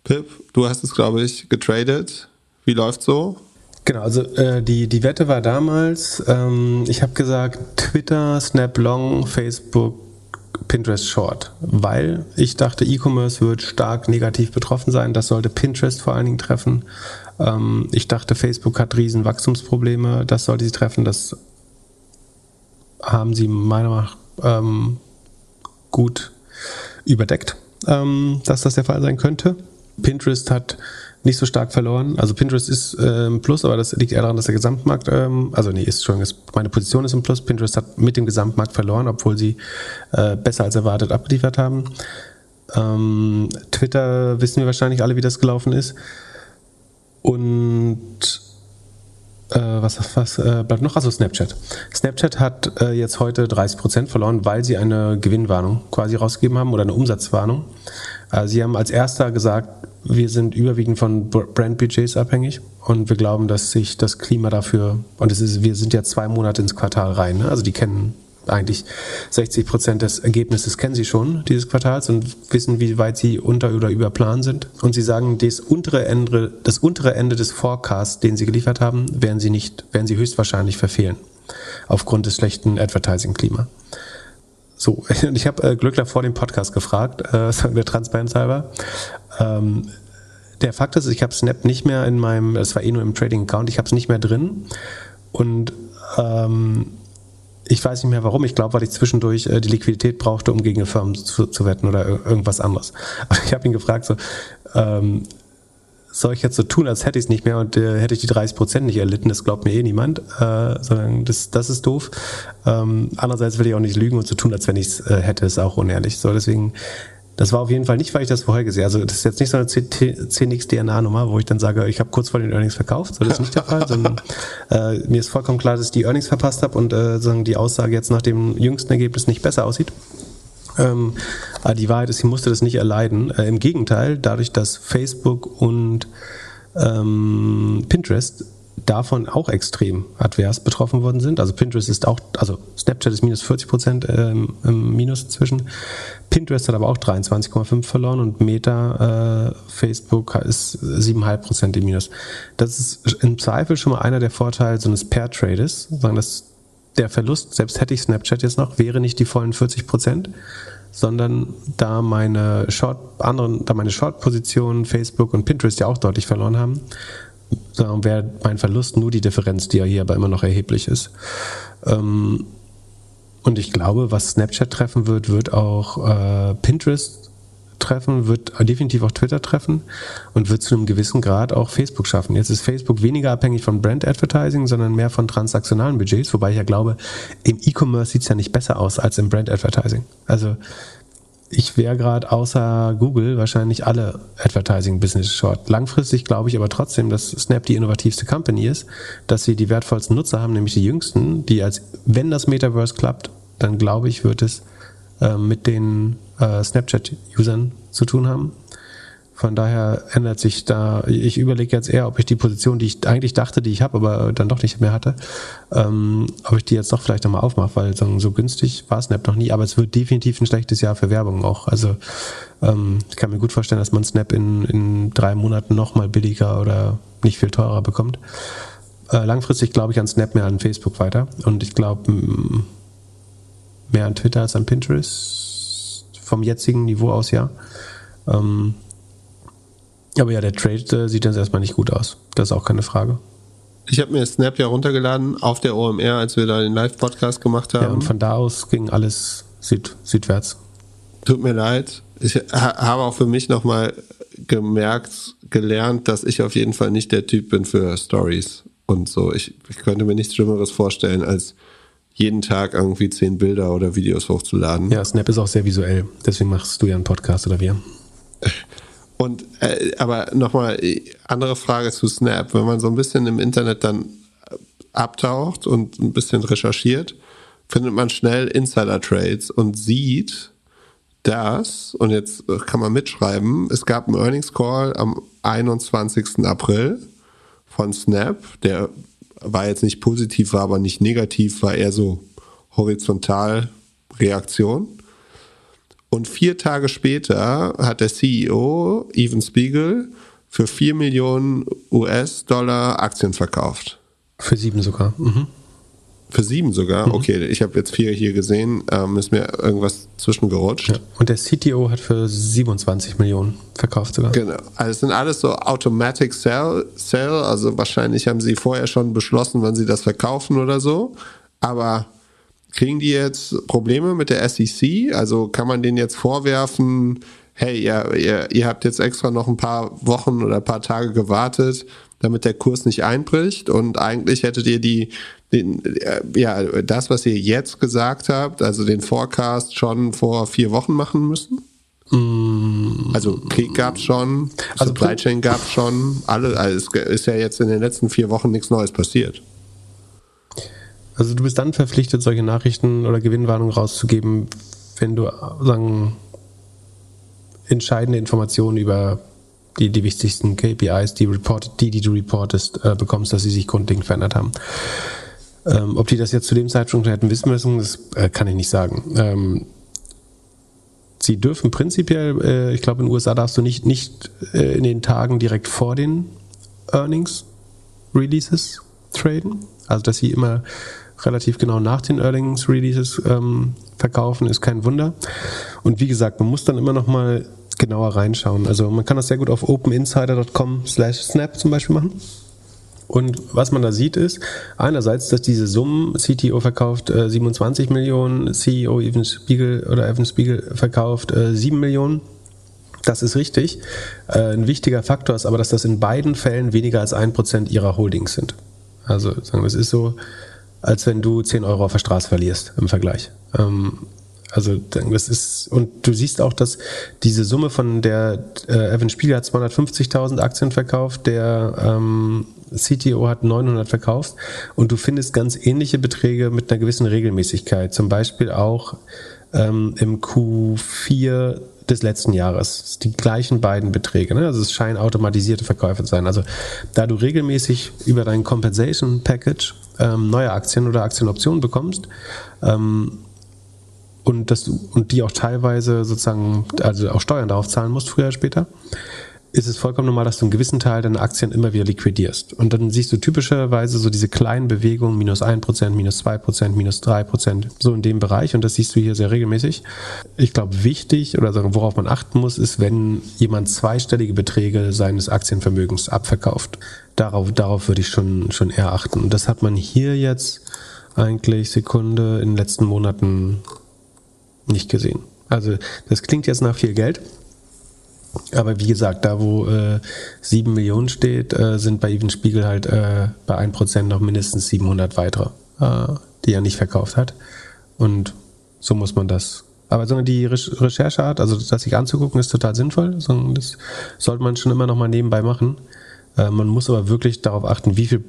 Pip, du hast es, glaube ich, getradet. Wie läuft so? Genau, also äh, die, die Wette war damals, ähm, ich habe gesagt, Twitter, Snap Long, Facebook Pinterest Short, weil ich dachte, E-Commerce wird stark negativ betroffen sein. Das sollte Pinterest vor allen Dingen treffen. Ähm, ich dachte, Facebook hat riesen Wachstumsprobleme. Das sollte sie treffen. Das haben sie meiner Meinung nach ähm, gut überdeckt, ähm, dass das der Fall sein könnte. Pinterest hat nicht so stark verloren. Also Pinterest ist äh, im Plus, aber das liegt eher daran, dass der Gesamtmarkt, ähm, also nee, ist schon, meine Position ist im Plus. Pinterest hat mit dem Gesamtmarkt verloren, obwohl sie äh, besser als erwartet abgeliefert haben. Ähm, Twitter wissen wir wahrscheinlich alle, wie das gelaufen ist. Und äh, was, was äh, bleibt noch? Also Snapchat. Snapchat hat äh, jetzt heute 30% verloren, weil sie eine Gewinnwarnung quasi rausgegeben haben oder eine Umsatzwarnung. Äh, sie haben als erster gesagt, wir sind überwiegend von Brandbudgets abhängig und wir glauben, dass sich das Klima dafür, und es ist, wir sind ja zwei Monate ins Quartal rein, ne? also die kennen eigentlich 60 Prozent des Ergebnisses kennen sie schon dieses Quartals und wissen, wie weit sie unter oder über Plan sind. Und sie sagen, das untere Ende, das untere Ende des Forecasts, den sie geliefert haben, werden sie nicht, werden sie höchstwahrscheinlich verfehlen. Aufgrund des schlechten Advertising-Klima. So, ich habe äh, Glückler vor dem Podcast gefragt, äh, der Transparenz halber. Ähm, der Fakt ist, ich habe Snap nicht mehr in meinem, es war eh nur im Trading-Account, ich habe es nicht mehr drin. Und ähm, ich weiß nicht mehr warum. Ich glaube, weil ich zwischendurch äh, die Liquidität brauchte, um gegen eine Firma zu, zu wetten oder irgendwas anderes. Aber ich habe ihn gefragt, so, ähm, soll ich jetzt so tun, als hätte ich es nicht mehr und äh, hätte ich die 30 Prozent nicht erlitten, das glaubt mir eh niemand, äh, sondern das, das ist doof. Ähm, andererseits will ich auch nicht lügen und so tun, als wenn ich es äh, hätte, ist auch unehrlich. So, deswegen, das war auf jeden Fall nicht, weil ich das vorher gesehen Also das ist jetzt nicht so eine CNX-DNA-Nummer, wo ich dann sage, ich habe kurz vor den Earnings verkauft. So, das ist nicht der Fall, sondern äh, mir ist vollkommen klar, dass ich die Earnings verpasst habe und äh, sagen, die Aussage jetzt nach dem jüngsten Ergebnis nicht besser aussieht. Ähm, aber die Wahrheit ist, sie musste das nicht erleiden. Äh, Im Gegenteil, dadurch, dass Facebook und ähm, Pinterest davon auch extrem advers betroffen worden sind. Also Pinterest ist auch, also Snapchat ist minus 40 Prozent ähm, im Minus inzwischen. Pinterest hat aber auch 23,5 verloren und Meta, äh, Facebook ist 7,5 Prozent im Minus. Das ist im Zweifel schon mal einer der Vorteile so eines Pair-Trades, sagen, dass der Verlust, selbst hätte ich Snapchat jetzt noch, wäre nicht die vollen 40 Prozent, sondern da meine Short, anderen, da meine Short-Positionen Facebook und Pinterest ja auch deutlich verloren haben, wäre mein Verlust nur die Differenz, die ja hier aber immer noch erheblich ist. Ähm, und ich glaube, was Snapchat treffen wird, wird auch äh, Pinterest treffen, wird definitiv auch Twitter treffen und wird zu einem gewissen Grad auch Facebook schaffen. Jetzt ist Facebook weniger abhängig von Brand Advertising, sondern mehr von transaktionalen Budgets, wobei ich ja glaube, im E-Commerce sieht es ja nicht besser aus als im Brand Advertising. Also ich wäre gerade außer Google wahrscheinlich alle Advertising-Business short. Langfristig glaube ich aber trotzdem, dass Snap die innovativste Company ist, dass sie die wertvollsten Nutzer haben, nämlich die jüngsten, die als, wenn das Metaverse klappt, dann glaube ich, wird es äh, mit den äh, Snapchat-Usern zu tun haben. Von daher ändert sich da, ich überlege jetzt eher, ob ich die Position, die ich eigentlich dachte, die ich habe, aber dann doch nicht mehr hatte, ähm, ob ich die jetzt doch vielleicht nochmal aufmache, weil so, so günstig war Snap noch nie, aber es wird definitiv ein schlechtes Jahr für Werbung auch. Also ähm, ich kann mir gut vorstellen, dass man Snap in, in drei Monaten nochmal billiger oder nicht viel teurer bekommt. Äh, langfristig glaube ich an Snap mehr an Facebook weiter und ich glaube mehr an Twitter als an Pinterest vom jetzigen Niveau aus, ja. Ähm, aber ja, der Trade äh, sieht jetzt erstmal nicht gut aus. Das ist auch keine Frage. Ich habe mir Snap ja runtergeladen auf der OMR, als wir da den Live-Podcast gemacht haben. Ja, und von da aus ging alles süd, südwärts. Tut mir leid. Ich habe auch für mich nochmal gemerkt, gelernt, dass ich auf jeden Fall nicht der Typ bin für Stories und so. Ich, ich könnte mir nichts Schlimmeres vorstellen, als jeden Tag irgendwie zehn Bilder oder Videos hochzuladen. Ja, Snap ist auch sehr visuell. Deswegen machst du ja einen Podcast oder wir. Und äh, aber nochmal andere Frage zu Snap. Wenn man so ein bisschen im Internet dann abtaucht und ein bisschen recherchiert, findet man schnell Insider-Trades und sieht, dass, und jetzt kann man mitschreiben, es gab einen Earnings Call am 21. April von Snap, der war jetzt nicht positiv, war aber nicht negativ, war eher so horizontal Reaktion. Und vier Tage später hat der CEO, Evan Spiegel, für 4 Millionen US-Dollar Aktien verkauft. Für sieben sogar. Mhm. Für sieben sogar? Okay, ich habe jetzt vier hier gesehen. Ähm, ist mir irgendwas zwischengerutscht. Ja. Und der CTO hat für 27 Millionen verkauft sogar. Genau. Also es sind alles so Automatic Sell, Sell. Also wahrscheinlich haben sie vorher schon beschlossen, wann sie das verkaufen oder so. Aber kriegen die jetzt Probleme mit der SEC? Also kann man denen jetzt vorwerfen, hey, ihr, ihr, ihr habt jetzt extra noch ein paar Wochen oder ein paar Tage gewartet, damit der Kurs nicht einbricht und eigentlich hättet ihr die, den, äh, ja, das, was ihr jetzt gesagt habt, also den Forecast schon vor vier Wochen machen müssen? Also Krieg gab's schon, Also Supply Chain gab's schon, alle, also es ist ja jetzt in den letzten vier Wochen nichts Neues passiert. Also du bist dann verpflichtet, solche Nachrichten oder Gewinnwarnungen rauszugeben, wenn du sagen, entscheidende Informationen über die, die wichtigsten KPIs, die, report, die, die du reportest, äh, bekommst, dass sie sich grundlegend verändert haben. Ähm, ob die das jetzt zu dem Zeitpunkt hätten wissen müssen, das äh, kann ich nicht sagen. Ähm, sie dürfen prinzipiell, äh, ich glaube in den USA darfst du nicht, nicht äh, in den Tagen direkt vor den Earnings Releases traden. Also dass sie immer relativ genau nach den Earnings Releases ähm, verkaufen, ist kein Wunder. Und wie gesagt, man muss dann immer noch mal genauer reinschauen. Also man kann das sehr gut auf openinsider.com slash snap zum Beispiel machen. Und was man da sieht ist, einerseits, dass diese Summen, CTO verkauft äh, 27 Millionen, CEO Evan Spiegel oder Evan Spiegel verkauft äh, 7 Millionen. Das ist richtig. Äh, ein wichtiger Faktor ist aber, dass das in beiden Fällen weniger als ein Prozent ihrer Holdings sind. Also sagen wir, es ist so, als wenn du 10 Euro auf der Straße verlierst im Vergleich. Ähm, also das ist, und du siehst auch, dass diese Summe von der äh, Evan Spiegel hat 250.000 Aktien verkauft, der ähm, CTO hat 900 verkauft und du findest ganz ähnliche Beträge mit einer gewissen Regelmäßigkeit. Zum Beispiel auch ähm, im Q4 des letzten Jahres. Die gleichen beiden Beträge. Ne? Also es scheinen automatisierte Verkäufe zu sein. Also da du regelmäßig über dein Compensation Package ähm, neue Aktien oder Aktienoptionen bekommst, ähm, und, das, und die auch teilweise sozusagen, also auch Steuern darauf zahlen musst, früher oder später, ist es vollkommen normal, dass du einen gewissen Teil deiner Aktien immer wieder liquidierst. Und dann siehst du typischerweise so diese kleinen Bewegungen, minus 1%, minus 2%, minus 3%, so in dem Bereich. Und das siehst du hier sehr regelmäßig. Ich glaube, wichtig oder worauf man achten muss, ist, wenn jemand zweistellige Beträge seines Aktienvermögens abverkauft. Darauf, darauf würde ich schon, schon eher achten. Und das hat man hier jetzt eigentlich Sekunde in den letzten Monaten nicht gesehen. Also das klingt jetzt nach viel Geld. Aber wie gesagt, da wo äh, 7 Millionen steht, äh, sind bei Even Spiegel halt äh, bei 1% noch mindestens 700 weitere, äh, die er nicht verkauft hat. Und so muss man das. Aber die Re Rechercheart, also das sich anzugucken, ist total sinnvoll. Das sollte man schon immer noch mal nebenbei machen. Äh, man muss aber wirklich darauf achten, wie viel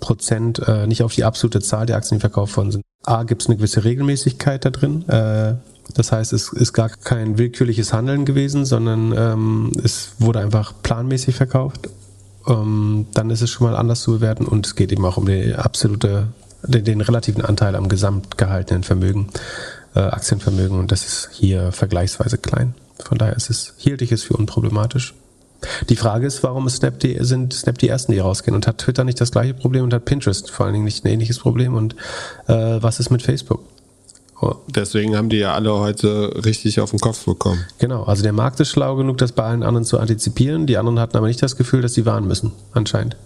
Prozent, äh, nicht auf die absolute Zahl der Aktien, die verkauft worden sind. A, gibt es eine gewisse Regelmäßigkeit da drin. Äh, das heißt, es ist gar kein willkürliches Handeln gewesen, sondern ähm, es wurde einfach planmäßig verkauft. Ähm, dann ist es schon mal anders zu bewerten und es geht eben auch um die absolute, den, den relativen Anteil am gesamt gehaltenen Vermögen, äh, Aktienvermögen und das ist hier vergleichsweise klein. Von daher ist es, hielt ich es für unproblematisch. Die Frage ist, warum ist Snap die, sind Snap die ersten, die rausgehen und hat Twitter nicht das gleiche Problem und hat Pinterest vor allen Dingen nicht ein ähnliches Problem und äh, was ist mit Facebook? Deswegen haben die ja alle heute richtig auf den Kopf bekommen. Genau, also der Markt ist schlau genug, das bei allen anderen zu antizipieren. Die anderen hatten aber nicht das Gefühl, dass sie warnen müssen, anscheinend.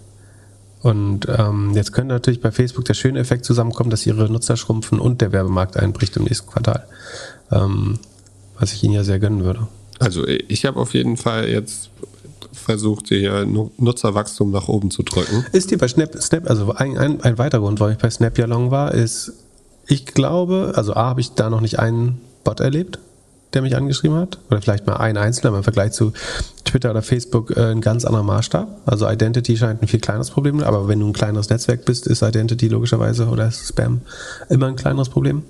Und ähm, jetzt könnte natürlich bei Facebook der schöne Effekt zusammenkommen, dass ihre Nutzer schrumpfen und der Werbemarkt einbricht im nächsten Quartal. Ähm, was ich ihnen ja sehr gönnen würde. Also ich habe auf jeden Fall jetzt versucht, hier Nutzerwachstum nach oben zu drücken. Ist dir bei Snap, Snap also ein, ein, ein weiterer Grund, warum ich bei Snap ja long war, ist, ich glaube, also A, habe ich da noch nicht einen Bot erlebt, der mich angeschrieben hat. Oder vielleicht mal ein Einzelner im Vergleich zu Twitter oder Facebook äh, ein ganz anderer Maßstab. Also Identity scheint ein viel kleineres Problem, aber wenn du ein kleineres Netzwerk bist, ist Identity logischerweise oder Spam immer ein kleineres Problem.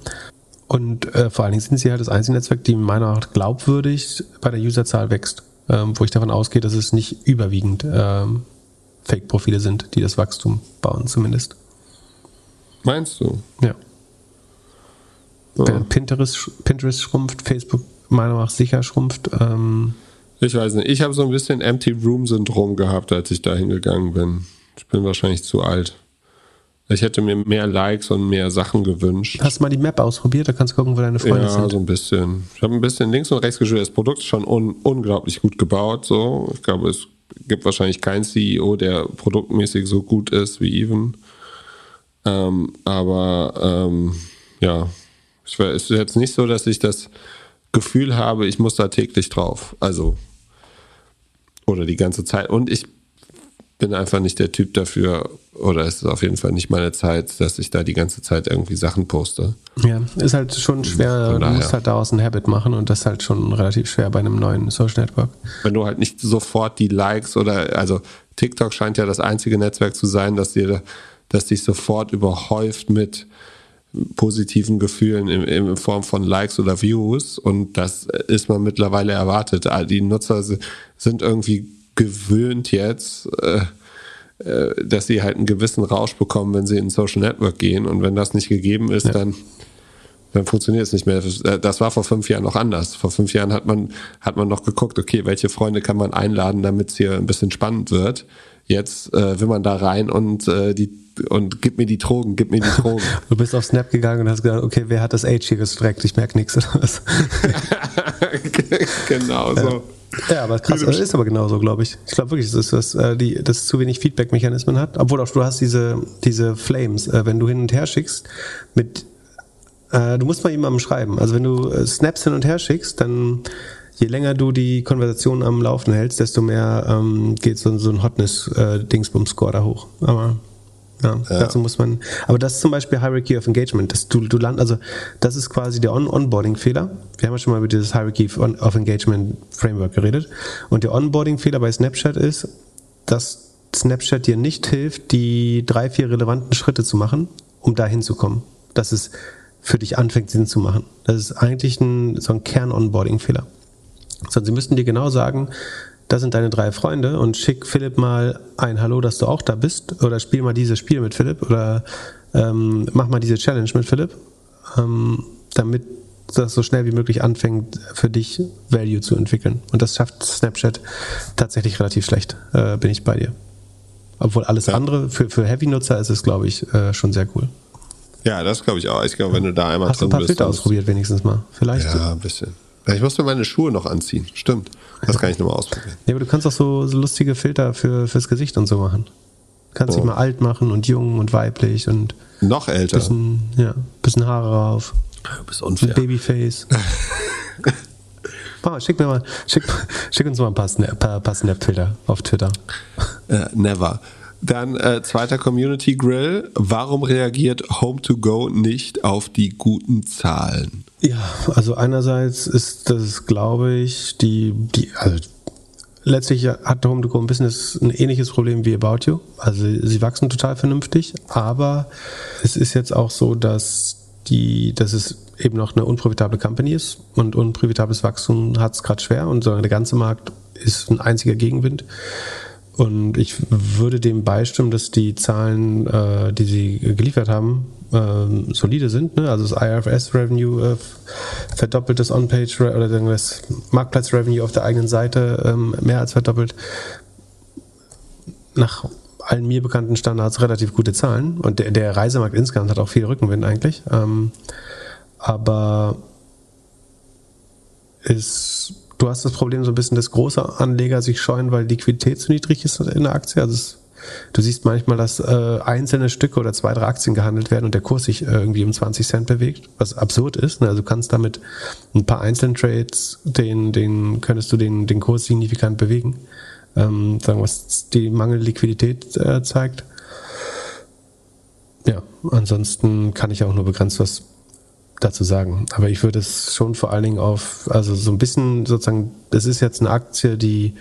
Und äh, vor allen Dingen sind sie halt das einzige Netzwerk, die meiner Meinung nach glaubwürdig bei der Userzahl wächst. Ähm, wo ich davon ausgehe, dass es nicht überwiegend ähm, Fake-Profile sind, die das Wachstum bauen, zumindest. Meinst du? Ja. Während Pinterest, Pinterest schrumpft, Facebook meiner Meinung nach sicher schrumpft. Ähm, ich weiß nicht. Ich habe so ein bisschen Empty Room Syndrom gehabt, als ich da hingegangen bin. Ich bin wahrscheinlich zu alt. Ich hätte mir mehr Likes und mehr Sachen gewünscht. Hast du mal die Map ausprobiert? Da kannst du gucken, wo deine Freunde ja, sind. so ein bisschen. Ich habe ein bisschen links und rechts gespielt. Das Produkt ist schon un unglaublich gut gebaut. So, ich glaube, es gibt wahrscheinlich keinen CEO, der produktmäßig so gut ist wie Even. Ähm, aber ähm, ja, ich, es ist jetzt nicht so, dass ich das Gefühl habe, ich muss da täglich drauf. Also oder die ganze Zeit. Und ich bin einfach nicht der Typ dafür, oder es ist auf jeden Fall nicht meine Zeit, dass ich da die ganze Zeit irgendwie Sachen poste. Ja, ist halt schon schwer. Du musst halt daraus ein Habit machen und das ist halt schon relativ schwer bei einem neuen Social Network. Wenn du halt nicht sofort die Likes oder, also TikTok scheint ja das einzige Netzwerk zu sein, das dir, das dich sofort überhäuft mit positiven Gefühlen in, in Form von Likes oder Views und das ist man mittlerweile erwartet. All Die Nutzer si- sind irgendwie gewöhnt jetzt, äh, dass sie halt einen gewissen Rausch bekommen, wenn sie in ein Social Network gehen und wenn das nicht gegeben ist, dann dann funktioniert es nicht mehr. Das- äh, Das war vor fünf Jahren noch anders. Vor fünf Jahren hat man, hat man noch geguckt, okay, welche Freunde kann man einladen, damit es hier ein bisschen spannend wird. Jetzt äh, will man da rein und äh, die und gib mir die Drogen, gib mir die Drogen. Du bist auf Snap gegangen und hast gesagt, okay, wer hat das Age hier gestreckt? Ich merke nichts oder was. genau so. Ja, aber krass, das ist aber genauso, glaube ich. Ich glaube wirklich, dass das, äh, die, dass es zu wenig Feedback-Mechanismen hat. Obwohl auch du hast diese, diese Flames, äh, wenn du hin und her schickst, mit, äh, du musst mal jemandem schreiben. Also wenn du äh, Snaps hin und her schickst, dann je länger du die Konversation am Laufen hältst, desto mehr ähm, geht so, so ein Hotness-Dingsbum-Score da hoch. Aber ja, dazu muss man. Aber das ist zum Beispiel Hierarchy of Engagement. Das, du, du land, also das ist quasi der On Onboarding-Fehler. Wir haben ja schon mal über dieses Hierarchy of- Engagement Framework geredet. Und der Onboarding-Fehler bei Snapchat ist, dass Snapchat dir nicht hilft, die drei, vier relevanten Schritte zu machen, um da hinzukommen. Dass es für dich anfängt, Sinn zu machen. Das ist eigentlich ein, so ein Kern-Onboarding-Fehler. Sondern sie müssten dir genau sagen, das sind deine drei Freunde und schick Philipp mal ein Hallo, dass du auch da bist oder spiel mal dieses Spiel mit Philipp oder ähm, mach mal diese Challenge mit Philipp, ähm, damit das so schnell wie möglich anfängt, für dich Value zu entwickeln. Und das schafft Snapchat tatsächlich relativ schlecht, äh, bin ich bei dir. Obwohl alles andere, für, für Heavy-Nutzer ist es, glaube ich, äh, schon sehr cool. Ja, das glaube ich auch. Ich glaube, wenn du da einmal Hast du ein drin paar bist. Filter ausprobiert wenigstens mal? Vielleicht. Ja, ein bisschen. Ja, Ich muss mir meine Schuhe noch anziehen. Stimmt. Das kann ich nochmal ausprobieren. Ja, aber du kannst auch so, so lustige Filter für, fürs Gesicht und so machen. Du kannst dich Oh. mal alt machen und jung und weiblich und Noch älter. bisschen, ja, bisschen Haare rauf. Du bist Ein unfair. Babyface. Mama, schick mir mal, schick, schick uns mal ein paar, Snap, paar, paar Snap-Filter auf Twitter. Äh, never. Dann äh, zweiter Community Grill. Warum reagiert Home2Go nicht auf die guten Zahlen? Ja, also einerseits ist das, glaube ich, die, die, also letztlich hat Home to Go ein Business ein ähnliches Problem wie About You. Also sie wachsen total vernünftig, aber es ist jetzt auch so, dass die, dass es eben noch eine unprofitable Company ist und unprofitables Wachstum hat es gerade schwer und so der ganze Markt ist ein einziger Gegenwind. Und ich würde dem beistimmen, dass die Zahlen, äh, die sie geliefert haben, ähm, solide sind. Ne? Also das IFRS-Revenue äh, verdoppelt, das On-Page oder das Marktplatz-Revenue auf der eigenen Seite ähm, mehr als verdoppelt. Nach allen mir bekannten Standards relativ gute Zahlen. Und der, der Reisemarkt insgesamt hat auch viel Rückenwind eigentlich. Ähm, aber ist, du hast das Problem so ein bisschen, dass große Anleger sich scheuen, weil Liquidität zu niedrig ist in der Aktie. Also es, du siehst manchmal, dass äh, einzelne Stücke oder zwei, drei Aktien gehandelt werden und der Kurs sich äh, irgendwie um 20 Cent bewegt, was absurd ist. Ne? Also du kannst damit ein paar einzelnen Trades, den, den könntest du den, den Kurs signifikant bewegen. Ähm, sagen, was die mangelnde Liquidität äh, zeigt. Ja, ansonsten kann ich auch nur begrenzt was dazu sagen. Aber ich würde es schon vor allen Dingen auf, also so ein bisschen sozusagen, das ist jetzt eine Aktie, die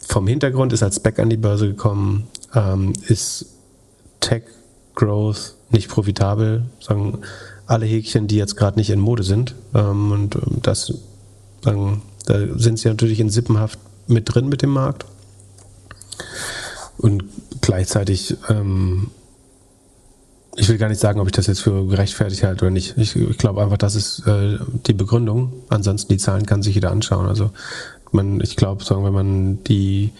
vom Hintergrund ist als Back an die Börse gekommen, ähm, ist Tech Growth nicht profitabel, sagen alle Häkchen, die jetzt gerade nicht in Mode sind. Ähm, und das, sagen, da sind sie natürlich in Sippenhaft mit drin mit dem Markt. Und gleichzeitig ähm, ich will gar nicht sagen, ob ich das jetzt für gerechtfertigt halte oder nicht. Ich, ich glaube einfach, das ist äh, die Begründung. Ansonsten die Zahlen kann sich jeder anschauen. Also man, ich glaube, wenn man die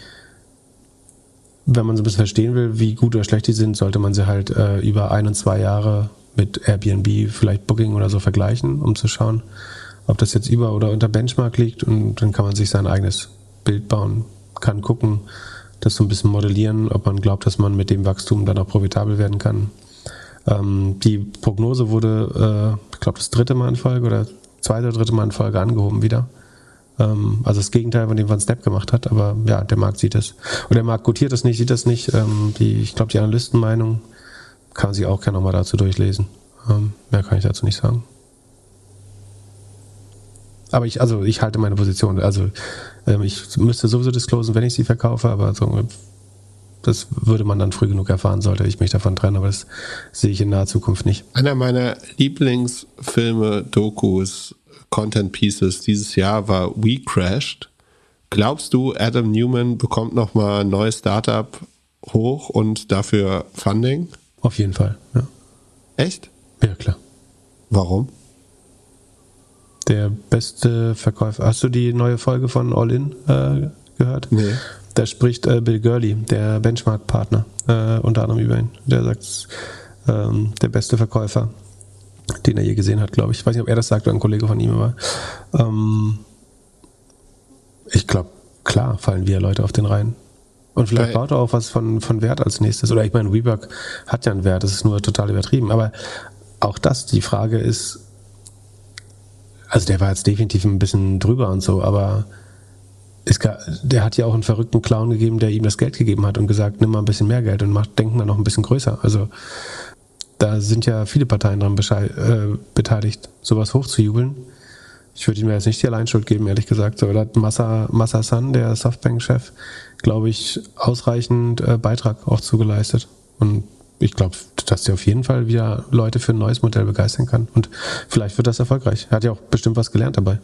wenn man so ein bisschen verstehen will, wie gut oder schlecht die sind, sollte man sie halt äh, über ein und zwei Jahre mit Airbnb, vielleicht Booking oder so vergleichen, um zu schauen, ob das jetzt über oder unter Benchmark liegt und dann kann man sich sein eigenes Bild bauen, kann gucken, das so ein bisschen modellieren, ob man glaubt, dass man mit dem Wachstum dann auch profitabel werden kann. Ähm, die Prognose wurde, äh, ich glaube, das dritte Mal in Folge oder zweite oder dritte Mal in Folge angehoben wieder. Ähm, also das Gegenteil von dem, was Snap gemacht hat, aber ja, der Markt sieht es. Und der Markt gutiert das nicht, sieht das nicht. Ähm, die, ich glaube, die Analystenmeinung kann man sich auch gerne nochmal dazu durchlesen. Ähm, mehr kann ich dazu nicht sagen. Aber ich, also ich halte meine Position. Also ähm, ich müsste sowieso disclosen, wenn ich sie verkaufe, aber so, das würde man dann früh genug erfahren, sollte ich mich davon trennen, aber das sehe ich in naher Zukunft nicht. Einer meiner Lieblingsfilme, Dokus, Content Pieces dieses Jahr war We Crashed. Glaubst du, Adam Newman bekommt nochmal ein neues Startup hoch und dafür Funding? Auf jeden Fall, ja. Echt? Ja, klar. Warum? Der beste Verkäufer. Hast du die neue Folge von All In äh, gehört? Nee. Da spricht äh, Bill Gurley, der Benchmark-Partner, äh, unter anderem über ihn. Der sagt, ähm, der beste Verkäufer, den er je gesehen hat, glaube ich. Ich weiß nicht, ob er das sagt oder ein Kollege von ihm, aber ähm, ich glaube, klar fallen wir Leute auf den Reihen. Und vielleicht Weil- baut er auch was von, von Wert als nächstes. Oder ich meine, WeWork hat ja einen Wert, das ist nur total übertrieben. Aber auch das, die Frage ist, also der war jetzt definitiv ein bisschen drüber und so, aber es ga- der hat ja auch einen verrückten Clown gegeben, der ihm das Geld gegeben hat und gesagt, nimm mal ein bisschen mehr Geld und mach, denk mal noch ein bisschen größer. Also da sind ja viele Parteien beschei- äh, beteiligt, sowas hochzujubeln. Ich würde ihm jetzt nicht die Alleinschuld geben, ehrlich gesagt. So, da hat Massa, Massa San, der Softbank-Chef, glaube ich, ausreichend äh, Beitrag auch zugeleistet. Und ich glaube, dass der auf jeden Fall wieder Leute für ein neues Modell begeistern kann. Und vielleicht wird das erfolgreich. Er hat ja auch bestimmt was gelernt dabei.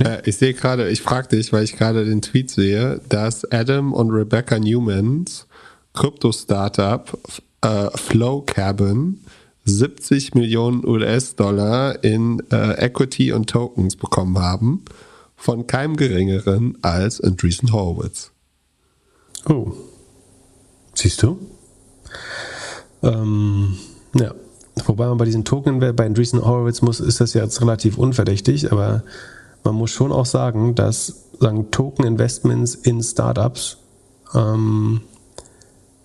Äh, ich sehe gerade, ich frage dich, weil ich gerade den Tweet sehe, dass Adam und Rebecca Newmans Krypto-Startup äh, Flow Cabin 70 Millionen US-Dollar in äh, Equity und Tokens bekommen haben von keinem geringeren als Andreessen Horowitz. Oh. Siehst du? Ähm, ja. Wobei man bei diesen Token, bei Andreessen Horowitz muss, ist das jetzt relativ unverdächtig, aber man muss schon auch sagen, dass sagen, Token-Investments in Startups ähm,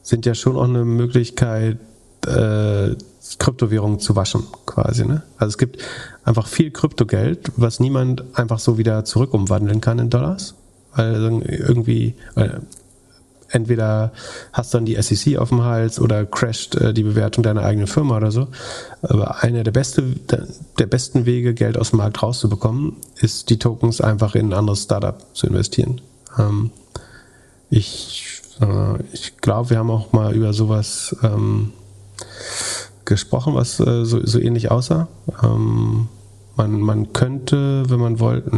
sind ja schon auch eine Möglichkeit, äh, Kryptowährungen zu waschen, quasi. Ne? Also es gibt einfach viel Kryptogeld, was niemand einfach so wieder zurückumwandeln kann in Dollars. Weil irgendwie, entweder hast dann die SEC auf dem Hals oder crasht äh, die Bewertung deiner eigenen Firma oder so. Aber einer der, beste, der, der besten Wege, Geld aus dem Markt rauszubekommen, ist die Tokens einfach in ein anderes Startup zu investieren. Ähm, ich äh, ich glaube, wir haben auch mal über sowas ähm, gesprochen, was äh, so, so ähnlich aussah. Ähm, man, man könnte, wenn man wollte,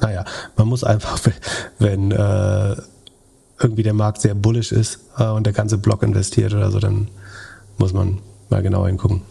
naja, man muss einfach, wenn äh, irgendwie der Markt sehr bullish ist äh, und der ganze Block investiert oder so, dann muss man mal genauer hingucken.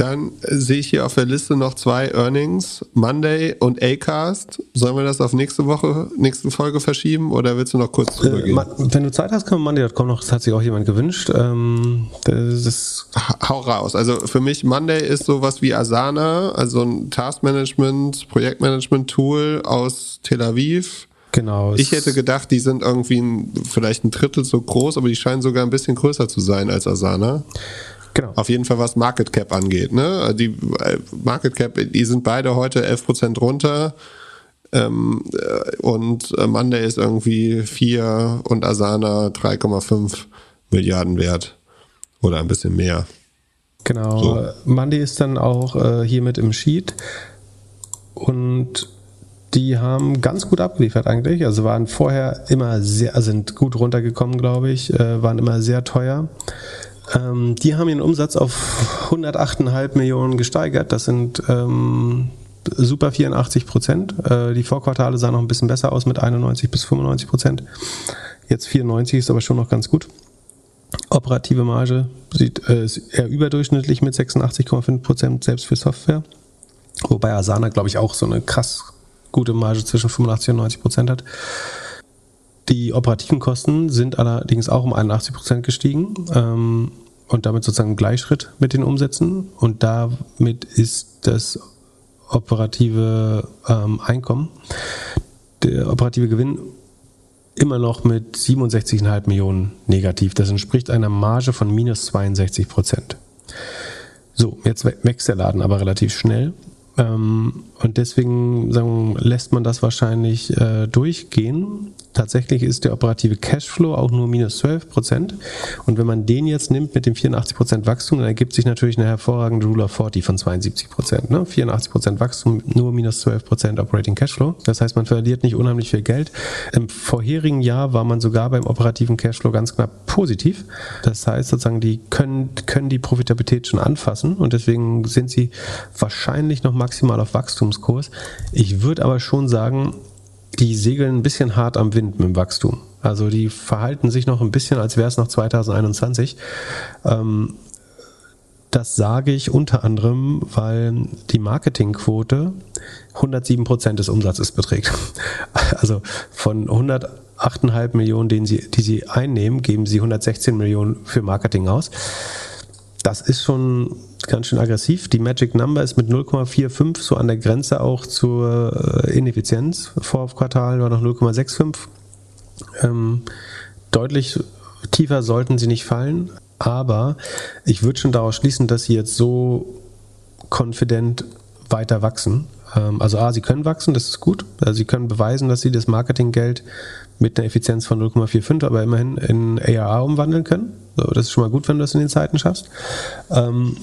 Dann sehe ich hier auf der Liste noch zwei Earnings, Monday und Acast. Sollen wir das auf nächste Woche, nächste Folge verschieben oder willst du noch kurz drüber Äh, gehen? wenn du Zeit hast, kann man Monday.com noch, das hat sich auch jemand gewünscht. Ähm, das ist, Ha- Hau raus. Also für mich Monday ist sowas wie Asana, also ein Taskmanagement, Projektmanagement-Tool aus Tel Aviv. genau. Ich hätte gedacht, die sind irgendwie ein, vielleicht ein Drittel so groß, aber die scheinen sogar ein bisschen größer zu sein als Asana. Genau. Auf jeden Fall, was Market Cap angeht. Ne? Die äh, Market Cap, die sind beide heute 11% runter. Ähm, äh, und äh, Monday ist irgendwie 4 und Asana 3,5 Milliarden wert. Oder ein bisschen mehr. Genau. So. Mandy ist dann auch äh, hier mit im Sheet und die haben ganz gut abgeliefert eigentlich. Also waren vorher immer sehr, also sind gut runtergekommen, glaube ich, äh, waren immer sehr teuer. Ähm, die haben ihren Umsatz auf 108,5 Millionen gesteigert. Das sind ähm, super 84 Prozent. Äh, die Vorquartale sahen noch ein bisschen besser aus mit 91 bis 95 Prozent. Jetzt 94 ist aber schon noch ganz gut. Operative Marge sieht äh, ist eher überdurchschnittlich mit 86,5 Prozent selbst für Software. Wobei Asana, glaube ich, auch so eine krass gute Marge zwischen 85 und 90 Prozent hat. Die operativen Kosten sind allerdings auch um 81 Prozent gestiegen ähm, und damit sozusagen im Gleichschritt mit den Umsätzen. Und damit ist das operative ähm, Einkommen, der operative Gewinn immer noch mit 67,5 Millionen negativ. Das entspricht einer Marge von minus 62 Prozent. So, jetzt wächst der Laden aber relativ schnell. Ähm, und deswegen sagen, lässt man das wahrscheinlich äh, durchgehen. Tatsächlich ist der operative Cashflow auch nur minus 12 Prozent. Und wenn man den jetzt nimmt mit dem 84 Prozent Wachstum, dann ergibt sich natürlich eine hervorragende Rule of 40 von 72 Prozent. Ne? 84 Prozent Wachstum, nur minus 12 Prozent Operating Cashflow. Das heißt, man verliert nicht unheimlich viel Geld. Im vorherigen Jahr war man sogar beim operativen Cashflow ganz knapp positiv. Das heißt sozusagen, die können, können die Profitabilität schon anfassen und deswegen sind sie wahrscheinlich noch maximal auf Wachstumskurs. Ich würde aber schon sagen, die segeln ein bisschen hart am Wind mit dem Wachstum. Also die verhalten sich noch ein bisschen, als wäre es noch 2021. Ähm, das sage ich unter anderem, weil die Marketingquote 107 Prozent des Umsatzes beträgt. Also von 108,5 Millionen, den sie, die sie einnehmen, geben sie 116 Millionen für Marketing aus. Das ist schon ganz schön aggressiv. Die Magic Number ist mit 0,45 so an der Grenze auch zur äh, Ineffizienz. Vor Quartal war noch 0,65. Ähm, deutlich tiefer sollten sie nicht fallen, aber ich würde schon daraus schließen, dass sie jetzt so confident weiter wachsen. Ähm, also A, sie können wachsen, das ist gut. Also sie können beweisen, dass sie das Marketinggeld mit einer Effizienz von 0,45, aber immerhin in ARA umwandeln können. Das ist schon mal gut, wenn du das in den Zeiten schaffst. Ähm,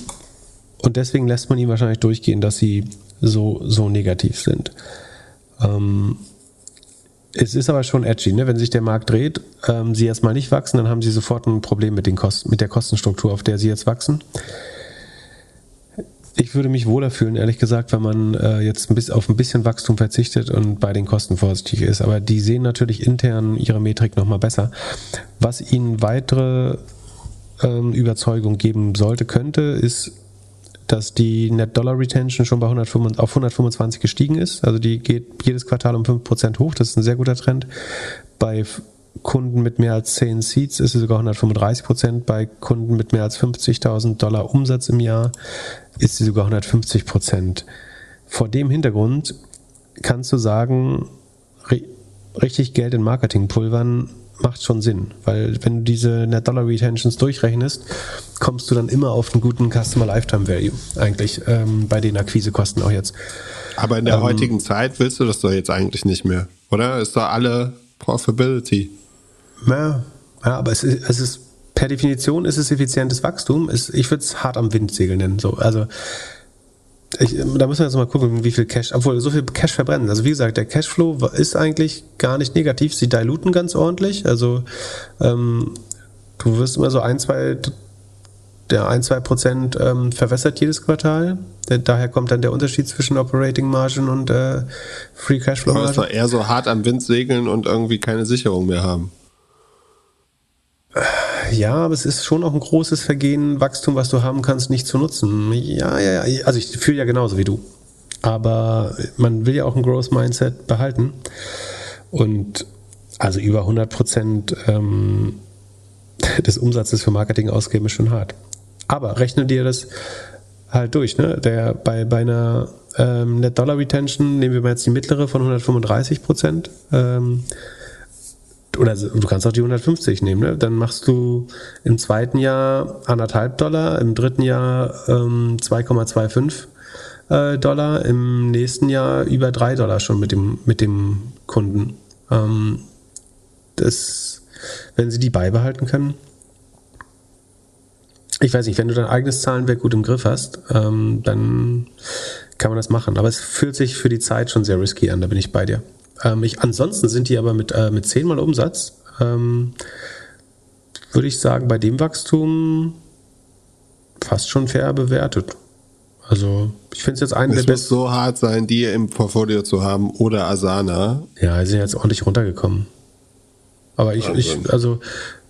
und deswegen lässt man ihn wahrscheinlich durchgehen, dass sie so, so negativ sind. Ähm, es ist aber schon edgy, ne? wenn sich der Markt dreht, ähm, sie erstmal nicht wachsen, dann haben sie sofort ein Problem mit, den Kosten, mit der Kostenstruktur, auf der sie jetzt wachsen. Ich würde mich wohler fühlen, ehrlich gesagt, wenn man äh, jetzt ein bisschen auf ein bisschen Wachstum verzichtet und bei den Kosten vorsichtig ist. Aber die sehen natürlich intern ihre Metrik nochmal besser. Was ihnen weitere ähm, Überzeugung geben sollte, könnte, ist dass die Net Dollar Retention schon bei 125, auf 125 gestiegen ist. Also die geht jedes Quartal um 5% hoch. Das ist ein sehr guter Trend. Bei Kunden mit mehr als 10 Seats ist sie sogar 135 Prozent. Bei Kunden mit mehr als 50.000 Dollar Umsatz im Jahr ist sie sogar 150 Prozent. Vor dem Hintergrund kannst du sagen, richtig Geld in Marketing pulvern macht schon Sinn, weil wenn du diese Net Dollar Retentions durchrechnest, kommst du dann immer auf einen guten Customer Lifetime Value, eigentlich ähm, bei den Akquisekosten auch jetzt. Aber in der ähm, heutigen Zeit willst du das doch jetzt eigentlich nicht mehr, oder? Ist doch alle Profitability. Ja, ja aber es ist, es ist per Definition ist es effizientes Wachstum. Es, ich würde es hart am Wind segeln nennen. So, also ich, da müssen wir jetzt mal gucken, wie viel Cash, obwohl so viel Cash verbrennen. Also wie gesagt, der Cashflow ist eigentlich gar nicht negativ. Sie diluten ganz ordentlich. Also ähm, du wirst immer so ein, zwei, der ein, zwei Prozent ähm, verwässert jedes Quartal. daher kommt dann der Unterschied zwischen Operating Margin und äh, Free Cashflow Margin. Es eher so hart am Wind segeln und irgendwie keine Sicherung mehr haben. Ja, aber es ist schon auch ein großes Vergehen, Wachstum, was du haben kannst, nicht zu nutzen. Ja, ja, ja. Also ich fühle ja genauso wie du. Aber man will ja auch ein Growth Mindset behalten. Und also über 100 Prozent ähm, des Umsatzes für Marketing ausgeben ist schon hart. Aber rechne dir das halt durch. Ne? Der, bei, bei einer ähm, Net Dollar Retention nehmen wir mal jetzt die mittlere von 135 Prozent. Ähm, oder du kannst auch die 150 nehmen, ne? dann machst du im zweiten Jahr anderthalb Dollar, im dritten Jahr ähm, 2,25 äh, Dollar, im nächsten Jahr über drei Dollar schon mit dem, mit dem Kunden. Ähm, das, wenn sie die beibehalten können. Ich weiß nicht, wenn du dein eigenes Zahlenwerk gut im Griff hast, ähm, dann kann man das machen. Aber es fühlt sich für die Zeit schon sehr risky an, da bin ich bei dir. Ähm, ich, ansonsten sind die aber mit, äh, mit 10 mal Umsatz, ähm, würde ich sagen, bei dem Wachstum fast schon fair bewertet. Also, ich finde es jetzt einen es der muss so hart sein, die im Portfolio zu haben oder Asana. Ja, sie sind jetzt ordentlich runtergekommen. Aber ich, ich also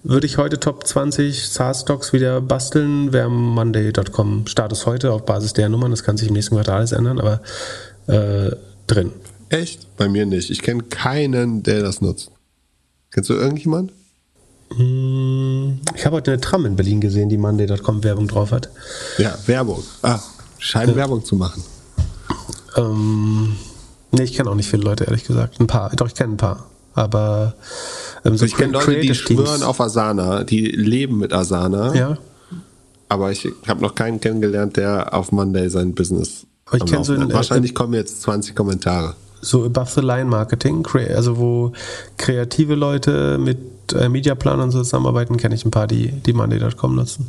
würde ich heute Top 20 SaaS-Stocks wieder basteln, wäre Monday.com Status heute auf Basis der Nummern. Das kann sich im nächsten Quartal alles ändern, aber äh, drin. Echt? Bei mir nicht. Ich kenne keinen, der das nutzt. Kennst du irgendjemand? Hm, Ich habe heute eine Tram in Berlin gesehen, die Monday.com Werbung drauf hat. Ja, Werbung. Ah, scheinen Werbung zu machen. Ähm, nee, ich kenne auch nicht viele Leute, ehrlich gesagt. Ein paar, doch, ich kenne ein paar. Aber ähm, so ich kenne Leute, die Teams- schwören auf Asana, die leben mit Asana. Ja, Aber ich habe noch keinen kennengelernt, der auf Monday sein Business. Aber ich am kenn so Laufen ein- hat. Wahrscheinlich kommen jetzt 20 Kommentare. So Above-the-Line-Marketing, also wo kreative Leute mit äh, Mediaplan und so zusammenarbeiten, kenne ich ein paar, die, die Monday.com nutzen.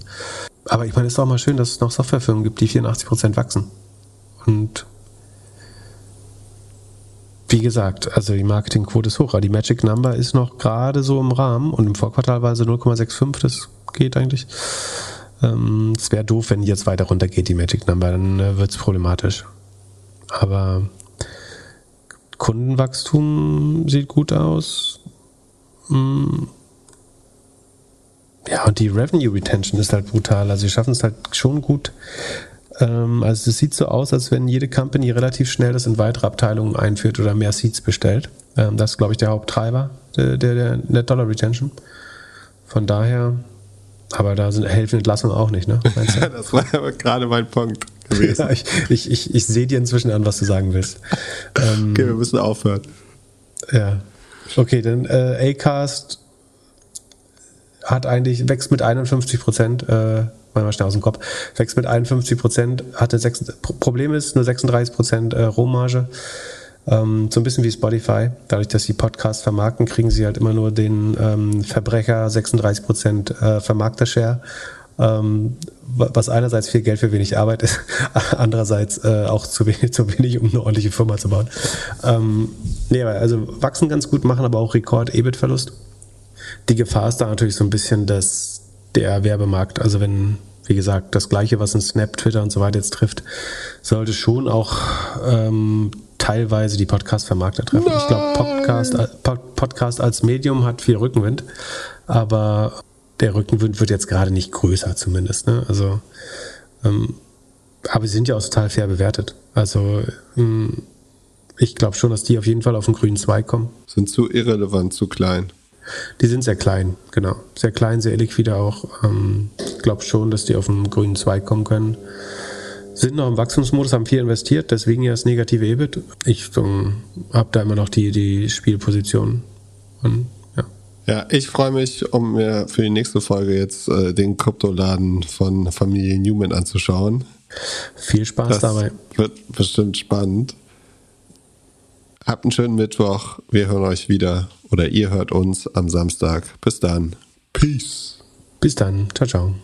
Aber ich meine, es ist auch mal schön, dass es noch Softwarefirmen gibt, die 84% wachsen. Und wie gesagt, also die Marketingquote ist hoch, aber die Magic Number ist noch gerade so im Rahmen und im Vorquartal war sie 0,65, das geht eigentlich. Ähm, es wäre doof, wenn die jetzt weiter runtergeht, die Magic Number, dann äh, wird es problematisch. Aber Kundenwachstum sieht gut aus. Mm. Ja, und die Revenue Retention ist halt brutal. Also sie schaffen es halt schon gut. Ähm, also es sieht so aus, als wenn jede Company relativ schnell das in weitere Abteilungen einführt oder mehr Seats bestellt. Ähm, das ist, glaube ich, der Haupttreiber der, der, der Dollar Retention. Von daher, aber da sind helfen Entlassungen auch nicht, ne? Das war aber gerade mein Punkt gewesen. ja, ich ich, ich, ich sehe dir inzwischen an, was du sagen willst. Ähm, Okay, wir müssen aufhören. Ja. Okay, dann äh, Acast hat eigentlich, wächst mit 51 Prozent, äh, mal schnell aus dem Kopf, wächst mit 51 Prozent, hatte sechs, Pro- Problem ist nur 36 Prozent äh, Rohmarge. Ähm, so ein bisschen wie Spotify. Dadurch, dass sie Podcasts vermarkten, kriegen sie halt immer nur den ähm, Verbrecher 36 Prozent äh, Vermarkter-Share. Ähm, wa- was einerseits viel Geld für wenig Arbeit ist, andererseits äh, auch zu wenig, zu wenig, um eine ordentliche Firma zu bauen. Ähm, nee, also wachsen ganz gut, machen aber auch Rekord-EBIT-Verlust. Die Gefahr ist da natürlich so ein bisschen, dass der Werbemarkt, also wenn, wie gesagt, das Gleiche, was in Snap, Twitter und so weiter jetzt trifft, sollte schon auch ähm, teilweise die Podcast-Vermarkter treffen. Ich glaube, Podcast, äh, Pod- Podcast als Medium hat viel Rückenwind, aber der Rückenwind wird jetzt gerade nicht größer zumindest. Ne? Also, ähm, aber sie sind ja auch total fair bewertet. Also, ähm, ich glaube schon, dass die auf jeden Fall auf den grünen Zweig kommen. Sind zu irrelevant, zu klein. Die sind sehr klein, genau. Sehr klein, sehr liquide auch. Ähm, ich glaube schon, dass die auf den grünen Zweig kommen können. Sind noch im Wachstumsmodus, haben viel investiert, deswegen ja das negative EBIT. Ich ähm, habe da immer noch die, die Spielposition. Und. Ja, ich freue mich, um mir für die nächste Folge jetzt äh, den Kryptoladen von Familie Newman anzuschauen. Viel Spaß Das dabei. wird bestimmt spannend. Habt einen schönen Mittwoch. Wir hören euch wieder oder ihr hört uns am Samstag. Bis dann. Peace. Bis dann. Ciao, ciao.